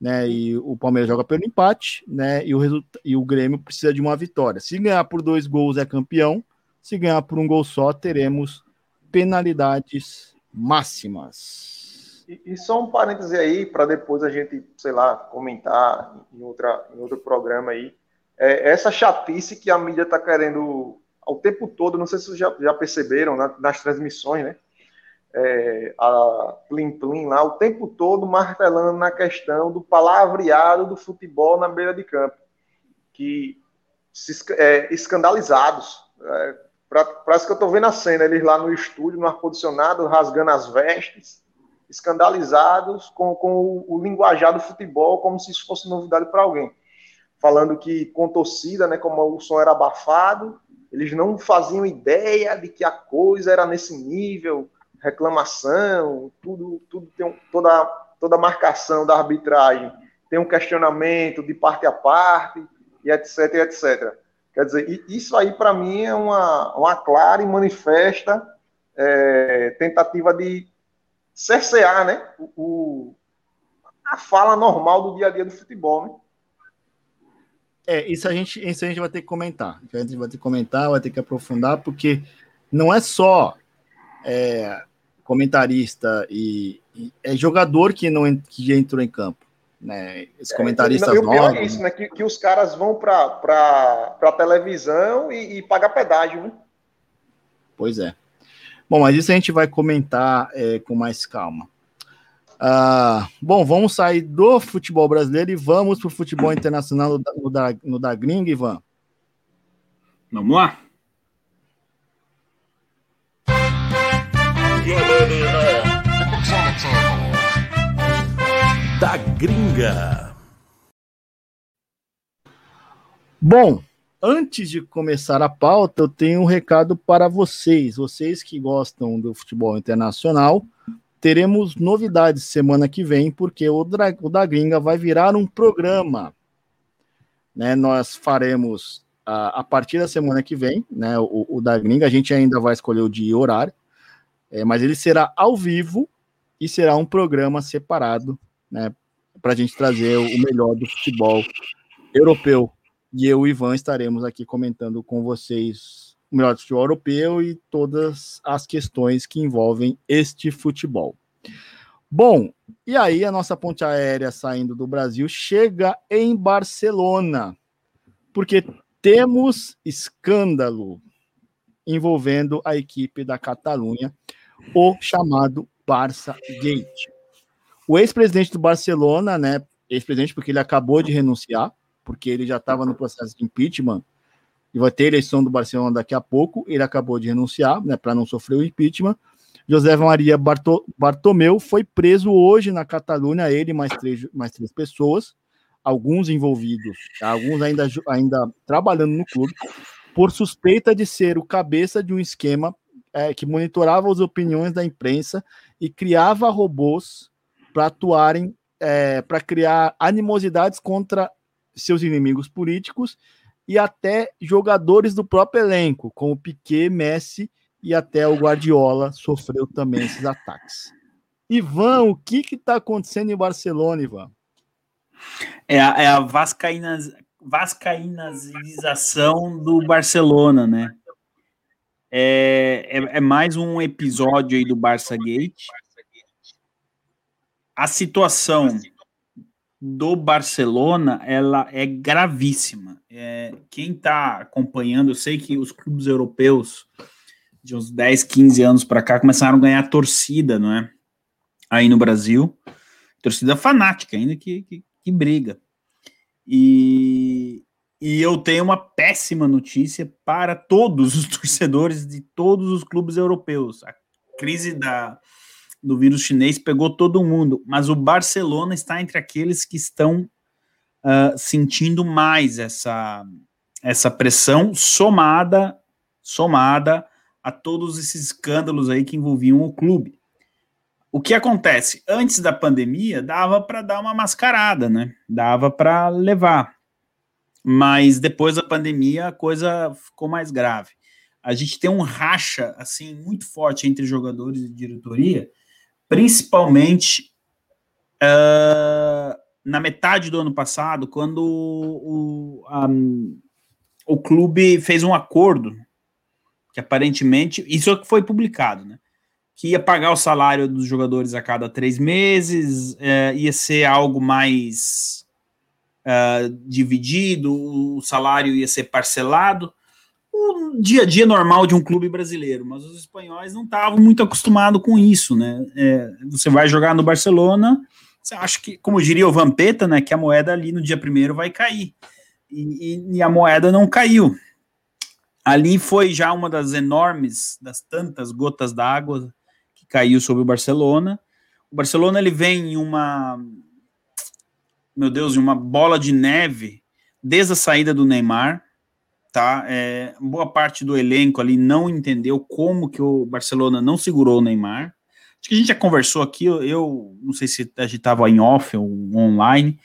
né? E o Palmeiras joga pelo empate, né? E o, e o Grêmio precisa de uma vitória. Se ganhar por dois gols é campeão, se ganhar por um gol só, teremos penalidades máximas. E, só um parêntese aí, para depois a gente, sei lá, comentar em, outra, em outro programa aí. É, essa chatice que a mídia está querendo ao tempo todo, não sei se vocês já, já perceberam na- nas transmissões, né? É, a Plim Plim lá, o tempo todo martelando na questão do palavreado do futebol na beira de campo. Que se, é, escandalizados. É, pra- parece que eu estou vendo a cena, eles lá no estúdio, no ar-condicionado, rasgando as vestes escandalizados com, com o, o linguajar do futebol como se isso fosse novidade para alguém. Falando que com torcida, né, como o som era abafado, eles não faziam ideia de que a coisa era nesse nível, reclamação, tudo, tudo tem um- toda, toda marcação da arbitragem tem um questionamento de parte a parte, e etc, e etc. Quer dizer, isso aí para mim é uma, uma clara e manifesta é, tentativa de cercear né, o, o- a fala normal do dia a dia do futebol. Né? É, isso a gente, isso a gente vai ter que comentar. A gente vai ter que comentar, vai ter que aprofundar, porque não é só é, comentarista e, e é jogador que não que entrou em campo, né? Os comentaristas e o pior é novos. isso, né? Que, que os caras vão para a televisão e, e pagar pedágio, né? Pois é. Bom, mas isso a gente vai comentar é, com mais calma. Ah, bom, vamos sair do futebol brasileiro e vamos para o futebol internacional no, da- no, da, no da gringa, Ivan. Vamos lá? Da Gringa. Bom, antes de começar a pauta, eu tenho um recado para vocês. Vocês que gostam do futebol internacional, teremos novidades semana que vem, porque o, Dra- o da Gringa vai virar um programa. Né, nós faremos a, a partir da semana que vem, né, o, o da Gringa, a gente ainda vai escolher o dia e horário, é, mas ele será ao vivo e será um programa separado, né, para a gente trazer o melhor do futebol europeu. E eu e Ivan estaremos aqui comentando com vocês o melhor futebol europeu e todas as questões que envolvem este futebol. Bom, e aí a nossa ponte aérea saindo do Brasil chega em Barcelona, porque temos escândalo envolvendo a equipe da Catalunha, o chamado Barça Gate. O ex-presidente do Barcelona, né, ex-presidente porque ele acabou de renunciar, porque ele já estava no processo de impeachment e vai ter eleição do Barcelona daqui a pouco. Ele acabou de renunciar, né, para não sofrer o impeachment. José Maria Barto, Bartomeu foi preso hoje na Catalunha, ele mais três, mais três pessoas, alguns envolvidos, alguns ainda, ainda trabalhando no clube, por suspeita de ser o cabeça de um esquema é, que monitorava as opiniões da imprensa e criava robôs para atuarem, é, para criar animosidades contra seus inimigos políticos e até jogadores do próprio elenco, como Piquet, Messi e até o Guardiola sofreu também esses ataques. Ivan, o que está acontecendo em Barcelona, Ivan? É a, é a vascaínas, vascaínazização do Barcelona, né? É, é, é, mais um episódio aí do Barça Gate. A situação do Barcelona ela é gravíssima. É, quem está acompanhando, eu sei que os clubes europeus de uns 10, 15 anos para cá começaram a ganhar torcida, não é? Aí no Brasil, torcida fanática, ainda que, que, que briga. E, e eu tenho uma péssima notícia para todos os torcedores de todos os clubes europeus. A crise da, do vírus chinês pegou todo mundo, mas o Barcelona está entre aqueles que estão uh, sentindo mais essa, essa pressão somada somada a todos esses escândalos aí que envolviam o clube. O que acontece? Antes da pandemia, dava para dar uma mascarada, né? Dava para levar. Mas depois da pandemia, a coisa ficou mais grave. A gente tem um racha assim muito forte entre jogadores e diretoria, principalmente uh, na metade do ano passado, quando o, um, o clube fez um acordo que aparentemente, isso foi publicado, né? Que ia pagar o salário dos jogadores a cada três meses, é, ia ser algo mais uh, dividido, o salário ia ser parcelado. O dia a dia normal de um clube brasileiro, mas os espanhóis não estavam muito acostumados com isso, né? É, você vai jogar no Barcelona, você acha que, como diria o Vampeta, né, que a moeda ali no dia primeiro vai cair. E, e, e a moeda não caiu. Ali foi já uma das enormes, das tantas gotas d'água que caiu sobre o Barcelona. O Barcelona ele vem em uma, meu Deus, em uma bola de neve desde a saída do Neymar, tá? É, boa parte do elenco ali não entendeu como que o Barcelona não segurou o Neymar. Acho que a gente já conversou aqui, eu, não sei se a gente estava em off ou online,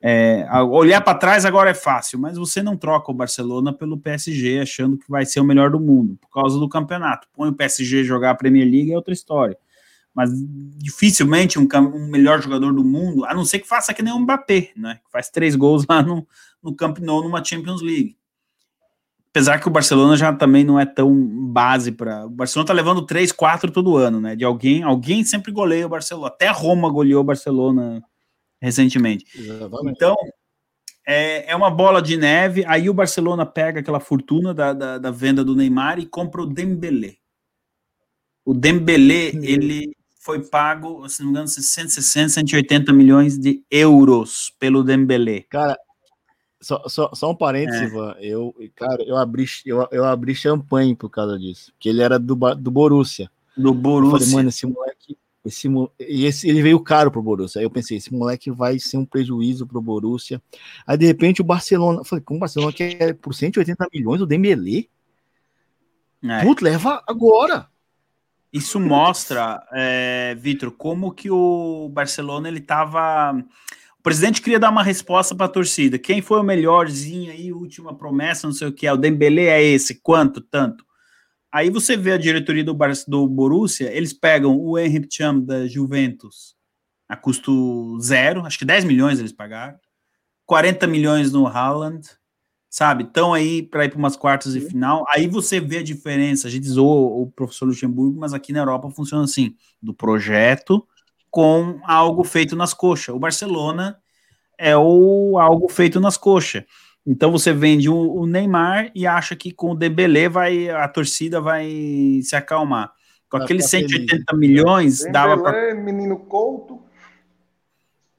é, olhar para trás agora é fácil, mas você não troca o Barcelona pelo PSG achando que vai ser o melhor do mundo por causa do campeonato. Põe o PSG jogar a Premier League é outra história. Mas dificilmente um, um melhor jogador do mundo, a não ser que faça que nem o Mbappé, né? Que faz três gols lá no, no Camp Nou numa Champions League. Apesar que o Barcelona já também não é tão base para. O Barcelona tá levando 3, 4 todo ano, né? De alguém, alguém sempre goleia o Barcelona. Até Roma goleou o Barcelona recentemente. Exatamente. Então, é, é uma bola de neve. Aí o Barcelona pega aquela fortuna da, da, da venda do Neymar e compra o Dembélé. O Dembélé, hum. ele foi pago, se não me engano, 160, 180 milhões de euros pelo Dembélé. Cara, só, só, só um parênteses, é. Ivan. Eu, cara, eu abri, eu, eu abri champanhe por causa disso. Que ele era do, do Borussia. Do Borussia. Eu falei, mano, esse moleque esse, e esse, ele veio caro pro Borussia. Aí eu pensei, esse moleque vai ser um prejuízo pro Borussia. Aí de repente o Barcelona, eu falei, como o Barcelona quer por 180 milhões o Dembélé? É. Putz, leva agora. Isso mostra, é, Vitor, como que o Barcelona ele tava. O presidente queria dar uma resposta para a torcida. Quem foi o melhorzinho aí, última promessa, não sei o que é. O Dembélé é esse, quanto, tanto. Aí você vê a diretoria do, Bar do Borussia, eles pegam o Henrik Cham da Juventus a custo zero, acho que 10 milhões eles pagaram, 40 milhões no Haaland, sabe? Estão aí para ir para umas quartas de final. Aí você vê a diferença. A gente zoou o professor Luxemburgo, mas aqui na Europa funciona assim: do projeto com algo feito nas coxas. O Barcelona é o algo feito nas coxas. Então você vende o, o, Neymar e acha que com o Dembélé vai a torcida vai se acalmar. Com vai aqueles 180 feliz. milhões Dembélé, dava para menino Couto.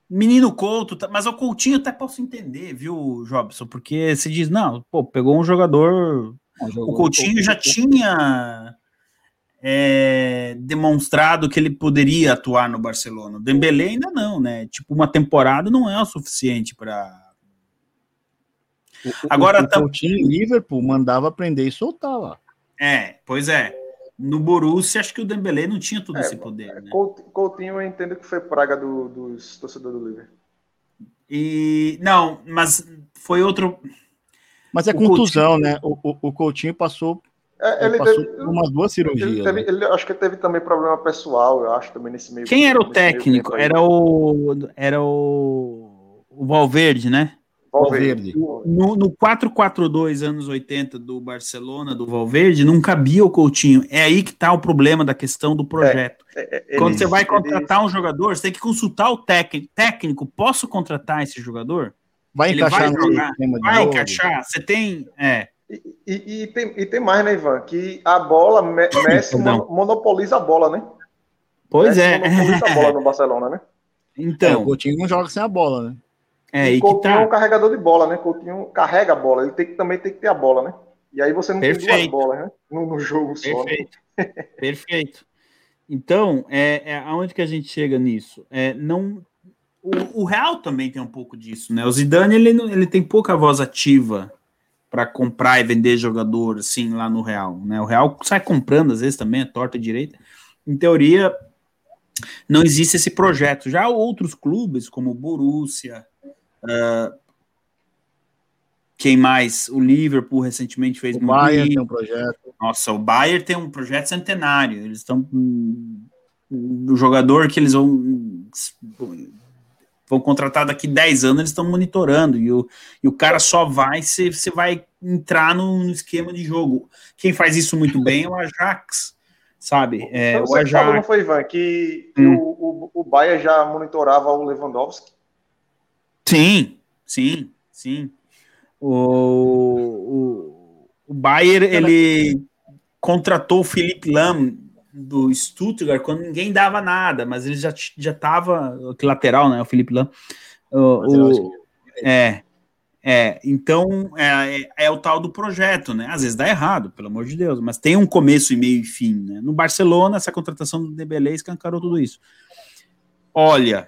Menino Couto, tá- mas o Coutinho até posso entender, viu, Jobson? Porque se diz, não, pô, pegou um jogador. O Coutinho já tinha é, demonstrado que ele poderia atuar no Barcelona. O Dembélé ainda não, né? Tipo, uma temporada não é o suficiente para. Agora Agora, o, tá- Coutinho em Liverpool mandava prender e soltar lá. É, pois é. No Borussia, acho que o Dembélé não tinha todo É, esse poder, né? Couti- Coutinho eu entendo que foi praga do- dos torcedores do Liverpool. E não, mas foi outro. Mas é O contusão, né? O, o, o Coutinho passou, É, ele ele, passou teve, por umas duas cirurgias. ele, teve- né? ele- acho que ele teve também problema pessoal, eu acho, também nesse meio Quem era o técnico? Era o era o, o Valverde, né? Valverde. No, no 4-4-2 anos 80 do Barcelona, do Valverde, não cabia o Coutinho. É aí que tá o problema da questão do projeto. É, Quando ele- você vai ele- contratar um jogador, você tem que consultar o técnico. Técnico, posso contratar esse jogador? Vai Ele encaixar vai no jogar, sistema de Vai jogo? encaixar? Você tem. É. E, e- e tem, e tem mais, né, Ivan? Que a bola, Me- Messi monopoliza a bola, né? Pois Messi é. Monopoliza a bola no Barcelona, né? É, o Então, Coutinho não joga sem a bola, né? é e Coutinho é um tá. carregador de bola, né? Coutinho carrega a bola, ele tem que, também tem que ter a bola, né? E aí você não tem duas Perfeito. bolas, né? No, no jogo só. né? Perfeito. Perfeito. Então, é, é aonde que a gente chega nisso? É, não, o, o Real também tem um pouco disso, né? O Zidane ele, ele tem pouca voz ativa para comprar e vender jogador assim lá no Real, né? O Real sai comprando às vezes também, a torta e direita. Em teoria, não existe esse projeto. Já outros clubes como o Borussia, ah, quem mais? O Liverpool recentemente fez O Bayern tem um projeto. Nossa, o Bayern tem um projeto centenário. Eles estão o jogador que eles vão vão contratar daqui 10 anos, eles estão monitorando e o, e o cara só vai se você vai entrar no, esquema de jogo. Quem faz isso muito bem é o Ajax, sabe? É, Então, o você falou, não Ajax. foi, Ivan, que, Hum. o, o, o Bayern já monitorava o Lewandowski? Sim, sim, sim. O, o, o Bayern, ele contratou o Felipe Lam do Stuttgart quando ninguém dava nada, mas ele já já estava que lateral, né? O Felipe. O, Lateral o- é, é. Então é, é, é o tal do projeto, né? Às vezes dá errado, pelo amor de Deus, mas tem um começo e meio e fim, né? No Barcelona, essa contratação do Dembélé escancarou tudo isso. Olha,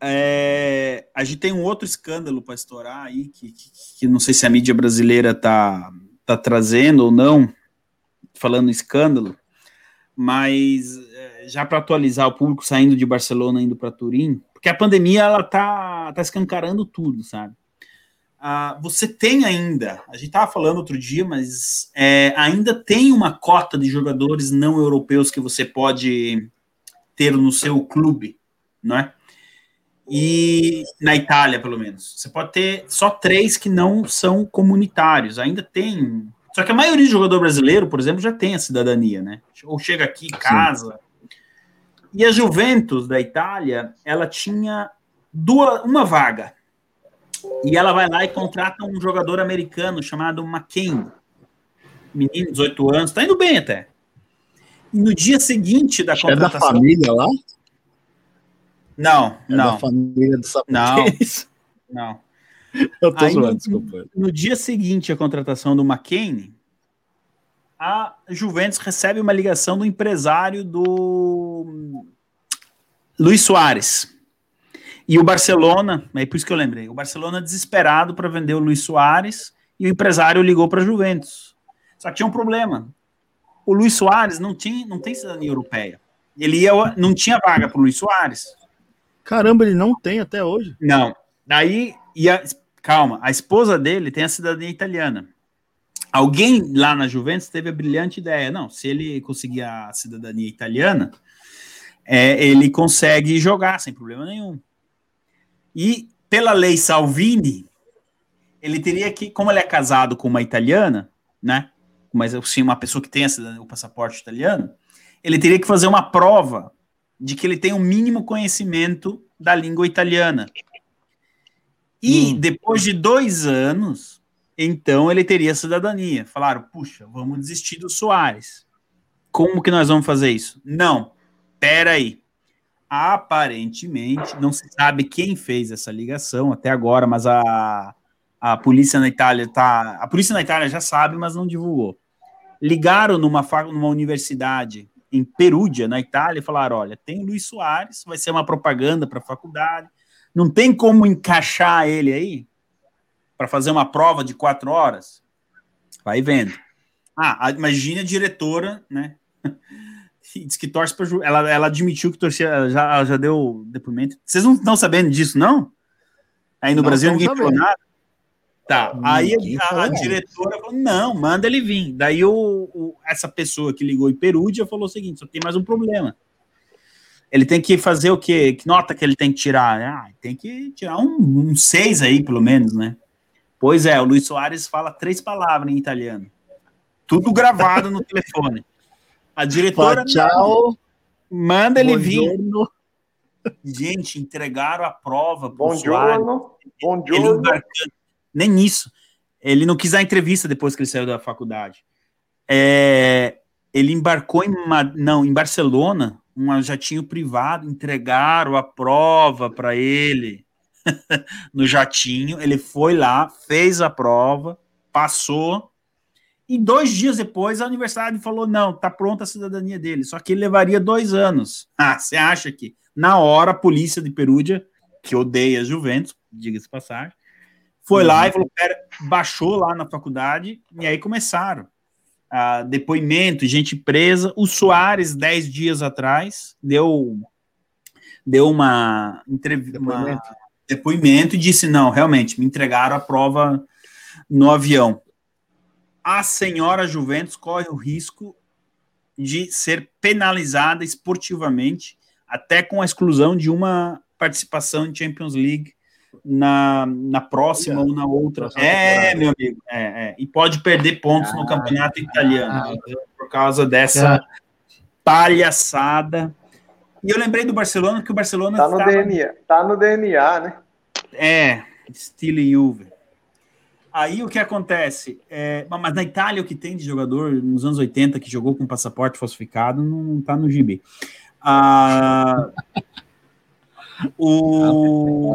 é, a gente tem um outro escândalo para estourar aí, que, que, que não sei se a mídia brasileira tá, tá trazendo ou não, falando escândalo, mas é, já para atualizar o público saindo de Barcelona indo para Turim, porque a pandemia ela tá, tá escancarando tudo, sabe? Ah, você tem ainda, a gente estava falando outro dia, mas é, ainda tem uma cota de jogadores não europeus que você pode ter no seu clube, não é? E na Itália, pelo menos. Você pode ter só três que não são comunitários. Ainda tem. Só que a maioria do jogador brasileiro, por exemplo, já tem a cidadania, né? Ou chega aqui, casa. E a Juventus da Itália, ela tinha duas, uma vaga. E ela vai lá e contrata um jogador americano chamado McKean. Menino, 18 anos, tá indo bem até. E no dia seguinte da É da contratação. família lá? Não, É não, da família do Não. Sapatês? não. Eu tô Aí, zoando, no, desculpa. no dia seguinte à contratação do McCain, a Juventus recebe uma ligação do empresário do Luiz Soares. E o Barcelona, é por isso que eu lembrei, o Barcelona desesperado para vender o Luiz Soares e o empresário ligou para a Juventus. Só que tinha um problema. O Luiz Soares não, tinha, não tem cidadania europeia. Ele ia, não tinha vaga para o Luiz Soares. Caramba, ele não tem até hoje. Não. Daí, e a- calma, a esposa dele tem a cidadania italiana. Alguém lá na Juventus teve a brilhante ideia. Não, se ele conseguir a cidadania italiana, é, ele consegue jogar sem problema nenhum. E pela lei Salvini, ele teria que, como ele é casado com uma italiana, né? Mas assim, uma pessoa que tem o passaporte italiano, ele teria que fazer uma prova de que ele tem um mínimo conhecimento da língua italiana. E Hum. depois de dois anos, então ele teria cidadania. Falaram, puxa, vamos desistir do Soares. Como que nós vamos fazer isso? Não, pera aí. aparentemente, não se sabe quem fez essa ligação até agora, mas a, a polícia na Itália tá. A polícia na Itália já sabe, mas não divulgou. Ligaram numa, numa universidade em Perúdia, na Itália, e falaram: olha, tem o Luiz Soares, vai ser uma propaganda para a faculdade. Não tem como encaixar ele aí para fazer uma prova de quatro horas? Vai vendo. Ah, imagine a diretora, né? Diz que torce para ela, ela admitiu que torcia, já, já deu depoimento. Vocês não estão sabendo disso, não? Aí no Não Brasil ninguém falou nada. Tá, aí Ninguém a, a diretora falou: não, manda ele vir. Daí o, o- essa pessoa que ligou em Perúdia falou o seguinte: só tem mais um problema. Ele tem que fazer o quê? Que nota que ele tem que tirar? Ah, tem que tirar um, um seis aí, pelo menos, né? Pois é, o Luiz Soares fala três palavras em italiano. Tudo gravado no telefone. A diretora Tchau. manda ele vir. buongiorno. Gente, entregaram a prova pro Soares. Buongiorno. Ele embarcando. Nem isso. Ele não quis dar entrevista depois que ele saiu da faculdade. É, ele embarcou em, não, em Barcelona, um jatinho privado, entregaram a prova para ele no jatinho. Ele foi lá, fez a prova, passou. E dois dias depois, a universidade falou: não, tá pronta a cidadania dele. Só que ele levaria dois anos. Ah, você acha que na hora a polícia de Perúdia, que odeia a Juventus, diga-se passagem, foi lá e falou: pera, baixou lá na faculdade, e aí começaram. Ah, depoimento, gente presa. O Soares, dez dias atrás, deu, deu uma entrevista. Depoimento. depoimento e disse: não, realmente, me entregaram a prova no avião. A senhora Juventus corre o risco de ser penalizada esportivamente, até com a exclusão de uma participação em Champions League na, na próxima ou na outra. Próxima É, temporada. meu amigo, é, é. e pode perder pontos no campeonato italiano por causa dessa palhaçada. E eu lembrei do Barcelona que o Barcelona Tá no estava- DNA. Tá no DNA, né? é, estilo Juve. Aí o que acontece? É, mas na Itália o que tem de jogador nos anos 80 que jogou com passaporte falsificado não tá no gibi. Ah, o,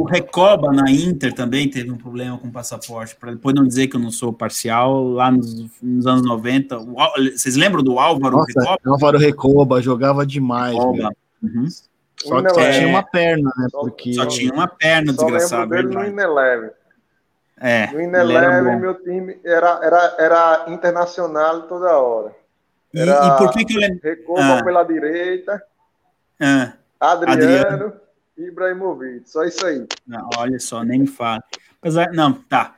o Recoba na Inter também teve um problema com passaporte, para depois não dizer que eu não sou parcial, lá nos, nos anos 90. o vocês lembram do Álvaro Nossa, Recoba? Álvaro Recoba jogava demais. Recoba. Uhum. Só que só é- tinha uma perna, né? Só- Porque Só tinha uma perna, Só desgraçado. dele no. Ineleve. É, No ele Ineleve, meu time era, era, era internacional toda hora. E, era- e por que que eu lembro? Recoba Ah. pela direita, Ah, Adriano, e Ibrahimovic. Só isso aí. Não, olha só, nem me fala. Apesar, não, tá.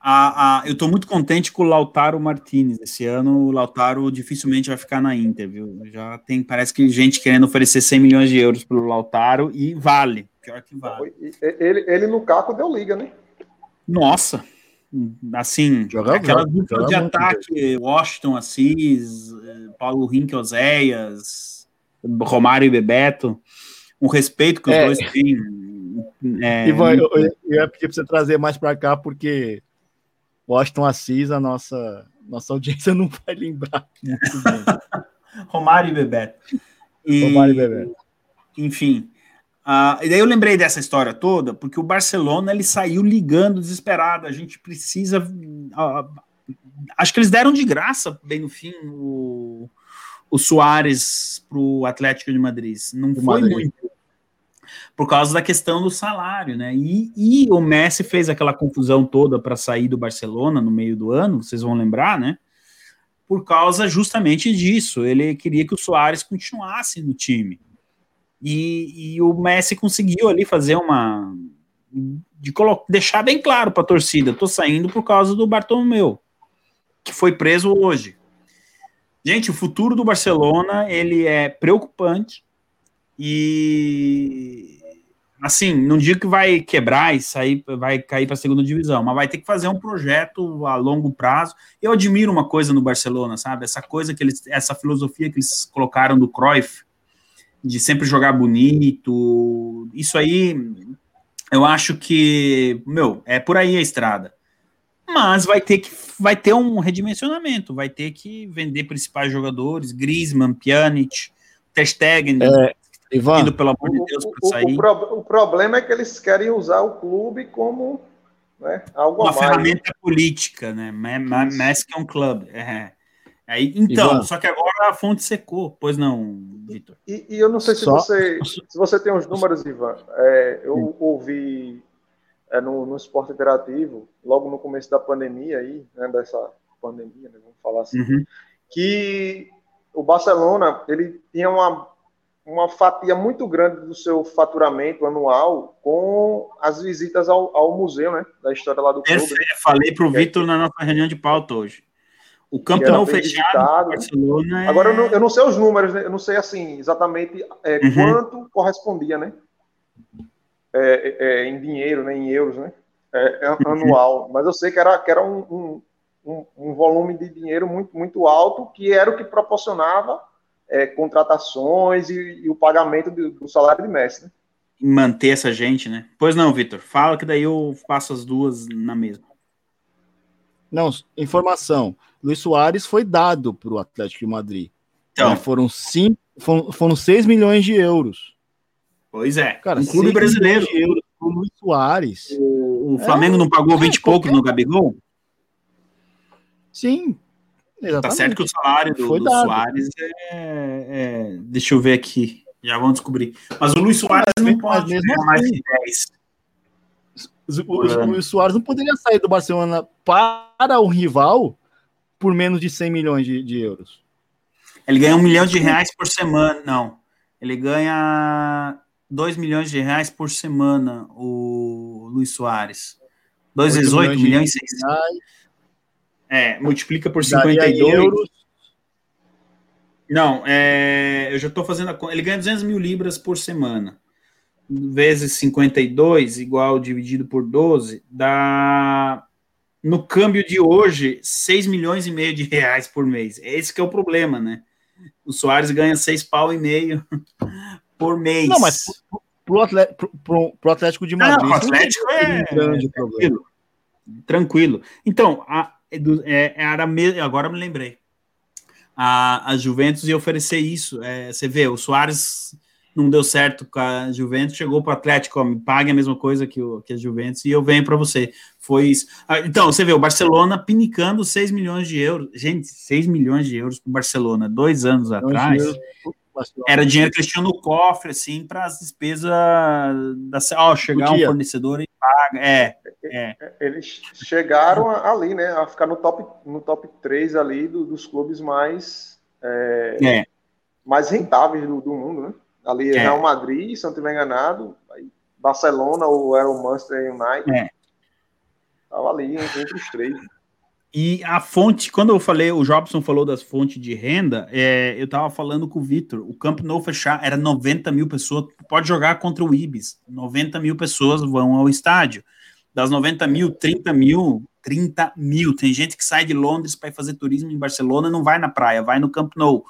A, a, eu tô muito contente com o Lautaro Martinez. Esse ano o Lautaro dificilmente vai ficar na Inter, viu? Já tem, parece que gente querendo oferecer 100 milhões de euros pro Lautaro e vale. Pior que vale. Ele, ele no Caco deu liga, né? Nossa, assim, Joga- aquela dupla de muito ataque, Washington Assis, eh, Paulo Rinque Oséias, Romário e Bebeto, um respeito que os É. dois têm. É, Ivan, eu, eu, eu ia pedir pra você trazer mais pra cá, porque Washington Assis, a nossa, nossa audiência não vai lembrar. Romário e Bebeto. E, Romário e Bebeto. Enfim. ah, e daí eu lembrei dessa história toda, porque o Barcelona ele saiu ligando desesperado. A gente precisa. ah, acho que eles deram de graça, bem no fim, o, o Soares para o Atlético de Madrid. Não Do foi Madrid. muito. Por causa da questão do salário, né? E, e o Messi fez aquela confusão toda para sair do Barcelona no meio do ano, vocês vão lembrar, né? Por causa justamente disso. Ele queria que o Soares continuasse no time. E, e o Messi conseguiu ali fazer uma. de colo- deixar bem claro para a torcida: tô saindo por causa do Bartomeu, que foi preso hoje. Gente, o futuro do Barcelona ele é preocupante e assim, não digo que vai quebrar e sair, vai cair para a segunda divisão, mas vai ter que fazer um projeto a longo prazo. Eu admiro uma coisa no Barcelona, sabe? Essa coisa que eles, essa filosofia que eles colocaram do Cruyff, de sempre jogar bonito. Isso aí, eu acho que, meu, é por aí a estrada. Mas vai ter que vai ter um redimensionamento, vai ter que vender principais jogadores, Griezmann, Pjanic, Ter Stegen, É, Ivan, Indo, pelo amor de O, Deus, para sair. o pro- o problema é que eles querem usar o clube como né, algo Uma ferramenta política, né? Ma- ma- Isso. Mais que um clube. É. Aí, então, Ivan. só que agora a fonte secou. Pois não, Vitor? E, e eu não sei se Só- você, se você tem os números, Ivan. É, eu ouvi é, no, no esporte interativo, logo no começo da pandemia aí, né, dessa pandemia, né, vamos falar assim, Uhum. que o Barcelona ele tinha uma, uma fatia muito grande do seu faturamento anual com as visitas ao, ao museu, né, da história lá do clube. Perfeito. Falei pro Vitor na nossa reunião de pauta hoje. O Camp Que era Nou bem fechado Barcelona é... Agora, eu não, eu não sei os números, né? eu não sei assim exatamente é, Uhum. quanto correspondia, né? É, é, em dinheiro, né? Em euros, né? É, é anual. Mas eu sei que era, que era um, um, um- um volume de dinheiro muito, muito alto, que era o que proporcionava é, contratações e, e o pagamento do, do salário de Messi, né? manter essa gente, né? Pois não, Vitor. Fala que daí eu passo as duas na mesma. não, informação. Luiz Soares foi dado para o Atlético de Madrid. Então, né? Foram cinco, foram, foram 6 milhões de euros. Pois é. Cara, um clube 6 brasileiro. euros pro Luiz Soares. O, o Flamengo não pagou 20 e poucos no Gabigol? Sim, exatamente. Tá certo que o salário do, do. Soares é, é- Deixa eu ver aqui. Já vamos descobrir. Mas o Luiz Soares Mas não pode mas mesmo ganhar mais assim. de 10. O, o- o Luiz Soares não poderia sair do Barcelona para o rival por menos de 100 milhões de, de euros. Ele ganha um milhão de reais por semana. Não. Ele ganha 2 milhões de reais por semana, o Luiz Soares. 2 vezes 8 de milhões e 600. reais, É, multiplica por daria 52. euros. Não, é, eu já estou fazendo a conta. Ele ganha 200 mil libras por semana. Vezes 52, igual dividido por 12, dá, no câmbio de hoje, 6 milhões e meio de reais por mês. Esse que é o problema, né? O Soares ganha 6 pau e meio por mês. Não, mas pro, Atlético, pro, pro- Atlético de Não, Madrid. o Atlético não é- um grande problema. tranquilo. Tranquilo. Então, a, é, era me- agora me lembrei. A, a Juventus ia oferecer isso. É, você vê, o Soares não deu certo com a Juventus, chegou para o Atlético, ó, me pague a mesma coisa que, o, que a Juventus e eu venho para você. Foi isso. Ah, Então, você vê, o Barcelona pinicando 6 milhões de euros. Gente, 6 milhões de euros para o Barcelona, dois anos atrás. Era dinheiro que eles tinham no cofre, assim, para as despesas da. Ó, chegar um fornecedor e paga. É, é. Eles chegaram ali, né? A ficar no top, no top 3 ali do- dos clubes mais, é, É. mais rentáveis do, do mundo, né? Ali É. Real Madrid, se não estiver enganado, aí Barcelona ou era o Manchester United. É. Tava ali entre os três. E a fonte, quando eu falei, o Jobson falou das fontes de renda, é, eu tava falando com o Vitor, o Camp Nou fechar era 90 mil pessoas, pode jogar contra o Ibis, 90 mil pessoas vão ao estádio. Das 90 mil, 30 mil, 30 mil. Tem gente que sai de Londres para fazer turismo em Barcelona, não vai na praia, vai no Camp Nou.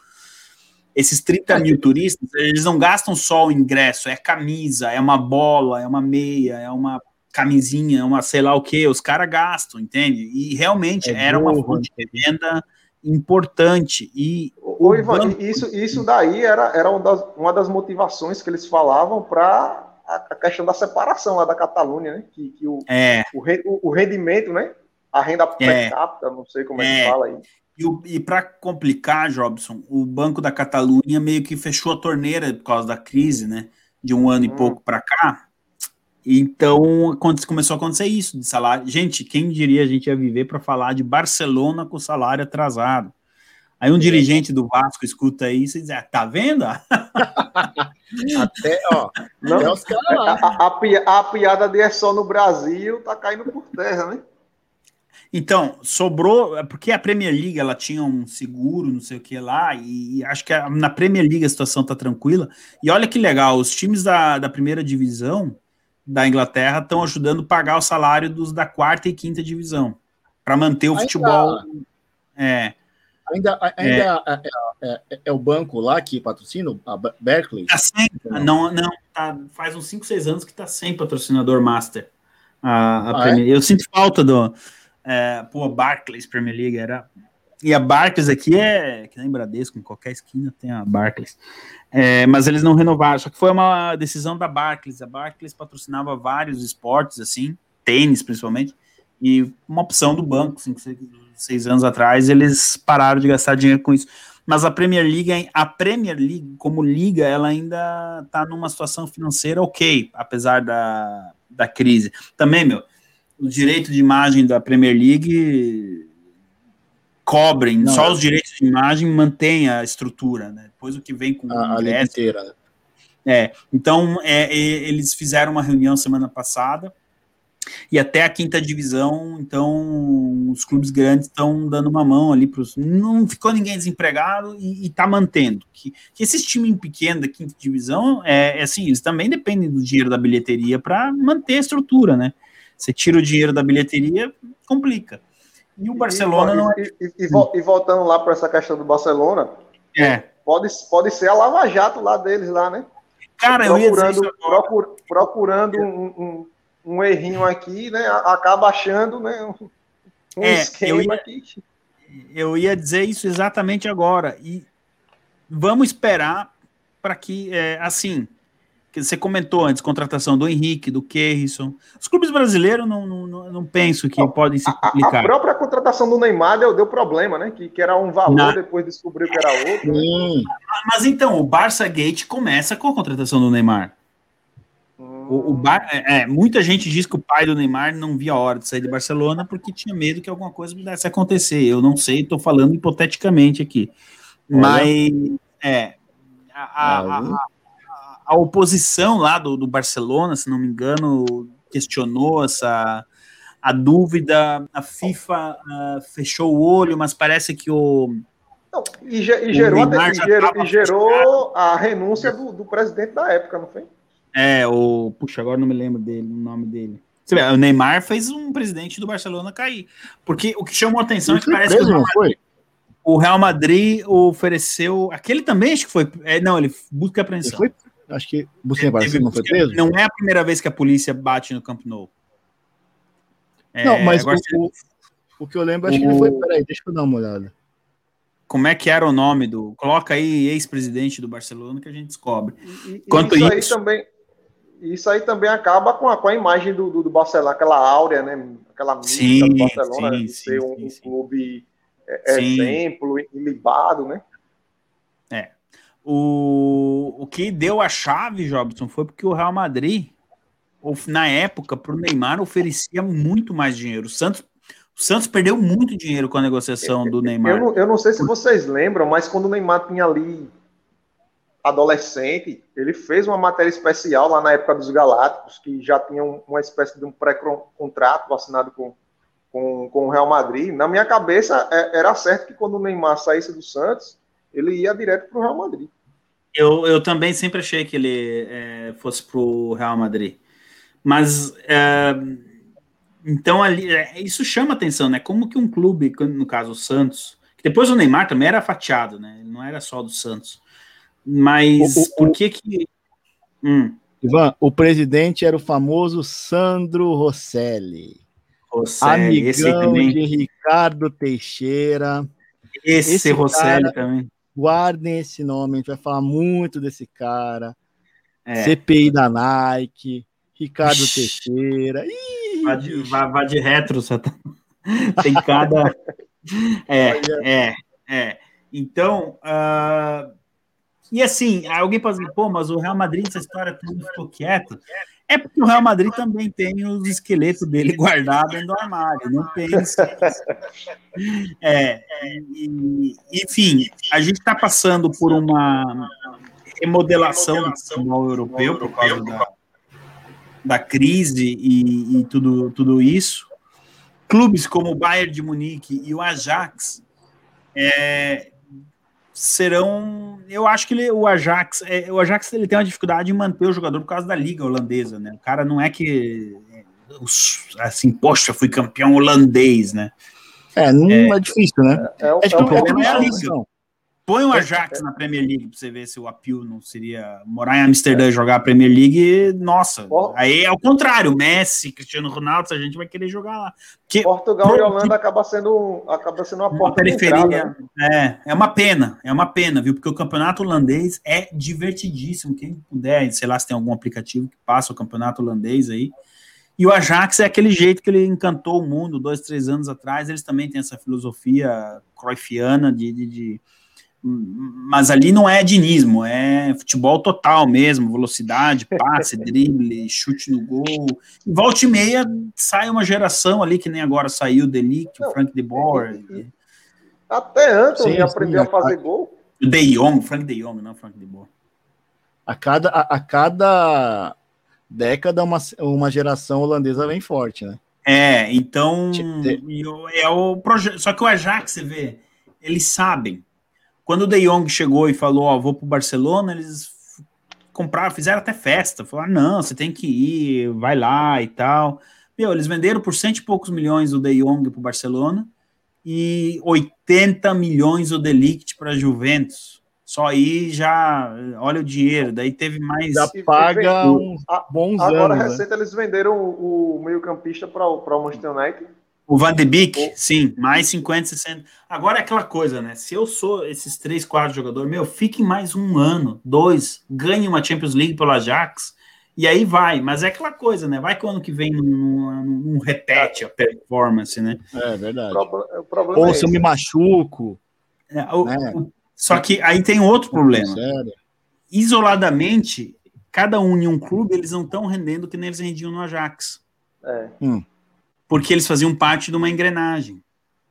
Esses 30 mil turistas, eles não gastam só o ingresso, é camisa, é uma bola, é uma meia, é uma camisinha, é uma sei lá o que, os caras gastam, entende? E realmente É era uma burro, fonte de renda importante. E Ô, o Ivan, banco- isso, isso daí era, era uma, das, uma das motivações que eles falavam para a, a questão da separação lá da Catalunha, né? Que, que o, é, o, o- o rendimento, né? A renda per É. capita, não sei como é, É. que fala aí. E, o- e para complicar, Jobson, o Banco da Catalunha meio que fechou a torneira por causa da crise, né? De um ano e Hum. pouco para cá. Então aconte- começou a acontecer isso de salário. Gente, quem diria a gente ia viver para falar de Barcelona com salário atrasado? Aí um dirigente do Vasco escuta isso e diz: ah, tá vendo? Até, ó, Não, até os a, a- a pi- a piada de é só no Brasil tá caindo por terra, né? Então, sobrou, é porque a Premier League ela tinha um seguro, não sei o que lá, e, e acho que a- na Premier League a situação tá tranquila. E olha que legal, os times da, da primeira divisão da Inglaterra estão ajudando a pagar o salário dos da quarta e quinta divisão, para manter o Ainda- futebol. É, Ainda, ainda é. É, é- é o banco lá que patrocina, a Be- Berkeley. tá sem, não, não, tá, faz uns 5, 6 anos que tá sem patrocinador master. A, a Ah, Premier- Eu sinto falta do. É, pô, Barclays Premier League era E a Barclays aqui é que nem Bradesco, em qualquer esquina tem a Barclays. É, mas eles não renovaram, só que foi uma decisão da Barclays. A Barclays patrocinava vários esportes, assim, tênis principalmente, e uma opção do banco, cinco, seis, seis anos atrás, eles pararam de gastar dinheiro com isso. Mas a Premier League, a Premier League, como liga, ela ainda está numa situação financeira ok, apesar da, da crise. Também, meu, o direito de imagem da Premier League cobrem, Não, só os direitos de imagem mantém a estrutura, né? Depois o que vem com A, a inteira. né? é, então é, eles fizeram uma reunião semana passada e até a quinta divisão, então os clubes grandes estão dando uma mão ali para os. Não ficou ninguém desempregado e está mantendo. Que, que esses times pequenos da quinta divisão, é, é assim, eles também dependem do dinheiro da bilheteria para manter a estrutura, né? Você tira o dinheiro da bilheteria, complica. E o Barcelona e, não é. e, e, e e voltando lá para essa questão do Barcelona, É. pode, pode ser a Lava Jato lá deles, lá, né? Cara, eu ia dizer procurando, procur- procurando um, um, um errinho aqui, né? Acaba achando né, um, É, eu esquema ia- aqui. Eu ia dizer isso exatamente agora. E vamos esperar para que, é, assim, você comentou antes, contratação do Henrique, do Kerrison. Os clubes brasileiros não, não, não, penso que podem se A, a complicar. própria contratação do Neymar deu, deu problema, né? Que, que era um valor, depois descobriu que era outro. né? Mas então, o Barça Gate começa com a contratação do Neymar. O, o Bar- é, é, muita gente diz que o pai do Neymar não via a hora de sair de Barcelona porque tinha medo que alguma coisa pudesse acontecer. Eu não sei, estou falando hipoteticamente aqui. Mas é, a, a- a- a- oposição lá do, do Barcelona, se não me engano, questionou essa a dúvida. A FIFA ah, fechou o olho, mas parece que o Não, e, ge- e O gerou, Neymar e gerou, e gerou a renúncia do, do presidente da época, não foi? É, o. Puxa, agora não me lembro dele, o nome dele. Vê, o Neymar fez um presidente do Barcelona cair. Porque o que chamou a atenção é Ele que parece preso, que não foi? o Real Madrid ofereceu. Aquele também acho que foi. é, não, ele busca Ele apreensão. foi, acho que parece não foi preso? Não é a primeira vez que a polícia bate no Camp Nou. É, Não, mas agora o, o, o que eu lembro, acho que ele O- foi. Peraí, deixa eu dar uma olhada. como é que era o nome do. Coloca aí ex-presidente do Barcelona que a gente descobre. E, e Quanto isso, aí isso- também isso aí também acaba com a, com a imagem do, do, do Barcelona, aquela áurea, né? Aquela mística Sim, do Barcelona, sim, de sim, ser um, sim, um clube é, exemplo, ilibado, né? O, o que deu a chave, Jobson, foi porque o Real Madrid, na época, para o Neymar, oferecia muito mais dinheiro. O Santos, o Santos perdeu muito dinheiro com a negociação do Eu Neymar. não, eu não sei se vocês lembram, mas quando o Neymar tinha ali adolescente, ele fez uma matéria especial lá na época dos Galácticos, que já tinha um- uma espécie de um pré-contrato assinado com, com, com o Real Madrid. Na minha cabeça, é- era certo que quando o Neymar saísse do Santos, ele ia direto para o Real Madrid. Eu, eu também sempre achei que ele é, fosse para o Real Madrid. Mas é, então ali é, isso chama atenção, né? Como que um clube, no caso o Santos, que depois o Neymar também era fatiado, né? Ele não era só do Santos. Mas O- o- por que que. Hum, Ivan, o presidente era o famoso Sandro Rosselli. Rosselli, esse amigão também. de Ricardo Teixeira. Esse, esse Rosselli cara- também. Guardem esse nome, a gente vai falar muito desse cara. É, CPI da Nike, Ricardo. Teixeira. Ih, vá, de, vá, vá de retro, Satã. Tem cada. É, é, é. Então, ah, e assim, alguém pode dizer, pô, mas o Real Madrid, essa história toda ficou quieto. É porque o Real Madrid também tem os esqueletos dele guardados dentro do armário, não pense. É, e- enfim, a gente está passando por uma remodelação do futebol europeu por causa da, da crise e, e tudo, tudo isso. Clubes como o Bayern de Munique e o Ajax é, serão. Eu acho que ele- o Ajax, é, o Ajax ele tem uma dificuldade em manter o jogador por causa da liga holandesa, né? O cara não é que é, assim, poxa, fui campeão holandês, né? É, não é, difícil, né? É, um- É, tipo, é um o problema problema é a é liga. Põe o Ajax na Premier League pra você ver se o appeal não seria morar em Amsterdã e jogar a Premier League. Nossa, aí é o contrário. Messi, Cristiano Ronaldo, a gente vai querer jogar lá. Porque Portugal e Holanda acaba sendo, acaba sendo uma uma porta periferia. entrada, né? É, é uma pena, é uma pena, viu? Porque o campeonato holandês é divertidíssimo. Quem puder, sei lá, se tem algum aplicativo que passa o campeonato holandês aí. E o Ajax é aquele jeito que ele encantou o mundo dois, três anos atrás. Eles também têm essa filosofia cruyffiana de, de, de- mas ali não é dinismo, é futebol total mesmo, velocidade, passe, drible, chute no gol. E volta e meia sai uma geração ali, que nem agora saiu o Delict, o Frank de Boer, e- e- Até Anthony Sim, aprendeu sim, a fazer gol. o De Jong, Frank De Jong, não Frank de Boer. A cada, a, a cada década, uma, uma geração holandesa vem forte, né? É, então é o projeto. Só que o Ajax, você vê, eles sabem. Quando o De Jong chegou e falou, ó, vou pro Barcelona, eles compraram, fizeram até festa. Falaram, não, você tem que ir, vai lá e tal. Meu, eles venderam por cento e poucos milhões o De Jong pro Barcelona e 80 milhões o Delict para Juventus. Só aí já, olha o dinheiro. Daí teve mais. Já paga uns bons Agora, anos. né? recente, eles venderam o, o meio-campista para o Manchester United. O Van de Beek, O- sim, mais 50, 60. Agora é aquela coisa, né? Se eu sou esses três, quatro jogadores, meu, fiquem mais um ano, dois, ganhe uma Champions League pelo Ajax, e aí vai. Mas é aquela coisa, né? Vai que o ano que vem não, não, não repete a performance, né? É verdade. o problema Ou é se eu me machuco. É, o- Né? o- só que aí tem outro problema. Sério. Isoladamente, cada um em um clube, eles não estão rendendo que nem eles rendiam no Ajax. É. porque eles faziam parte de uma engrenagem.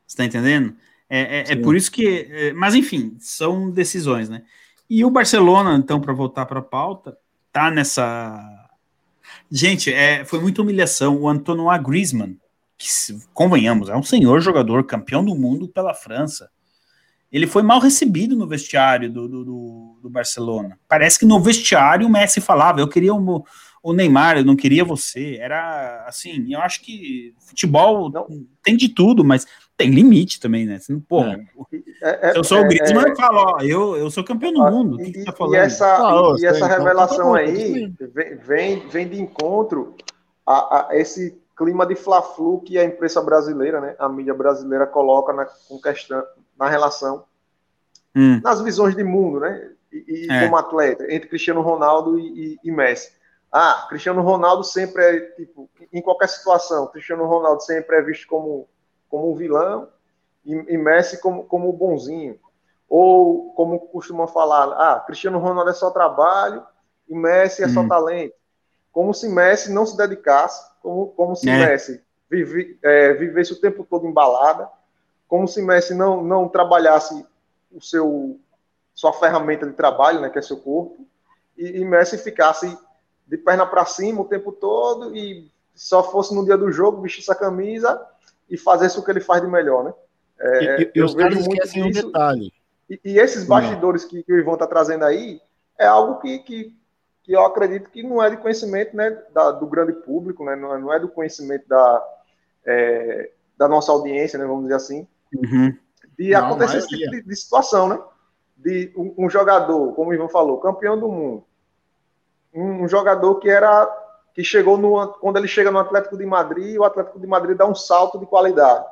Você está entendendo? É, é- é por isso que. é, mas, enfim, são decisões, né? E o Barcelona, então, para voltar para a pauta, tá nessa. Gente, é, foi muita humilhação. O Antoine Griezmann, que, convenhamos, é um senhor jogador, campeão do mundo pela França. Ele foi mal recebido no vestiário do, do, do- do Barcelona. Parece que no vestiário o Messi falava: Eu queria o, o Neymar, eu não queria você. Era assim, eu acho que futebol Não. tem de tudo, mas tem limite também, né? Pô, É. É, é- se eu sou o é- Griezmann, é- eu falo, ó, eu, eu sou campeão do Ah, mundo. O E, que, que e- tá e essa, Ah, e essa então, revelação tá aí vem, vem, vem de encontro a, a esse clima de fla-flu que a imprensa brasileira, né, a mídia brasileira coloca na, com questão, na relação, Hum, nas visões de mundo, né, e, e É. como atleta, entre Cristiano Ronaldo e, e- e Messi. Ah, Cristiano Ronaldo sempre é, tipo, em qualquer situação, Cristiano Ronaldo sempre é visto como, como um vilão e, e Messi como, como o bonzinho. Ou, como costumam falar, ah, Cristiano Ronaldo é só trabalho e Messi é só Hum. talento. Como se Messi não se dedicasse, como, como se É. Messi vive, é, vivesse o tempo todo embalada, como se Messi não, não trabalhasse o seu sua ferramenta de trabalho, né, que é seu corpo, e, e Messi ficasse de perna para cima o tempo todo e só fosse no dia do jogo vestir essa camisa e fazer o que ele faz de melhor, né? É, E, e eu os caras vejo muito esquecem um detalhe. E, e esses bastidores que, que o Ivan está trazendo aí é algo que, que, que eu acredito que não é de conhecimento né, da- do grande público, né, não, é, não é do conhecimento da, é, da nossa audiência, né, vamos dizer assim, uhum. de Não, acontecer esse tipo de, de situação, né? De um, um jogador, como o Ivan falou, campeão do mundo, um, jogador que era que chegou no quando ele chega no Atlético de Madrid, o Atlético de Madrid dá um salto de qualidade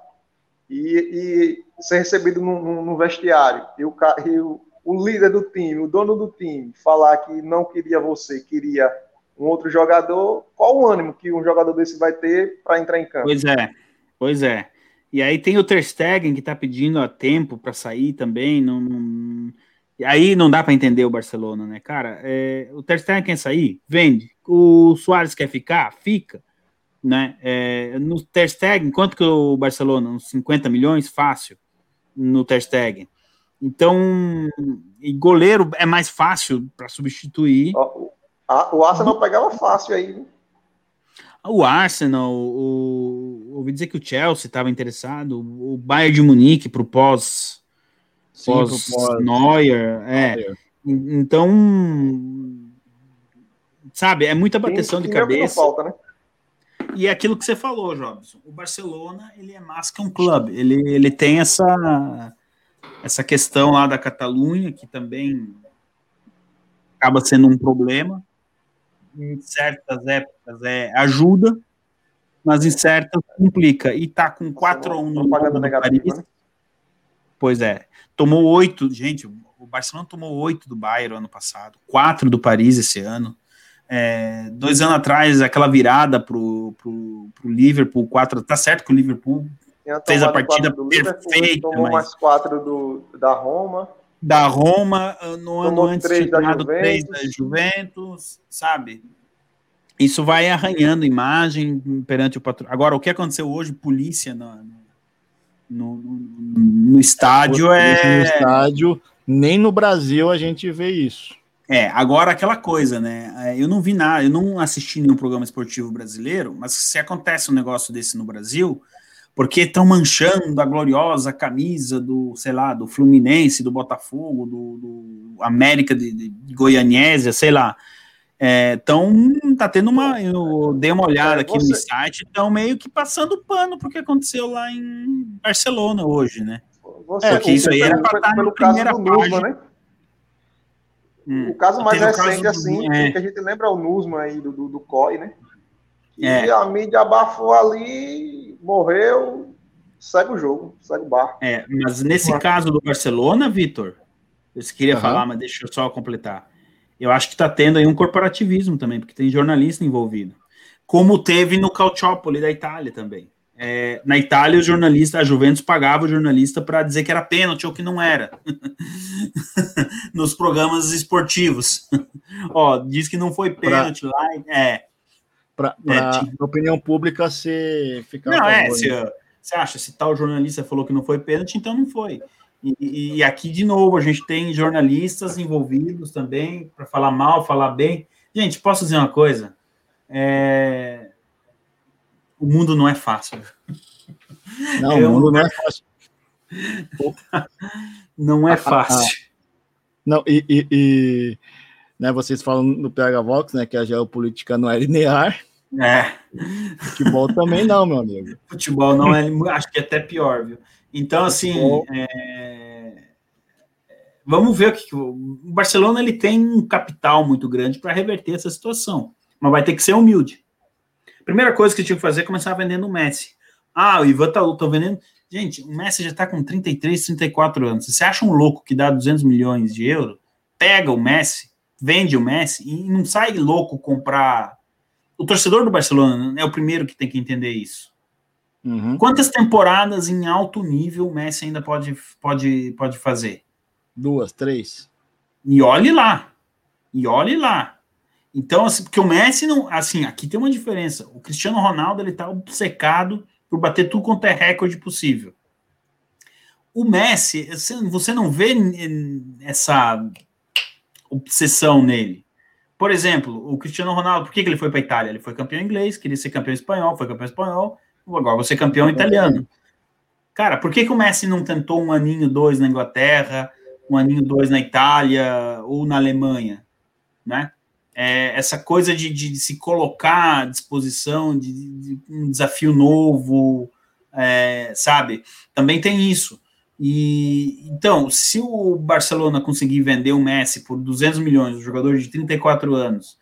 e, e ser recebido no, no- no vestiário e, o, e o, o líder do time, o dono do time, falar que não queria você, queria um outro jogador, qual o ânimo que um jogador desse vai ter para entrar em campo? Pois é, pois é. E aí tem o Ter Stegen que tá pedindo a tempo para sair também. Não, não- E aí não dá para entender o Barcelona, né, cara? É, o Ter Stegen quer sair, vende. O Soares quer ficar, fica. Né? É, no Ter Stegen, quanto que o Barcelona? Uns 50 milhões? Fácil. No Ter Stegen. Então, e goleiro é mais fácil para substituir. A- o Arsenal pegava fácil aí, né? O Arsenal, o, ouvi dizer que o Chelsea estava interessado, o Bayern de Munique para o pós, Sim, pós, pro pós- Neuer, é. En- Então, sabe, é muita bateção de cabeça. falta, né? E é aquilo que você falou, Jobson. O Barcelona, ele é mais que um clube. Ele, ele tem essa essa questão lá da Catalunha, que também acaba sendo um problema. Em certas épocas é ajuda, mas em certas complica. E tá com 4 a 1 no Paris. né? Pois é. Tomou oito, gente, o Barcelona tomou oito do Bayern ano passado, quatro do Paris esse ano. É, dois anos atrás, aquela virada pro, pro, pro Liverpool, quatro. Tá certo que o Liverpool Fez a partida perfeita, Tomou mas- mais quatro do, da Roma. da Roma, no ano antes três da tomado três Juventus. da Juventus, sabe? Isso vai arranhando imagem perante o patrão. Agora, o que aconteceu hoje, polícia no, no, no- no estádio No é. estádio, nem no Brasil a gente vê isso. É, agora aquela coisa, né? É, Eu não vi nada, eu não assisti nenhum programa esportivo brasileiro, mas se acontece um negócio desse no Brasil, porque estão manchando a gloriosa camisa do, sei lá, do Fluminense, do Botafogo, do, do América de, de Goianésia, sei lá. Então, tá tendo uma. Eu dei uma olhada É, aqui no site, estão meio que passando pano porque aconteceu lá em Barcelona hoje, né? Você, É, porque isso aí era pelo, estar na pelo caso primeira do Nusma, página. né? Hum. O caso mais o caso recente, do- assim, é. que a gente lembra é o Nusma aí do, do, do COI, né? E É. a mídia abafou ali, morreu, segue o jogo, segue o barco. É, mas nesse caso do Barcelona, Vitor, eu queria Aham. falar, mas deixa eu só completar. Eu acho que está tendo aí um corporativismo também, porque tem jornalista envolvido. Como teve no Calciopoli da Itália também. É, na Itália, o jornalista, a Juventus pagava o jornalista para dizer que era pênalti ou que não era. Nos programas esportivos. Ó, diz que não foi pênalti lá. É, Para É, a tinha- opinião pública ser ficar a Não, é, se, você acha, se tal jornalista falou que não foi pênalti, então não foi. E, e- aqui, de novo, a gente tem jornalistas envolvidos também, para falar mal, falar bem. Gente, posso dizer uma coisa? É, O mundo não é fácil. Não, eu- o mundo não é fácil. Não é fácil. Não, e, e- e, né, vocês falam no PH Vox, né, que a geopolítica não é linear. É, Futebol também não, meu amigo. futebol não é, acho que é até pior, viu? Então, assim, Futebol. é, vamos ver o que o Barcelona ele tem um capital muito grande para reverter essa situação, mas vai ter que ser humilde. Primeira coisa que tinha que fazer é começar vendendo o Messi. Ah, o Ivan tá, tô vendendo. Gente, o Messi já tá com 33, 34 anos. Você acha um louco que dá 200 milhões de euros? Pega o Messi, vende o Messi e não sai louco comprar. O torcedor do Barcelona é o primeiro que tem que entender isso. Uhum. Quantas temporadas em alto nível o Messi ainda pode, pode, pode fazer? Duas, três. E olhe lá. E olhe lá. Então, assim, porque o Messi não. Assim, aqui tem uma diferença. O Cristiano Ronaldo ele tá obcecado por bater tudo quanto é recorde possível. O Messi, você- não vê essa obsessão nele. Por exemplo, o Cristiano Ronaldo, por que, que ele foi para a Itália? Ele foi campeão inglês, queria ser campeão espanhol, foi campeão espanhol, agora você campeão italiano. Cara, por que, que o Messi não tentou um aninho, dois na Inglaterra, um aninho, dois na Itália ou na Alemanha? Né? É, essa coisa de, de se colocar à disposição de, de um desafio novo, é, sabe? Também tem isso. E então, se o Barcelona conseguir vender o Messi por 200 milhões, um jogador de 34 anos,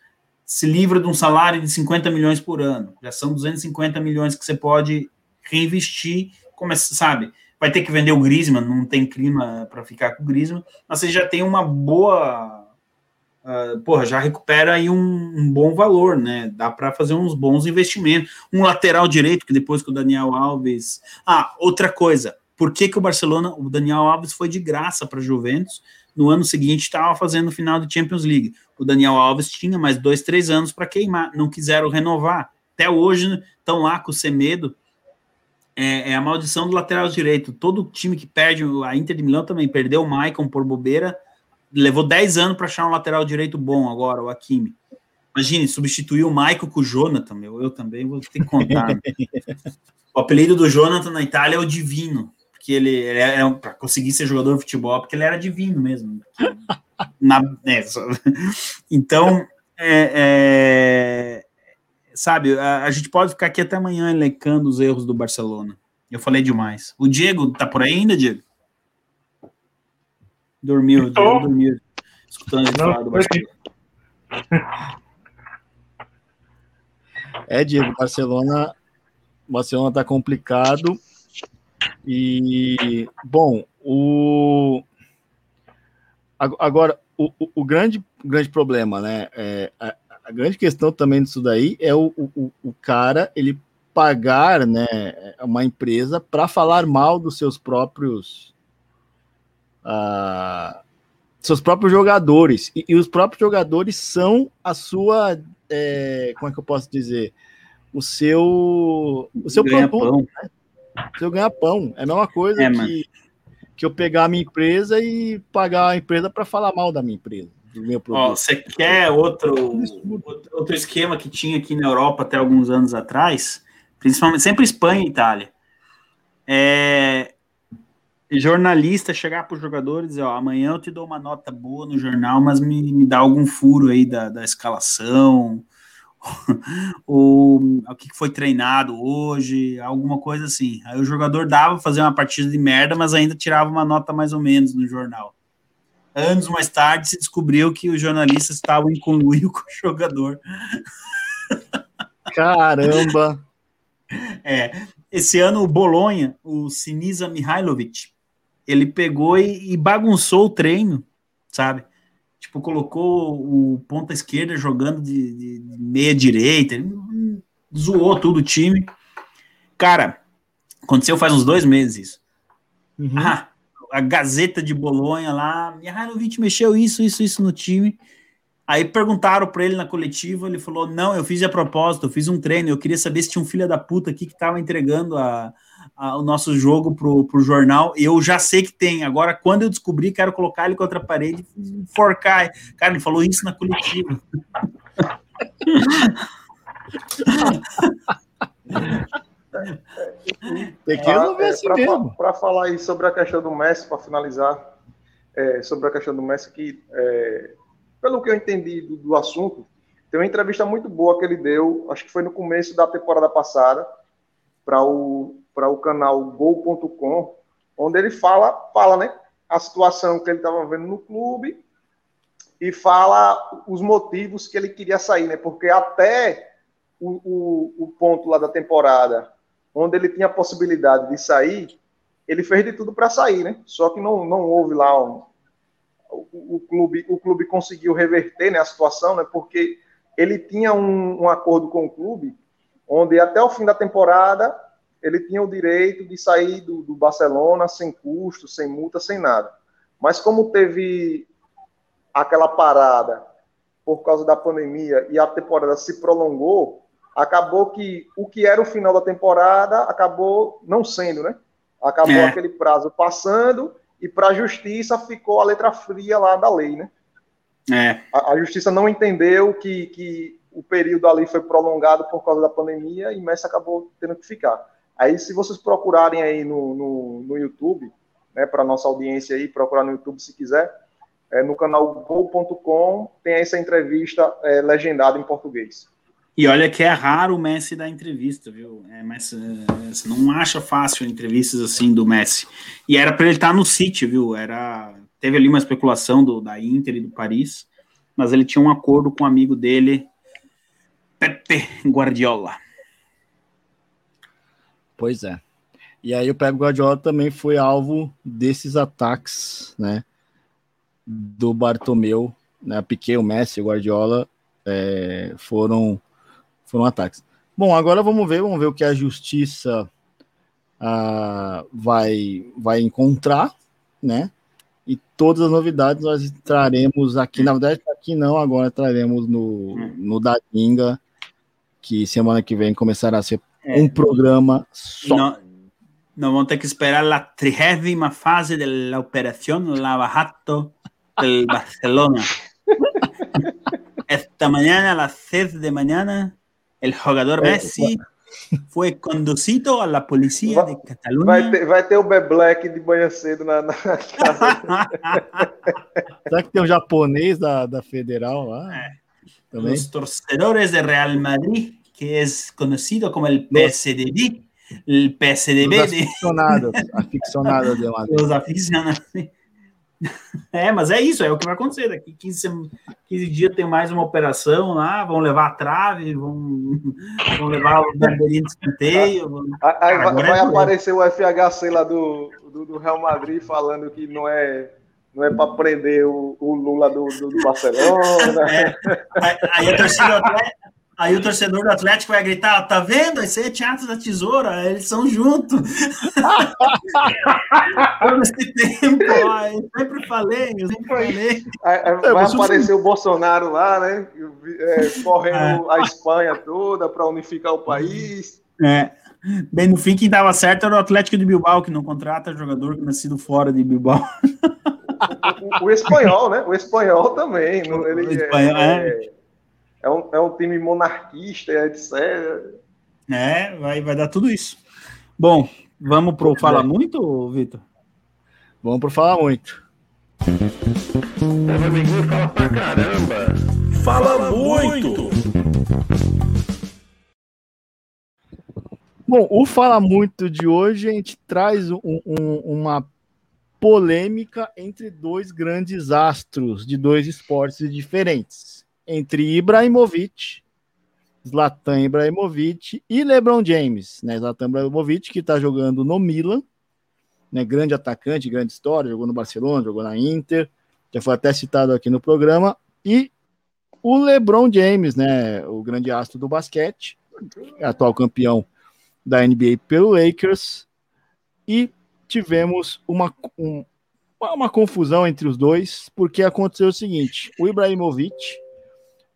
se livra de um salário de 50 milhões por ano, já são 250 milhões que você pode reinvestir, começa, sabe? Vai ter que vender o Griezmann, não tem clima para ficar com o Griezmann, mas você já tem uma boa, uh, porra, já recupera aí um, um bom valor, né? Dá para fazer uns bons investimentos. Um lateral direito que depois que o Daniel Alves, ah, outra coisa por que, que o Barcelona, o Daniel Alves foi de graça para Juventus, no ano seguinte estava fazendo o final de Champions League. O Daniel Alves tinha mais dois, três anos para queimar, não quiseram renovar. Até hoje estão lá com o Semedo. É, é, a maldição do lateral direito. Todo time que perde, a Inter de Milão também perdeu o Maicon por bobeira, levou 10 anos para achar um lateral direito bom agora, o Hakimi. Imagine, substituir o Maicon com o Jonathan, meu, eu também vou ter que contar. o apelido do Jonathan na Itália é o Divino que ele, ele era para conseguir ser jogador de futebol, porque ele era divino mesmo. Na, é, só, então, é, é, sabe, a, a, gente pode ficar aqui até amanhã elencando os erros do Barcelona. Eu falei demais. O Diego tá por aí ainda, Diego? Dormiu, Então- dormiu. Escutando a gente Não, falar do Barcelona. É, Diego, Barcelona, Barcelona tá complicado. E bom, o ag- agora o, o, o grande grande problema, né? É, a, a grande questão também disso daí é o, o, o cara ele pagar, né, uma empresa para falar mal dos seus próprios ah, seus próprios jogadores. E, e os próprios jogadores são a sua é, como é que eu posso dizer? O seu o seu produto Ganha-pão. o seu ganha-pão é a mesma coisa É, mano. que que eu pegar a minha empresa e pagar a empresa para falar mal da minha empresa do meu Ó, produto você quer outro, outro, outro esquema que tinha aqui na Europa até alguns anos atrás, principalmente sempre Espanha e Itália. É, jornalista chegar para os jogadores e dizer, ó, amanhã eu te dou uma nota boa no jornal, mas me, me dá algum furo aí da, da escalação, ou o que foi treinado hoje, alguma coisa assim. Aí o jogador dava fazer uma partida de merda, mas ainda tirava uma nota mais ou menos no jornal. Anos mais tarde se descobriu que os jornalistas estavam em conluio com o jogador. caramba É, esse ano o Bolonha, o Sinisa Mihailovic, ele pegou e, e bagunçou o treino, sabe? Tipo, colocou o ponta esquerda jogando de, de- de meia direita, ele, zoou tudo o time. Cara, aconteceu faz uns dois meses isso. Uhum. Ah, a Gazeta de Bolonha lá, Mihailovic mexeu isso, isso, isso no time. Aí perguntaram para ele na coletiva, ele falou: Não, eu fiz de propósito, eu fiz um treino. Eu queria saber se tinha um filho da puta aqui que estava entregando a, a- o nosso jogo pro, pro jornal. Eu já sei que tem. Agora, quando eu descobri, quero colocar ele contra a parede e enforcar. Cara, ele falou isso na coletiva. tem que resolver Ah, é, assim pra, mesmo Para falar aí sobre a questão do Messi, para finalizar, é, sobre a questão do Messi, que é, pelo que eu entendi do, do assunto, tem uma entrevista muito boa que ele deu, acho que foi no começo da temporada passada, para o, para o canal Gol.com, onde ele fala, fala né, a situação que ele estava vendo no clube e fala os motivos que ele queria sair, né? Porque até o, o, o ponto lá da temporada onde ele tinha a possibilidade de sair, ele fez de tudo para sair, né? Só que não, não houve lá um, o, o clube o clube conseguiu reverter né, a situação, né? Porque ele tinha um, um acordo com o clube onde até o fim da temporada ele tinha o direito de sair do, do Barcelona sem custo, sem multa, sem nada. Mas como teve aquela parada por causa da pandemia e a temporada se prolongou, acabou que o que era o final da temporada acabou não sendo, né? Acabou É. aquele prazo passando e para a justiça ficou a letra fria lá da lei, né? É, A, a justiça não entendeu que, que o período ali foi prolongado por causa da pandemia e Messi acabou tendo que ficar. Aí, se vocês procurarem aí no, no, no YouTube, né, para nossa audiência aí, procurar no YouTube se quiser, é, no canal gol.com tem essa entrevista é, legendada em português. E olha que é raro o Messi dar entrevista, viu? É, mas é, você não acha fácil entrevistas assim do Messi. E era para ele estar no City, viu? Era teve ali uma especulação do, da Inter e do Paris, mas ele tinha um acordo com um amigo dele, Pepe Guardiola. Pois é. E aí o Pep Guardiola também foi alvo desses ataques, né? Do Bartomeu, né? Piquet, o Messi, o Guardiola é, foram foram ataques. Bom, agora vamos ver, vamos ver o que a justiça ah, vai vai encontrar, né? E todas as novidades nós traremos aqui, na verdade aqui não, agora traremos no no da Dinga, que semana que vem começará a ser É. um programa só. No, no vamos ter que esperar la trigésima fase de la operación Lavajato del Barcelona. Esta mañana a las 6 de mañana, el jugador Eh, Messi fue conducido a la policía de Vai Cataluña. ter, vai ter o B Black de manhã cedo na, na casa. Será que tem um japonês da, da Federal lá? Também? Los torcedores de Real Madrid, que es conocido como el PSDB, el Os PSDB de aficionados, aficionados de Madrid. los aficionados. É, mas é isso, é o que vai acontecer. Daqui 15, sem- 15 dias tem mais uma operação lá, vão levar a trave, vão, vão levar o bandeirinha de escanteio. vão- Aí vai, é vai doido. aparecer o FHC lá do, do, do Real Madrid falando que não é, não é para prender o, o Lula do, do, do Barcelona. É, aí, aí a torcida do Atlético- aí o torcedor do Atlético vai gritar: tá vendo? Esse aí é teatro da tesoura, eles são juntos. Todo esse tempo, ó, eu sempre falei, eu sempre falei. É, vai aparecer o Bolsonaro lá, né? é, correndo a Espanha toda para unificar o país. É. Bem, no fim, quem dava certo era o Atlético de Bilbao, que não contrata jogador nascido fora de Bilbao. O, o- o espanhol, né? O espanhol também. Ele O espanhol, é, é, é um, é um time monarquista, etc. É, vai, vai dar tudo isso. Bom, vamos pro Fala Muito, Vitor? Vamos pro Falar Muito. Meu amiguinho fala pra caramba. Fala muito. Bom, o Fala Muito de hoje a gente traz um- um- uma polêmica entre dois grandes astros de dois esportes diferentes. Entre Ibrahimovic, Zlatan Ibrahimovic e LeBron James. Né? Zlatan Ibrahimovic que está jogando no Milan, né? grande atacante, grande história, jogou no Barcelona, jogou na Inter, já foi até citado aqui no programa. E o LeBron James, né? o grande astro do basquete, atual campeão da NBA pelo Lakers e tivemos uma, um- uma confusão entre os dois, porque aconteceu o seguinte: o Ibrahimovic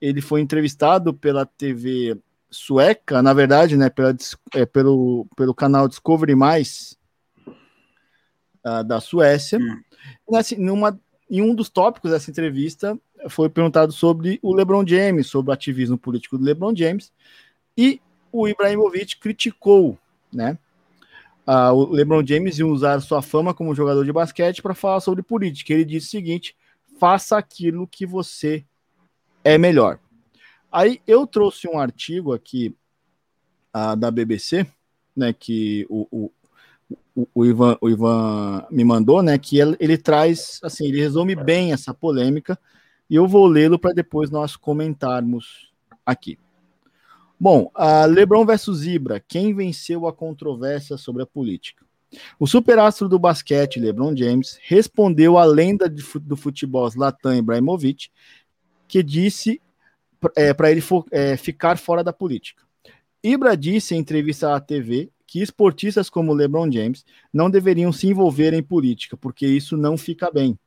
ele foi entrevistado pela TV sueca, na verdade, né, pela, é, pelo, pelo canal Discovery Mais ah, da Suécia. Hum. Nessa- numa, em um dos tópicos dessa entrevista foi perguntado sobre o LeBron James, sobre o ativismo político do LeBron James, e o Ibrahimovic criticou, né? o LeBron James ia usar sua fama como jogador de basquete para falar sobre política. Ele disse o seguinte: faça aquilo que você é melhor. Aí eu trouxe um artigo aqui ah, da BBC, né? Que o, o, o, Ivan, o Ivan me mandou, né? Que ele, ele traz, assim, ele resume bem essa polêmica e eu vou lê-lo para depois nós comentarmos aqui. Bom, a LeBron versus Ibra, quem venceu a controvérsia sobre a política? O superastro do basquete, LeBron James, respondeu à lenda de do futebol Zlatan Ibrahimovic, que disse para ele fo- é, ficar fora da política. Ibra disse em entrevista à TV que esportistas como LeBron James não deveriam se envolver em política, porque isso não fica bem.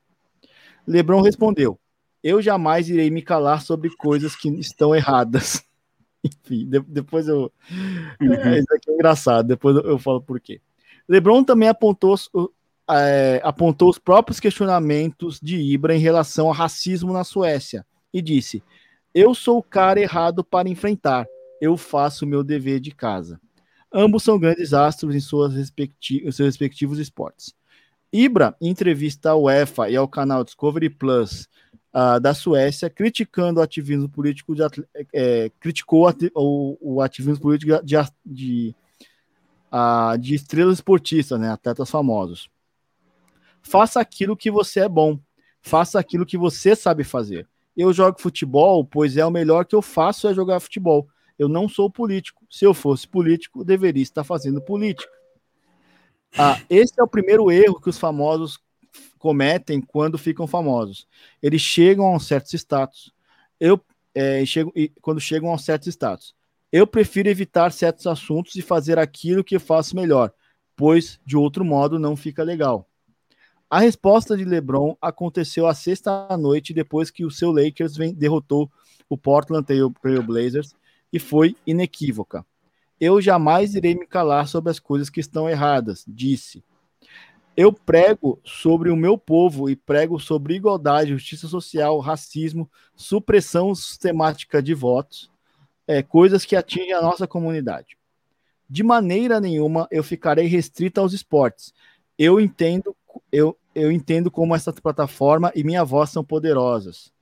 LeBron respondeu: Eu jamais irei me calar sobre coisas que estão erradas. Enfim, de- depois eu. É, isso aqui é engraçado, depois eu, eu falo por quê. LeBron também apontou, é, apontou os próprios questionamentos de Ibra em relação ao racismo na Suécia e disse: Eu sou o cara errado para enfrentar, eu faço meu dever de casa. Ambos são grandes astros em, suas respecti- seus respectivos esportes. Ibra, em entrevista à UEFA e ao canal Discovery Plus ah, da Suécia, criticando o ativismo político de, é, criticou ati- o, o ativismo político de, de, ah, de estrelas esportistas, né, atletas famosos. Faça aquilo que você é bom, faça aquilo que você sabe fazer. Eu jogo futebol, pois é o melhor que eu faço é jogar futebol. Eu não sou político. Se eu fosse político, deveria estar fazendo política. Ah, esse é o primeiro erro que os famosos cometem quando ficam famosos. Eles chegam a um certo status. Eu é, chego, quando chegam a um certo status. Eu prefiro evitar certos assuntos e fazer aquilo que faço melhor, pois de outro modo não fica legal. A resposta de LeBron aconteceu à sexta noite depois que o seu Lakers vem, derrotou o Portland Trail, Blazers e foi inequívoca. Eu jamais irei me calar sobre as coisas que estão erradas, disse. Eu prego sobre o meu povo e prego sobre igualdade, justiça social, racismo, supressão sistemática de votos, é, coisas que atingem a nossa comunidade. De maneira nenhuma eu ficarei restrita aos esportes. Eu entendo, eu, eu entendo como essa plataforma e minha voz são poderosas.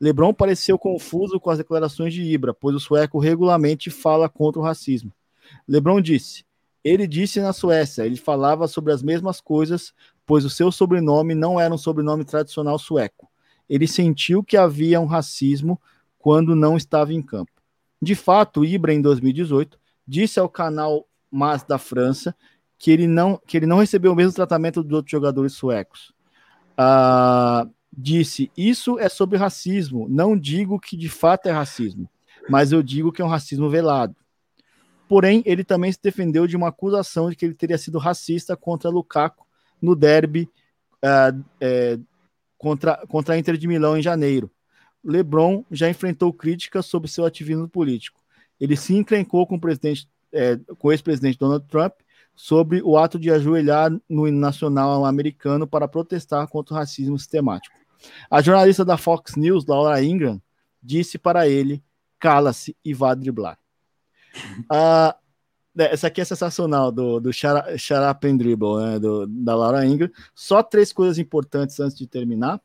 LeBron pareceu confuso com as declarações de Ibra, pois o sueco regularmente fala contra o racismo. LeBron disse: ele disse na Suécia, ele falava sobre as mesmas coisas, pois o seu sobrenome não era um sobrenome tradicional sueco. Ele sentiu que havia um racismo quando não estava em campo. De fato, Ibra, em 2018, disse ao canal Mas da França que ele não, que ele não recebeu o mesmo tratamento dos outros jogadores suecos. Ah, disse: Isso é sobre racismo. Não digo que de fato é racismo, mas eu digo que é um racismo velado. Porém, ele também se defendeu de uma acusação de que ele teria sido racista contra Lukaku no derby uh, é, contra, contra a Inter de Milão em janeiro. LeBron já enfrentou críticas sobre seu ativismo político. Ele se encrencou com o presidente, é, com o ex-presidente Donald Trump sobre o ato de ajoelhar no hino nacional americano para protestar contra o racismo sistemático. A jornalista da Fox News, Laura Ingram, disse para ele: cala-se e vá driblar. Ah, essa aqui é sensacional, do, do Shut and Dribble, né, do, da Laura Ingram. Só três coisas importantes antes de terminar.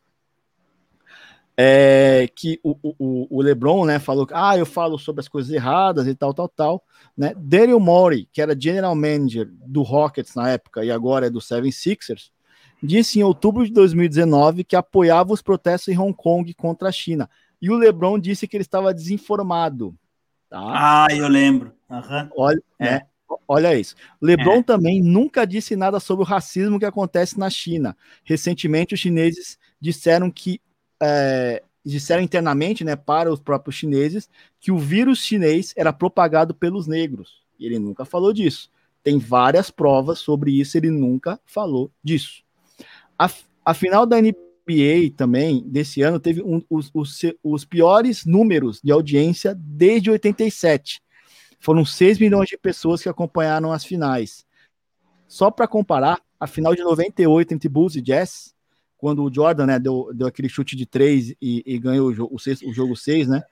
É que o, o, o LeBron, né, falou que ah, eu falo sobre as coisas erradas e tal, tal, tal, né? Daryl Morey, que era general manager do Rockets na época e agora é do Seven Sixers, disse em outubro de 2019 que apoiava os protestos em Hong Kong contra a China. E o LeBron disse que ele estava desinformado. Tá? Ah, eu lembro. Uhum. Olha, é. né? Olha isso. LeBron é. também nunca disse nada sobre o racismo que acontece na China. Recentemente, os chineses disseram que é, disseram internamente, né, para os próprios chineses, que o vírus chinês era propagado pelos negros. E ele nunca falou disso. Tem várias provas sobre isso, ele nunca falou disso. A, a final da NBA também, desse ano, teve um, os, os, os piores números de audiência desde 87. Foram 6 milhões de pessoas que acompanharam as finais. Só para comparar, a final de 98 entre Bulls e Jazz, quando o Jordan né, deu, deu aquele chute de 3 e, e ganhou o, jogo, o, sexto, o jogo 6, né?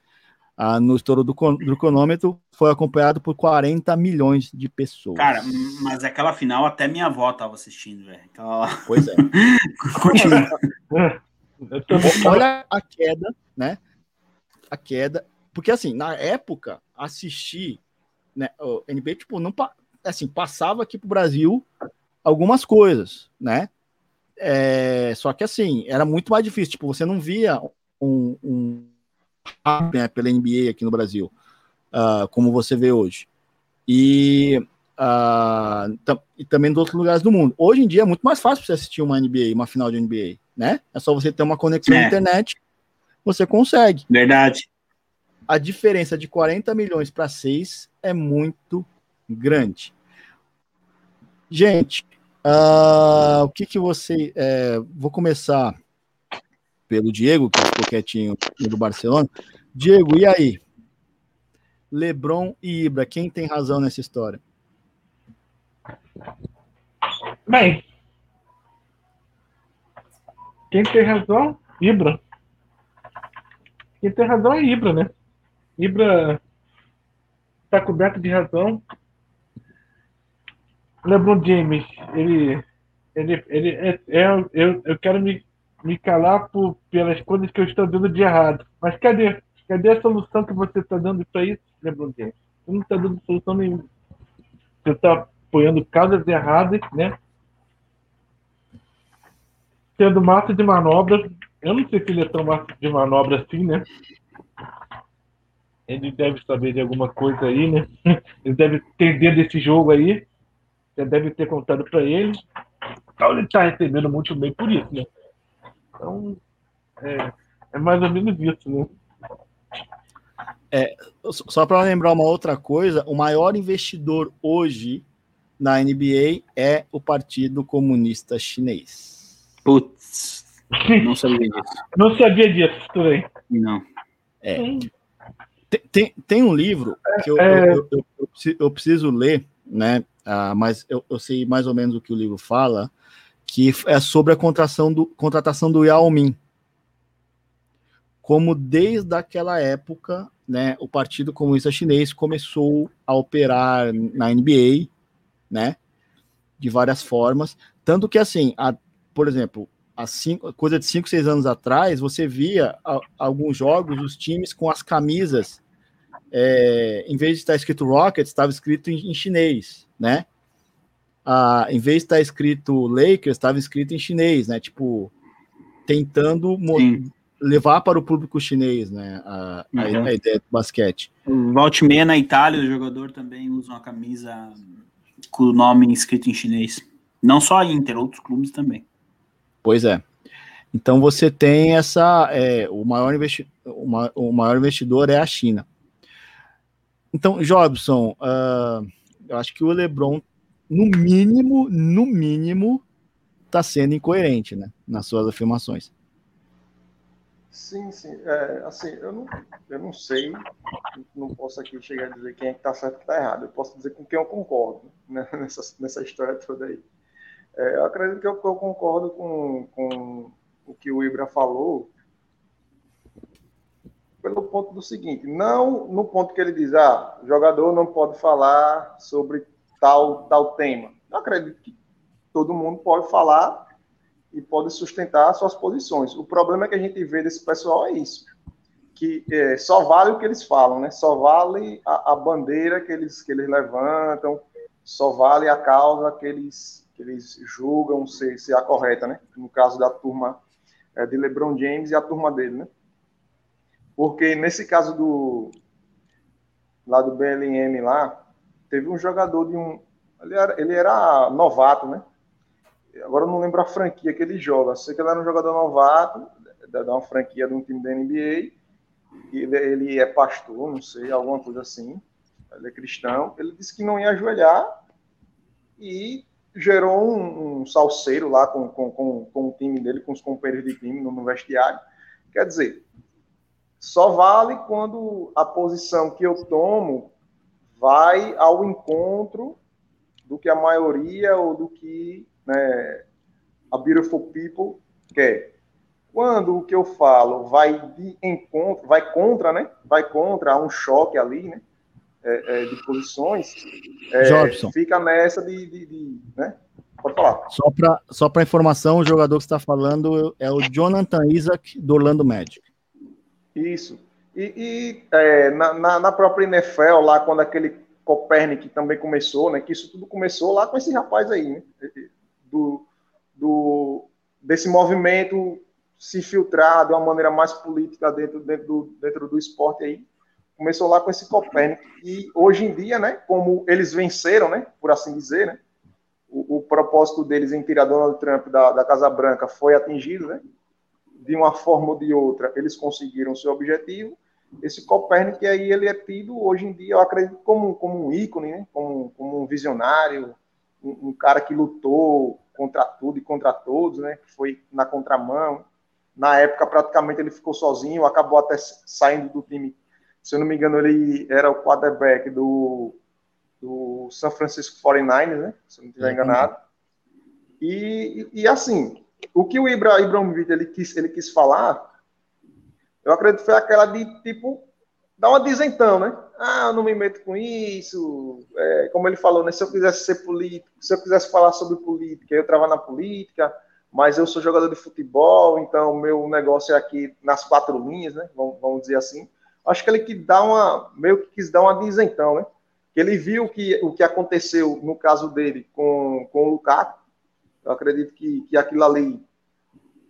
ah, no estouro do, do cronômetro, foi acompanhado por 40 milhões de pessoas. Cara, mas aquela final até minha avó tava assistindo, velho. Então... Pois é. Continua. Olha a queda, né? A queda. Porque, assim, na época, assistir né, o NBA, tipo, não assim, passava aqui pro Brasil algumas coisas, né? É, só que, assim, era muito mais difícil. Tipo, você não via um, um né, pela NBA aqui no Brasil, uh, como você vê hoje. E, uh, e também de outros lugares do mundo. Hoje em dia é muito mais fácil você assistir uma NBA, uma final de NBA, né? É só você ter uma conexão é. à internet, você consegue. Verdade. A diferença de 40 milhões para 6 é muito grande. Gente, uh, o que que você. É, vou começar pelo Diego, que ficou quietinho do Barcelona. Diego, e aí? Lebron e Ibra, quem tem razão nessa história? Bem, quem tem razão? Ibra. Quem tem razão é Ibra, né? Ibra está coberto de razão. LeBron James, ele, ele, ele é, é eu, eu quero me me calar por, pelas coisas que eu estou dando de errado. Mas cadê? Cadê a solução que você está dando para isso, LeBron James? Você não está dando solução nenhuma. Você está apoiando causas erradas, né? Sendo massa de manobra. Eu não sei se ele é tão massa de manobra assim, né? Ele deve saber de alguma coisa aí, né? Ele deve entender desse jogo aí. Você deve ter contado para ele. Então ele está recebendo muito bem por isso, né? Então, é, é mais ou menos isso, né? É, só para lembrar uma outra coisa, o maior investidor hoje na NBA é o Partido Comunista Chinês. Putz, não sabia disso. não sabia disso também. Não. É. Tem, tem, tem, um livro que eu, é... eu, eu, eu, preciso ler, né? Ah, mas eu, sei mais ou menos o que o livro fala, que é sobre a contratação do, contratação do Yao Ming. Como desde aquela época, né, o Partido Comunista Chinês começou a operar na NBA, né, de várias formas, tanto que assim, a, por exemplo, cinco, coisa de 5, 6 anos atrás, você via a, alguns jogos os times com as camisas, é, em vez de estar escrito Rocket, estava escrito em, em chinês, né? ah, em vez de estar escrito Lakers, estava escrito em chinês, né? Tipo, tentando levar para o público chinês, né? A, uhum. a, a ideia do basquete. Volte meia na Itália, o jogador também usa uma camisa com o nome escrito em chinês. Não só a Inter, outros clubes também. Pois é. Então você tem essa. É, o, maior investi o, ma o maior investidor é a China. Então, Jobson, uh, eu acho que o Lebron, no mínimo, no mínimo, está sendo incoerente, né? Nas suas afirmações. Sim, sim. É, assim, eu não, eu não sei, não posso aqui chegar a dizer quem é que está certo e está errado. Eu posso dizer com quem eu concordo né, nessa, nessa história toda aí. É, eu acredito que eu, eu concordo com, com o que o Ibra falou, pelo ponto do seguinte, não no ponto que ele diz, ah, o jogador não pode falar sobre tal, tal tema. Eu acredito que todo mundo pode falar e pode sustentar suas posições. O problema é que a gente vê desse pessoal é isso, que é, só vale o que eles falam, né? Só vale a, a, bandeira que eles, que eles levantam, só vale a causa que eles, que eles julgam ser, ser a correta, né? No caso da turma é, de LeBron James e a turma dele, né? Porque nesse caso do lá do BLM lá, teve um jogador de um ele era, ele era novato, né? Agora eu não lembro a franquia que ele joga. Sei que ele era um jogador novato, da uma franquia de um time da NBA. Ele, ele é pastor, não sei, alguma coisa assim. Ele é cristão. Ele disse que não ia ajoelhar e gerou um, um salseiro lá com, com, com, com, o time dele, com os companheiros de time no, no vestiário. Quer dizer, só vale quando a posição que eu tomo vai ao encontro do que a maioria ou do que né, a Beautiful People quer. Quando o que eu falo vai de encontro, vai contra, né? Vai contra um choque ali, né? É, é, de posições, é, fica nessa de, de, de, né? Pode falar. Só para só informação, o jogador que está falando é o Jonathan Isaac do Orlando Magic. Isso. E, e é, na, na, na, própria NFL, lá quando aquele Copernic também começou, né? Que isso tudo começou lá com esse rapaz aí, né? Do, do, desse movimento se filtrar de uma maneira mais política dentro, dentro, do, dentro do esporte aí. Começou lá com esse Copérnico. E hoje em dia, né, como eles venceram, né, por assim dizer, né, o, o propósito deles em tirar Donald Trump da, da Casa Branca foi atingido, né, de uma forma ou de outra, eles conseguiram seu objetivo. Esse Copérnico aí, ele é tido hoje em dia, eu acredito, como, como um ícone, né, como, como um visionário, um, um cara que lutou contra tudo e contra todos, né? Que foi na contramão. Na época, praticamente, ele ficou sozinho, acabou até saindo do time. Se eu não me engano, ele era o quarterback do, do San Francisco 49ers, né? Se eu não estiver enganado. E, e, assim, o que o Ibra, Ibrahimovic ele quis, ele quis falar, eu acredito que foi aquela de, tipo, dar uma dizentão, né? ah, eu não me meto com isso. É, como ele falou, né, se eu quisesse ser político, se eu quisesse falar sobre política, eu trabalho na política, mas eu sou jogador de futebol, então meu negócio é aqui nas quatro linhas, né? Vamos, vamos dizer assim. Acho que ele que dá uma, meio que quis dar uma dizentão, né? Que ele viu que, o que aconteceu no caso dele com, com o Lukaku. Eu acredito que, que aquilo ali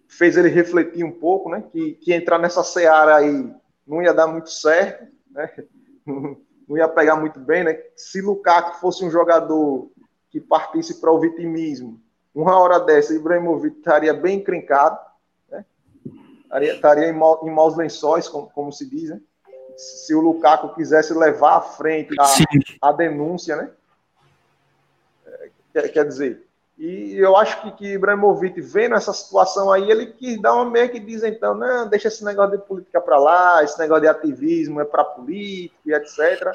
fez ele refletir um pouco, né? Que, que entrar nessa seara aí não ia dar muito certo, né? não ia pegar muito bem, né? Se Lukaku fosse um jogador que partisse para o vitimismo, uma hora dessa, Ibrahimovic estaria bem encrencado, né? estaria, em, em maus lençóis, como, como se diz, né? Se o Lukaku quisesse levar à frente a, a denúncia, né? É, quer dizer, e eu acho que, que Ibrahimovic, vendo essa situação aí, ele quis dar uma meio que diz, então, não, deixa esse negócio de política para lá, esse negócio de ativismo é para político e etc.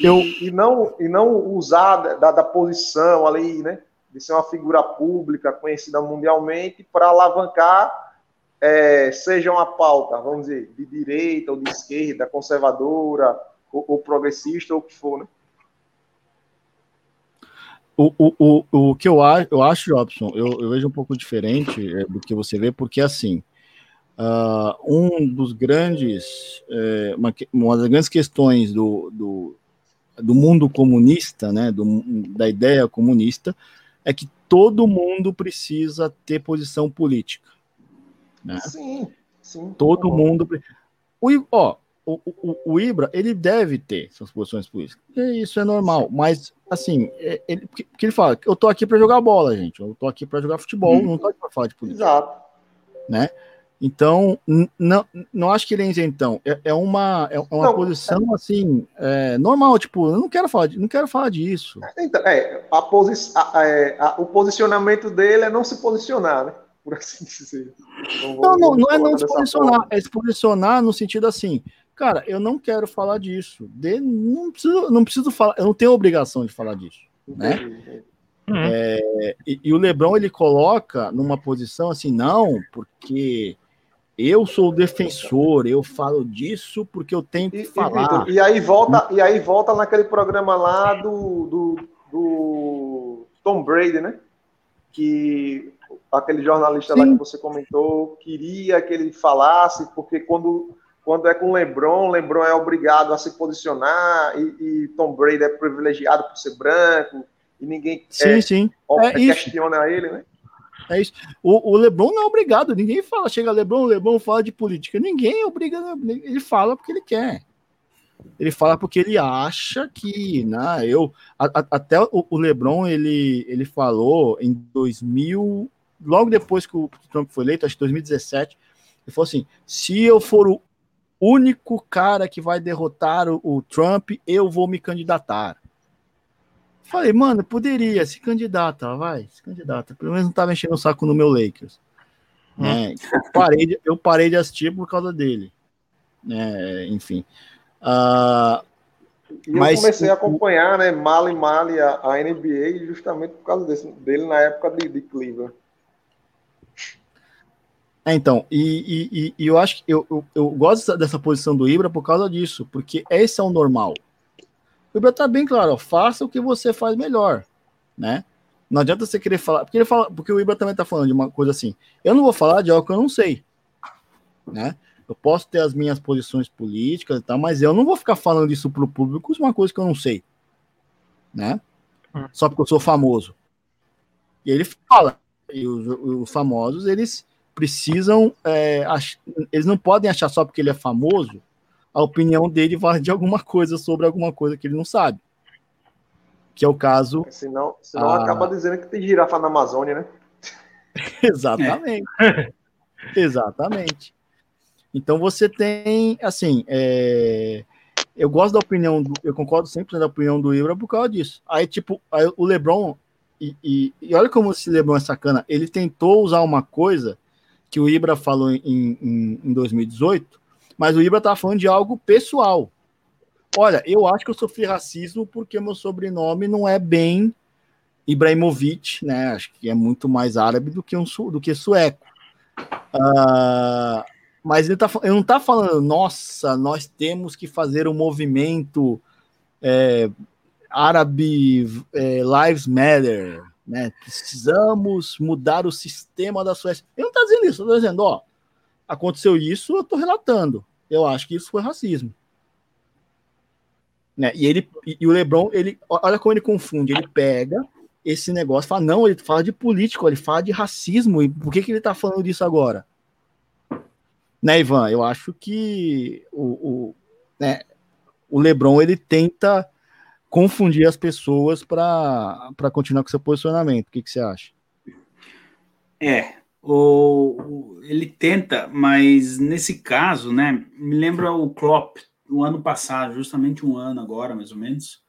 Eu... E, não, e não usar da, da posição ali, né, de ser uma figura pública conhecida mundialmente para alavancar, é, seja uma pauta, vamos dizer, de direita ou de esquerda, conservadora ou, ou progressista ou o que for, né? O, o, o, o que eu acho, eu acho, Jobson, eu, eu vejo um pouco diferente é, do que você vê, porque assim, uh, um dos grandes, é, uma, uma, das grandes questões do, do, do mundo comunista, né, do, da ideia comunista, é que todo mundo precisa ter posição política. Né? Sim, sim. Todo mundo. O, ó, o, o, o Ibra, ele deve ter suas posições políticas. Isso é normal, mas, assim, é- ele, porque, ele fala: eu tô aqui para jogar bola, gente. Eu tô aqui para jogar futebol, Uhum. não tô aqui para falar de política. Exato. Então, n- não, não acho que ele é isentão. É, é uma, é uma Não, posição, assim, é, normal. Tipo, eu não quero falar, de- não quero falar disso. Então, é, a posi a- é, a- o posicionamento dele é não se posicionar, né? Por assim dizer. Então, Não, não, não é não se posicionar, forma. é se posicionar no sentido assim, cara, eu não quero falar disso. De, não, preciso, não preciso falar, eu não tenho obrigação de falar disso. né? Entendi, entendi. E, e o Lebron ele coloca numa posição assim, não, porque eu sou o defensor, eu falo disso porque eu tenho que E, falar. E aí volta, e aí volta naquele programa lá do, do, do Tom Brady, né? Que aquele jornalista lá Sim. que você comentou queria que ele falasse, porque quando, quando é com LeBron, LeBron é obrigado a se posicionar e, e Tom Brady é privilegiado por ser branco e ninguém Sim, é, sim. é isso. questiona ele, né? É isso. O, o Lebron não é obrigado, ninguém fala, chega Lebron, o Lebron fala de política. Ninguém é obrigado, ele fala porque ele quer. Ele fala porque ele acha que, né, eu, a- a- até o, o Lebron, ele, ele falou em 2000, logo depois que o Trump foi eleito, acho que 2017, ele falou assim, se eu for o único cara que vai derrotar o, o Trump, eu vou me candidatar. Falei, mano, poderia, se candidata, vai, se candidata. Pelo menos não tá mexendo o saco no meu Lakers. Né? Eu, parei de, eu parei de assistir por causa dele. Né? Enfim. Ah, E Mas eu comecei a acompanhar, né, mal e mal a, a NBA justamente por causa desse, dele na época de, de Cleveland. É, então, e, e- e- eu acho que eu, eu, eu gosto dessa, posição do Ibra por causa disso, porque esse é o normal. O Ibra tá bem claro, ó, faça o que você faz melhor, né? Não adianta você querer falar, porque ele fala, porque o Ibra também tá falando de uma coisa assim. Eu não vou falar de algo que eu não sei, né? Eu posso ter as minhas posições políticas e tal, mas eu não vou ficar falando isso pro público, é uma coisa que eu não sei, né? Hum. Só porque eu sou famoso. E ele fala, e os, os famosos, eles precisam, é, ach- eles não podem achar só porque ele é famoso, a opinião dele vale de alguma coisa sobre alguma coisa que ele não sabe. Que é o caso Senão, senão Ah. acaba dizendo que tem girafa na Amazônia, né? Exatamente. Exatamente. Então você tem, assim, é, eu gosto da opinião, do, eu concordo sempre da opinião do Ibra por causa disso. Aí, tipo, aí o LeBron, e, e, e olha como esse LeBron é sacana, ele tentou usar uma coisa que o Ibra falou em, em, em 2018, mas o Ibra tá falando de algo pessoal. Olha, eu acho que eu sofri racismo porque meu sobrenome não é bem Ibrahimovic, né? Acho que é muito mais árabe do que um do que sueco. Ah, mas ele, tá, ele não está falando, nossa, nós temos que fazer um movimento é, árabe é, Lives Matter, né? Precisamos mudar o sistema da Suécia. Ele não está dizendo isso, está dizendo, ó, aconteceu isso, eu estou relatando. Eu acho que isso foi racismo. Né? E ele e, o LeBron, ele olha como ele confunde, ele pega esse negócio, fala não, ele fala de político, ele fala de racismo, e por que que ele tá falando disso agora? Né, Ivan? Eu acho que o, o, né, o LeBron ele tenta confundir as pessoas para continuar com seu posicionamento. O que, que você acha? É, o, ele tenta, mas nesse caso, né, me lembra o Klopp, no ano passado, justamente um ano agora, mais ou menos.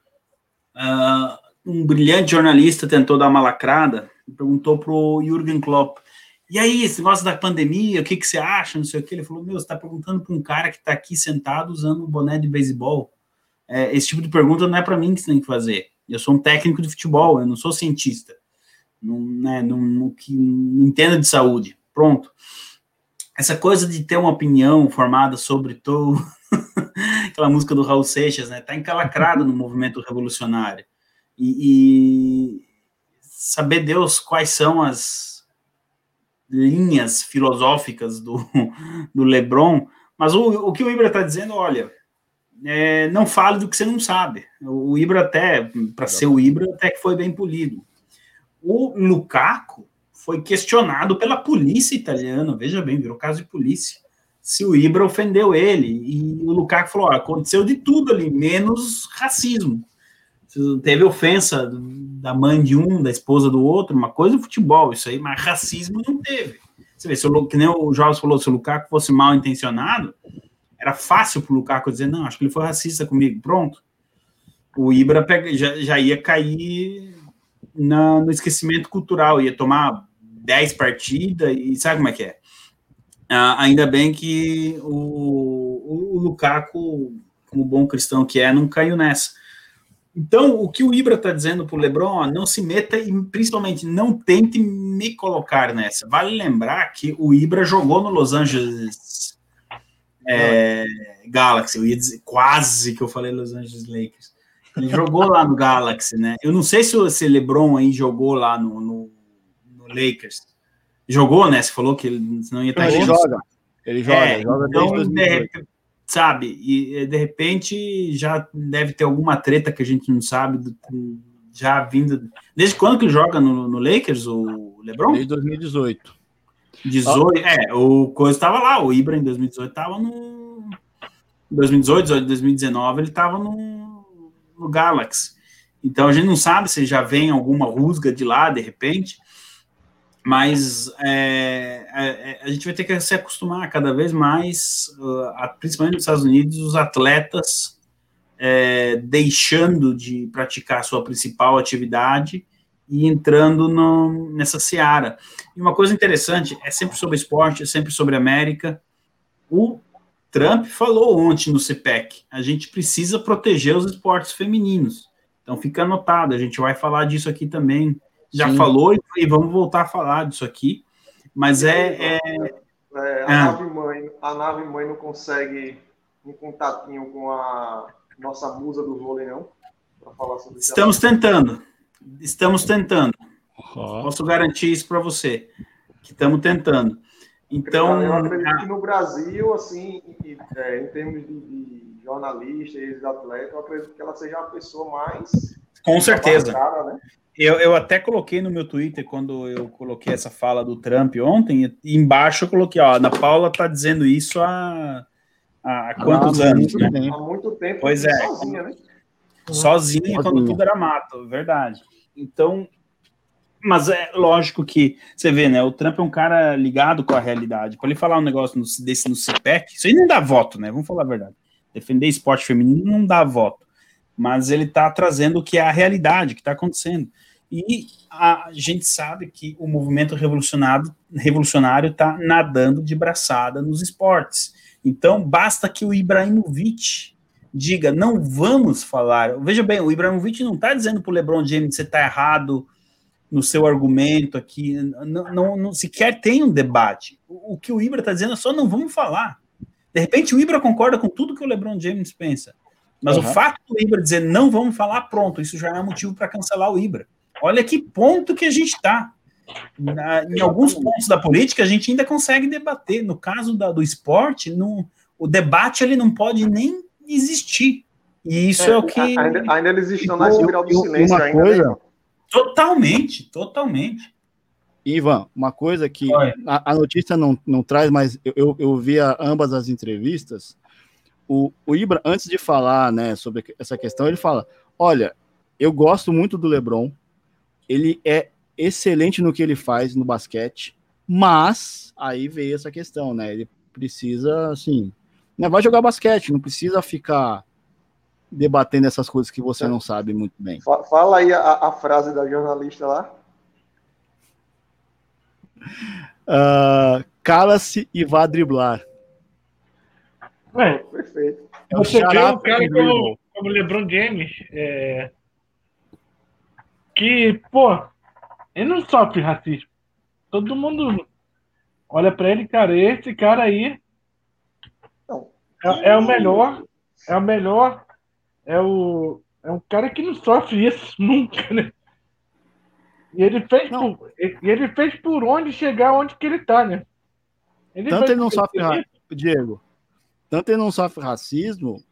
Ah, um brilhante jornalista tentou dar uma lacrada perguntou pro Jürgen Klopp, e aí, esse negócio da pandemia, o que, que você acha, não sei o que, ele falou, meu, você está perguntando para um cara que está aqui sentado usando um boné de beisebol, É, esse tipo de pergunta não é para mim que você tem que fazer, eu sou um técnico de futebol, eu não sou cientista não, né, não, não, que não entenda de saúde. Pronto. Essa coisa de ter uma opinião formada sobre todo aquela música do Raul Seixas, né, tá encalacrada no movimento revolucionário. E, e saber Deus quais são as linhas filosóficas do, do Lebron, mas o, o que o Ibra está dizendo, olha, é, não fale do que você não sabe. O Ibra até, para ser o Ibra, até que foi bem polido O Lukaku foi questionado pela polícia italiana, veja bem, virou caso de polícia, se o Ibra ofendeu ele. E o Lukaku falou: aconteceu de tudo ali, menos racismo. Teve ofensa da mãe de um, da esposa do outro, uma coisa é futebol, isso aí, mas racismo não teve. Você vê, se o, que nem o Jorge falou, se o Lukaku fosse mal intencionado, era fácil para o Lukaku dizer, não, acho que ele foi racista comigo, pronto. O Ibra pega, já, já ia cair na, no esquecimento cultural, ia tomar 10 partidas e sabe como é que é? Ah, ainda bem que o, o, Lukaku, como bom cristão que é, não caiu nessa. Então, o que o Ibra está dizendo para o Lebron, não se meta e principalmente não tente me colocar nessa. Vale lembrar que o Ibra jogou no Los Angeles é, Galaxy, eu ia dizer quase que eu falei Los Angeles Lakers. Ele jogou lá no Galaxy, né? Eu não sei se o LeBron aí jogou lá no, no Lakers. Jogou, né? Você falou que ele não ia estar Ele joga. Ele joga, é, joga então, de, sabe, e de repente já deve ter alguma treta que a gente não sabe, já vindo. Desde quando que ele joga no, no Lakers, o LeBron? Desde 2018. 18, é, o coisa estava lá, o Ibra em 2018 estava no. 2018, 2019, ele estava no, no Galaxy. Então a gente não sabe se já vem alguma rusga de lá de repente mas é, é, é, a gente vai ter que se acostumar cada vez mais, uh, principalmente nos Estados Unidos, os atletas é, deixando de praticar a sua principal atividade e entrando no, nessa seara. E uma coisa interessante, é sempre sobre esporte, é sempre sobre América. O Trump falou ontem no CPEC, a gente precisa proteger os esportes femininos. Então fica anotado, a gente vai falar disso aqui também já Sim. falou e vamos voltar a falar disso aqui. Mas é. é... é a, ah. nave mãe, a nave mãe não consegue um contatinho com a nossa musa do vôlei, não? falar sobre Estamos tentando. Estamos tentando. Oh. Posso garantir isso para você. Que estamos tentando. Então. Eu acredito que no Brasil, assim, em, é, em termos de, de jornalista e atleta, eu acredito que ela seja a pessoa mais. Com certeza. né? Eu, eu até coloquei no meu Twitter quando eu coloquei essa fala do Trump ontem, embaixo eu coloquei, ó, a Ana Paula tá dizendo isso há, há quantos ah, anos, né? Há muito tempo. Pois é. Sozinha, né? Sozinha, quando tudo era mato, verdade. Então, mas é lógico que você vê, né? O Trump é um cara ligado com a realidade. Para ele falar um negócio no, desse no CPEC, isso aí não dá voto, né? Vamos falar a verdade. Defender esporte feminino não dá voto. Mas ele está trazendo o que é a realidade, que está acontecendo. E a gente sabe que o movimento revolucionário revolucionário está nadando de braçada nos esportes. Então, basta que o Ibrahimovic diga, não vamos falar. Veja bem, o Ibrahimovic não está dizendo para o LeBron James você está errado no seu argumento aqui. Não, não, não, sequer tem um debate. O, o que o Ibra está dizendo é só não vamos falar. De repente, o Ibra concorda com tudo que o LeBron James pensa. Mas uhum. o fato do Ibra dizer não vamos falar, pronto, isso já é motivo para cancelar o Ibra. Olha que ponto que a gente está. Em alguns pontos da política, a gente ainda consegue debater. No caso da, do esporte, no, o debate ele não pode nem existir. E isso é, é o que. Ainda, ainda eles estão na espiral do silêncio uma ainda. Né? Coisa, totalmente, totalmente. Ivan, uma coisa que a, a, notícia não, não traz, mas eu, eu, eu vi ambas as entrevistas. O, o Ibra, antes de falar né, sobre essa questão, ele fala: Olha, eu gosto muito do Lebron, ele é excelente no que ele faz no basquete, mas aí veio essa questão, né? Ele precisa, assim, né, vai jogar basquete, não precisa ficar debatendo essas coisas que você não sabe muito bem. Fala aí a, a frase da jornalista lá. Uh, Cala-se e vá driblar. É, perfeito. É você vê um cara como, como LeBron James, é, que, pô, ele não sofre racismo. Todo mundo olha para ele, cara, esse cara aí é, é, o melhor, é o melhor, é o é um cara que não sofre isso nunca, né? E ele fez por, ele fez por onde chegar onde que ele tá, né? Ele Tanto ele não sofre, Diego, tanto ele não sofre racismo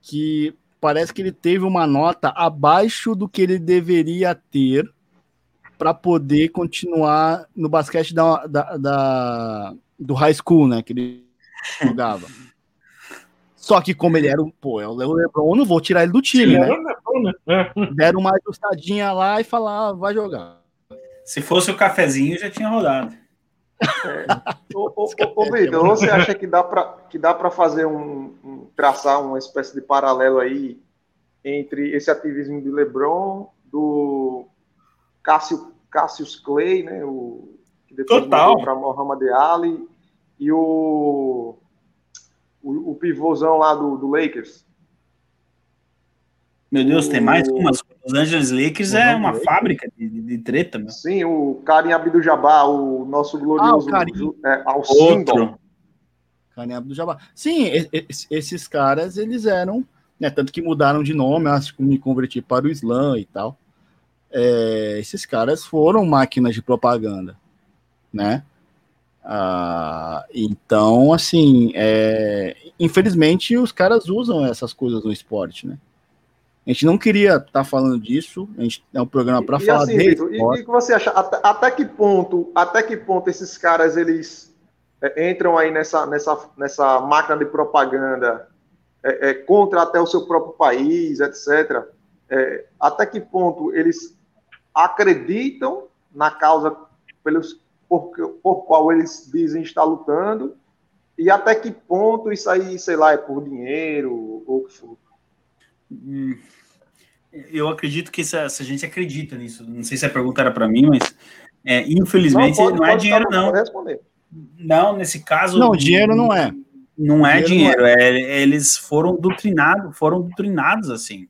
que parece que ele teve uma nota abaixo do que ele deveria ter para poder continuar no basquete da, da, da, do high school, né? Que ele jogava. Só que como ele era o, pô, é o LeBron, eu não vou tirar ele do time, né? É. Deram uma ajustadinha lá e falaram, ah, vai jogar. Se fosse o cafezinho, já tinha rodado. Ô, ô, ô, ô, Vitor, você acha que dá para que dá para fazer um, um- traçar uma espécie de paralelo aí entre esse ativismo de LeBron, do Cassio, Cassius Clay, né, o que depois Total. para Muhammad Ali e o o, o pivôzão lá do, do Lakers? Meu Deus, tem mais O- umas. Os Angeles Lakers O é uma Lakers? fábrica de, de- de treta, meu. Sim, o Karim Abdul-Jabbar, o nosso glorioso Ah, o Karim. É, Alcindor. Outro. Do Jabá. Sim, esses caras, eles eram, né, tanto que mudaram de nome, acho que me converti para o Islã e tal. É, esses caras foram máquinas de propaganda, né? Ah, então, assim, é, infelizmente os caras usam essas coisas no esporte, né? A gente não queria estar falando disso, a gente é um programa para falar assim, de Vitor, e esporte. e o que você acha? Até, até que ponto, até que ponto esses caras eles é, entram aí nessa, nessa, nessa máquina de propaganda é, é, contra até o seu próprio país, etc. É, até que ponto eles acreditam na causa pelos, por, por qual eles dizem estar lutando e até que ponto isso aí, sei lá, é por dinheiro ou o que for. Hum, Eu acredito que se a, se a gente acredita nisso, não sei se a pergunta era para mim, mas é, infelizmente não, pode- é pode dinheiro, não. Não, nesse caso. Não, dinheiro não é. Não é Dinheiro dinheiro, é, eles foram doutrinados, foram doutrinados assim.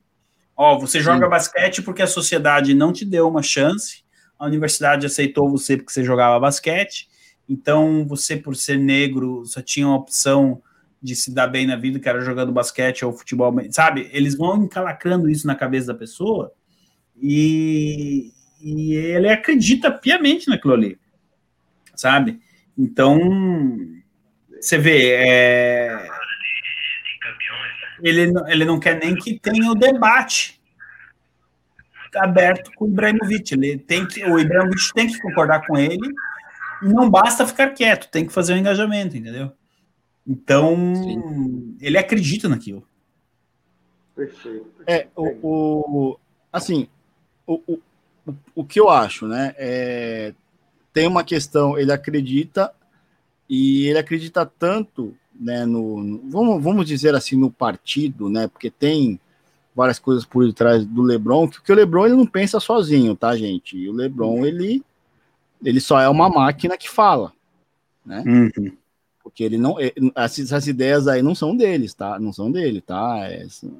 Ó, você joga basquete porque a sociedade não te deu uma chance, a universidade aceitou você porque você jogava basquete, então você, por ser negro, só tinha uma opção de se dar bem na vida, que era jogando basquete ou futebol, sabe? Eles vão encalacrando isso na cabeça da pessoa e, e ele acredita piamente naquilo ali, sabe? Então, você vê, é, ele, não- ele não quer nem que tenha o debate aberto com o Ibrahimovic. Ele tem que, o Ibrahimovic tem que concordar com ele. E não basta ficar quieto, tem que fazer o engajamento, entendeu? Então, ele acredita naquilo. Perfeito. É, o, o- assim, o, o, o- o que eu acho, né? É, tem uma questão, ele acredita e ele acredita tanto, né? No, no- vamos, vamos dizer assim, no partido, né? Porque tem várias coisas por detrás do LeBron, que, o LeBron ele não pensa sozinho, tá, gente? E o LeBron ele ele só é uma máquina que fala, né? Porque ele não. é, Essas, ideias aí não são deles, tá? Não são dele, tá? É, são,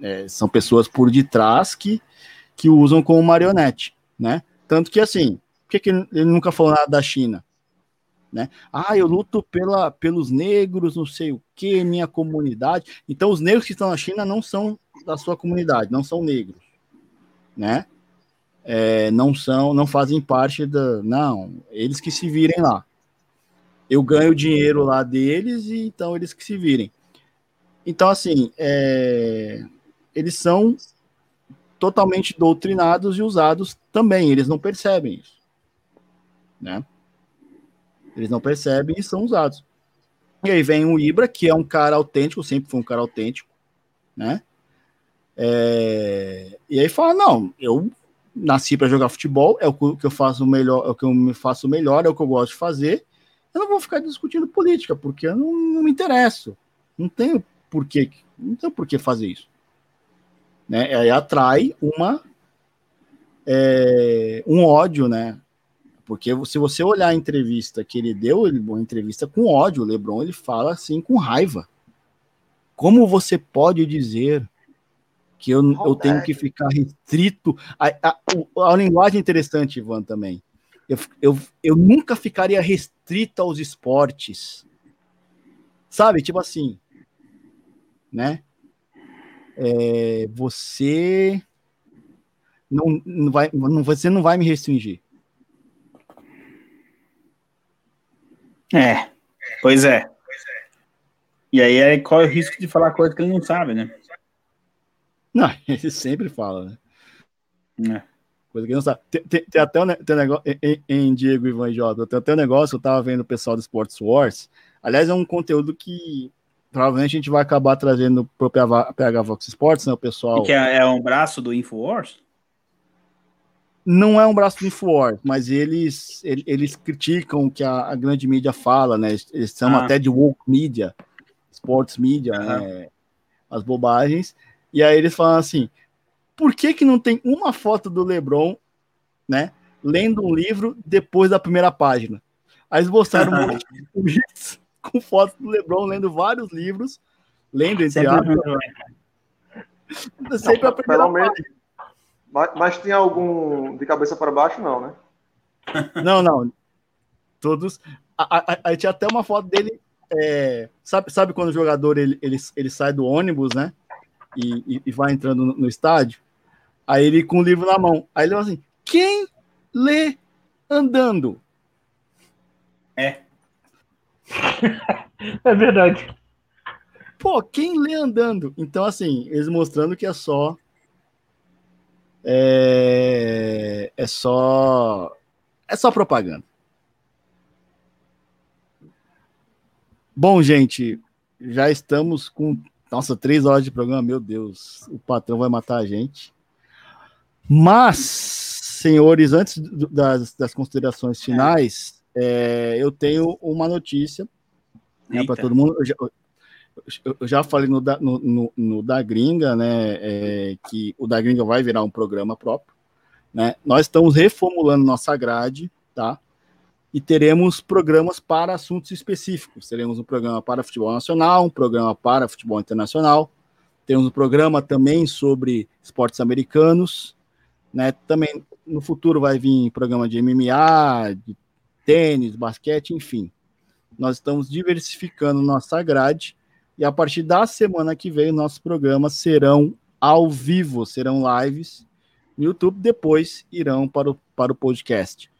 é, são pessoas por detrás que, que usam como marionete, né? Tanto que assim, por que, que ele nunca falou nada da China? Né? Ah, eu luto pela, pelos negros, não sei o que, minha comunidade. Então, os negros que estão na China não são da sua comunidade, não são negros, né? É, não são, não fazem parte da. Não, eles que se virem lá eu ganho dinheiro lá deles e então eles que se virem. Então, assim, é, eles são totalmente doutrinados e usados também, eles não percebem isso. Né? Eles não percebem e são usados. E aí vem o Ibra, que é um cara autêntico, sempre foi um cara autêntico, né? É, e aí fala: não, eu nasci para jogar futebol, é o que eu faço melhor, é o que eu me faço melhor, é o que eu gosto de fazer. Eu não vou ficar discutindo política, porque eu não, não me interesso. Não tenho porquê, não tenho por que fazer isso. Né? Aí atrai uma é, um ódio, né? Porque se você olhar a entrevista que ele deu, ele uma entrevista com ódio, o LeBron ele fala assim com raiva. Como você pode dizer que eu, eu tenho que ficar restrito? A, a, a, a linguagem interessante, Ivan, também. Eu, eu, eu nunca ficaria restrito aos esportes. Sabe? Tipo assim, né? É, você não, não vai, não, você não vai me restringir. É, pois é. E aí é, qual é o risco de falar coisa que ele não sabe, né? Não, ele sempre fala, né? Coisa que não sabe. Tem, tem, tem até um, tem um negócio em, em Diego Ivan e Jota, tem até um negócio, eu tava vendo o pessoal do Sports Wars. Aliás, é um conteúdo que provavelmente a gente vai acabar trazendo pro PH, PH Vox Sports, né? O pessoal. Que é, é um braço do Infowars? Não é um braço do Infowars, mas eles, ele- eles criticam o que a, a grande mídia fala, né? Eles, eles chamam Ah. até de woke media, sports media, Aham. né? As bobagens. E aí eles falam assim: por que, que não tem uma foto do LeBron, né? Lendo um livro depois da primeira página? Aí eles mostraram um monte de tweets com fotos do LeBron lendo vários livros, lendo entre Sempre- aspas, sempre a primeira Pelo menos. página. Mas, mas tinha algum de cabeça para baixo, não, né? Não, não. Todos. Aí tinha até uma foto dele. é, sabe, sabe quando o jogador ele, ele, ele sai do ônibus, né? E, e- e vai entrando no, no estádio? Aí ele com o livro na mão. Aí ele fala assim: quem lê andando? É verdade. Pô, quem lê andando? Então, assim, eles mostrando que é só. É, é só. É só propaganda. Bom, gente, já estamos com. Nossa, três horas de programa, meu Deus, o patrão vai matar a gente. Mas, senhores, antes do- das, das considerações finais, é, eu tenho uma notícia né, para todo mundo. Eu já, eu já falei no da, no, no- no da Gringa, né, é, que o da Gringa vai virar um programa próprio. Né? Nós estamos reformulando nossa grade, tá? E teremos programas para assuntos específicos. Teremos um programa para futebol nacional, um programa para futebol internacional. Temos um programa também sobre esportes americanos, né? Também no futuro vai vir programa de MMA, de tênis, basquete, enfim nós estamos diversificando nossa grade e a partir da semana que vem nossos programas serão ao vivo, serão lives no YouTube, depois irão para o, para o podcast.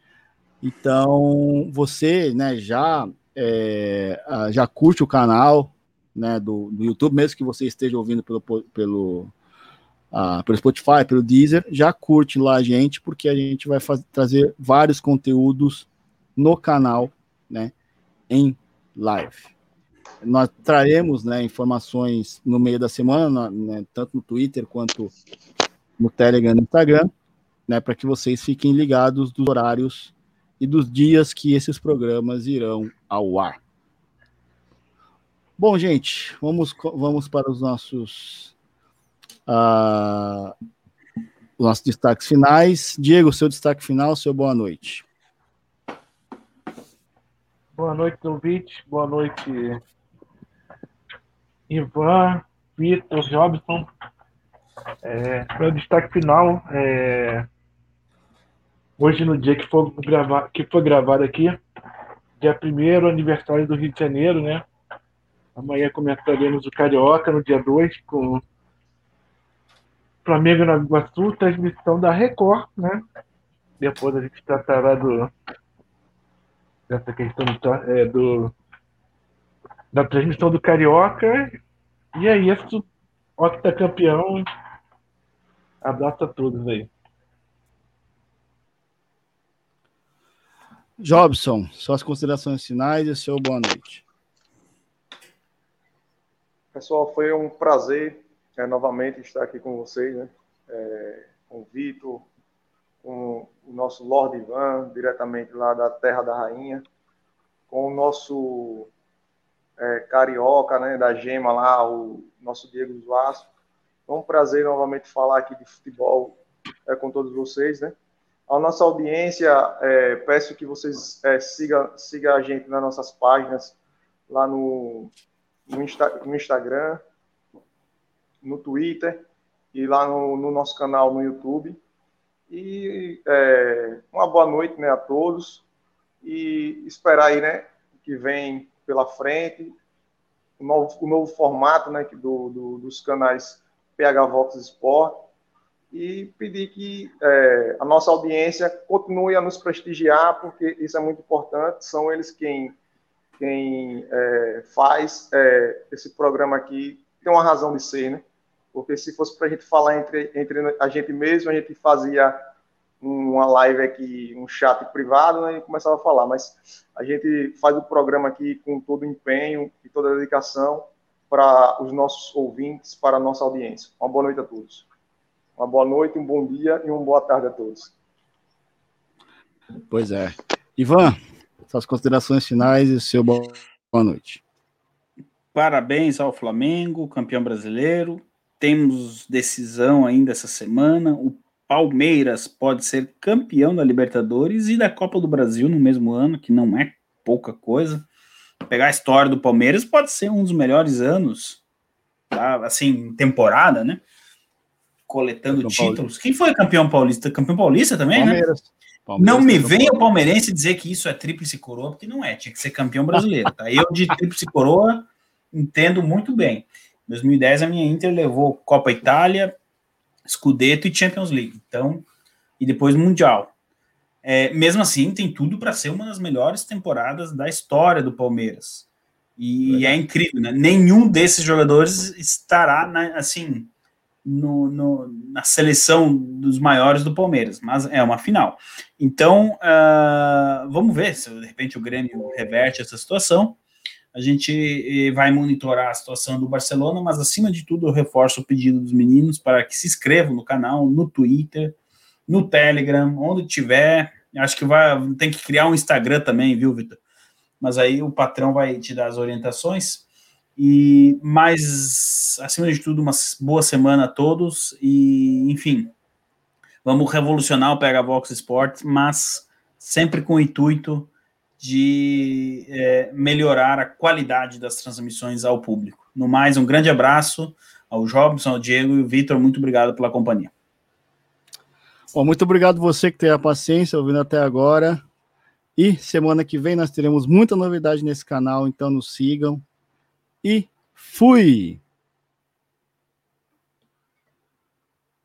Então, você né, já, é, já curte o canal né, do, do YouTube, mesmo que você esteja ouvindo pelo, pelo, ah, pelo Spotify, pelo Deezer, já curte lá a gente, porque a gente vai faz- trazer vários conteúdos no canal, né? em live. Nós traremos né, informações no meio da semana, né, tanto no Twitter quanto no Telegram no Instagram, né, para que vocês fiquem ligados dos horários e dos dias que esses programas irão ao ar. Bom, gente, vamos, vamos para os nossos, ah, os nossos destaques finais. Diego, seu destaque final, seu boa noite. Boa noite, ouvintes. Boa noite, Ivan, Vitor, Jobson. É, meu destaque final é hoje no dia que foi gravar, que foi gravado aqui, dia 1 aniversário do Rio de Janeiro, né? Amanhã comentaremos o Carioca no dia 2 com Flamengo na Iguaçu, transmissão da Record, né? Depois a gente tratará do dessa questão do, é, do- da transmissão do Carioca. E é isso. Octa campeão. Abraço a todos aí. Jobson, suas considerações finais e seu boa noite. Pessoal, foi um prazer é, novamente estar aqui com vocês, né? É, com o Vitor, com o nosso Lord Ivan, diretamente lá da Terra da Rainha, com o nosso é, carioca, né, da Gema lá, o nosso Diego Vasco. Foi um prazer novamente falar aqui de futebol com todos vocês, né? A nossa audiência, é, peço que vocês é, sigam siga a gente nas nossas páginas, lá no, no, Insta- no Instagram, no Twitter e lá no, no nosso canal no YouTube. E é, uma boa noite né, a todos e esperar aí, né, que vem pela frente, o novo, o novo formato né, do, do- dos canais PH Vox Sport e pedir que é, a nossa audiência continue a nos prestigiar, porque isso é muito importante, são eles quem, quem é, faz é, esse programa aqui, tem uma razão de ser, né? Porque se fosse para a gente falar entre, entre a gente mesmo, a gente fazia uma live aqui, um chat privado, né, e começava a falar. Mas a gente faz o programa aqui com todo empenho e toda a dedicação para os nossos ouvintes, para a nossa audiência. Uma boa noite a todos. Uma boa noite, um bom dia e uma boa tarde a todos. Pois é. Ivan, suas considerações finais e seu boa noite. Parabéns ao Flamengo, campeão brasileiro. Temos decisão ainda essa semana. O Palmeiras pode ser campeão da Libertadores e da Copa do Brasil no mesmo ano, que não é pouca coisa. Pegar a história do Palmeiras pode ser um dos melhores anos, tá? assim, temporada, né? Coletando Campeão títulos. paulista. Quem foi campeão paulista? Campeão paulista também, né? Palmeiras. Palmeiras Não me venha o palmeirense dizer que isso é tríplice coroa, porque não é, tinha que ser campeão brasileiro. Tá? Eu de tríplice coroa entendo muito bem. Em 2010 a minha Inter levou Copa Itália, Scudetto e Champions League. Então, e depois Mundial. É, mesmo assim, tem tudo para ser uma das melhores temporadas da história do Palmeiras. E é incrível, né? Nenhum desses jogadores estará na, assim no, no- na seleção dos maiores do Palmeiras, mas é uma final. Então, ah, vamos ver se de repente o Grêmio reverte essa situação. A gente eh, vai monitorar a situação do Barcelona, mas acima de tudo eu reforço o pedido dos meninos para que se inscrevam no canal, no Twitter, no Telegram, onde tiver. Acho que vai tem que criar um Instagram também, viu, Vitor? Mas aí o patrão vai te dar as orientações. E mais acima de tudo, uma boa semana a todos e enfim, vamos revolucionar o PH Vox Sports, mas sempre com o intuito de é, melhorar a qualidade das transmissões ao público. No mais, um grande abraço ao Jobson, ao Diego e ao Vitor. Muito obrigado pela companhia. Bom, muito obrigado você que teve a paciência ouvindo até agora. E semana que vem nós teremos muita novidade nesse canal, então nos sigam. E fui!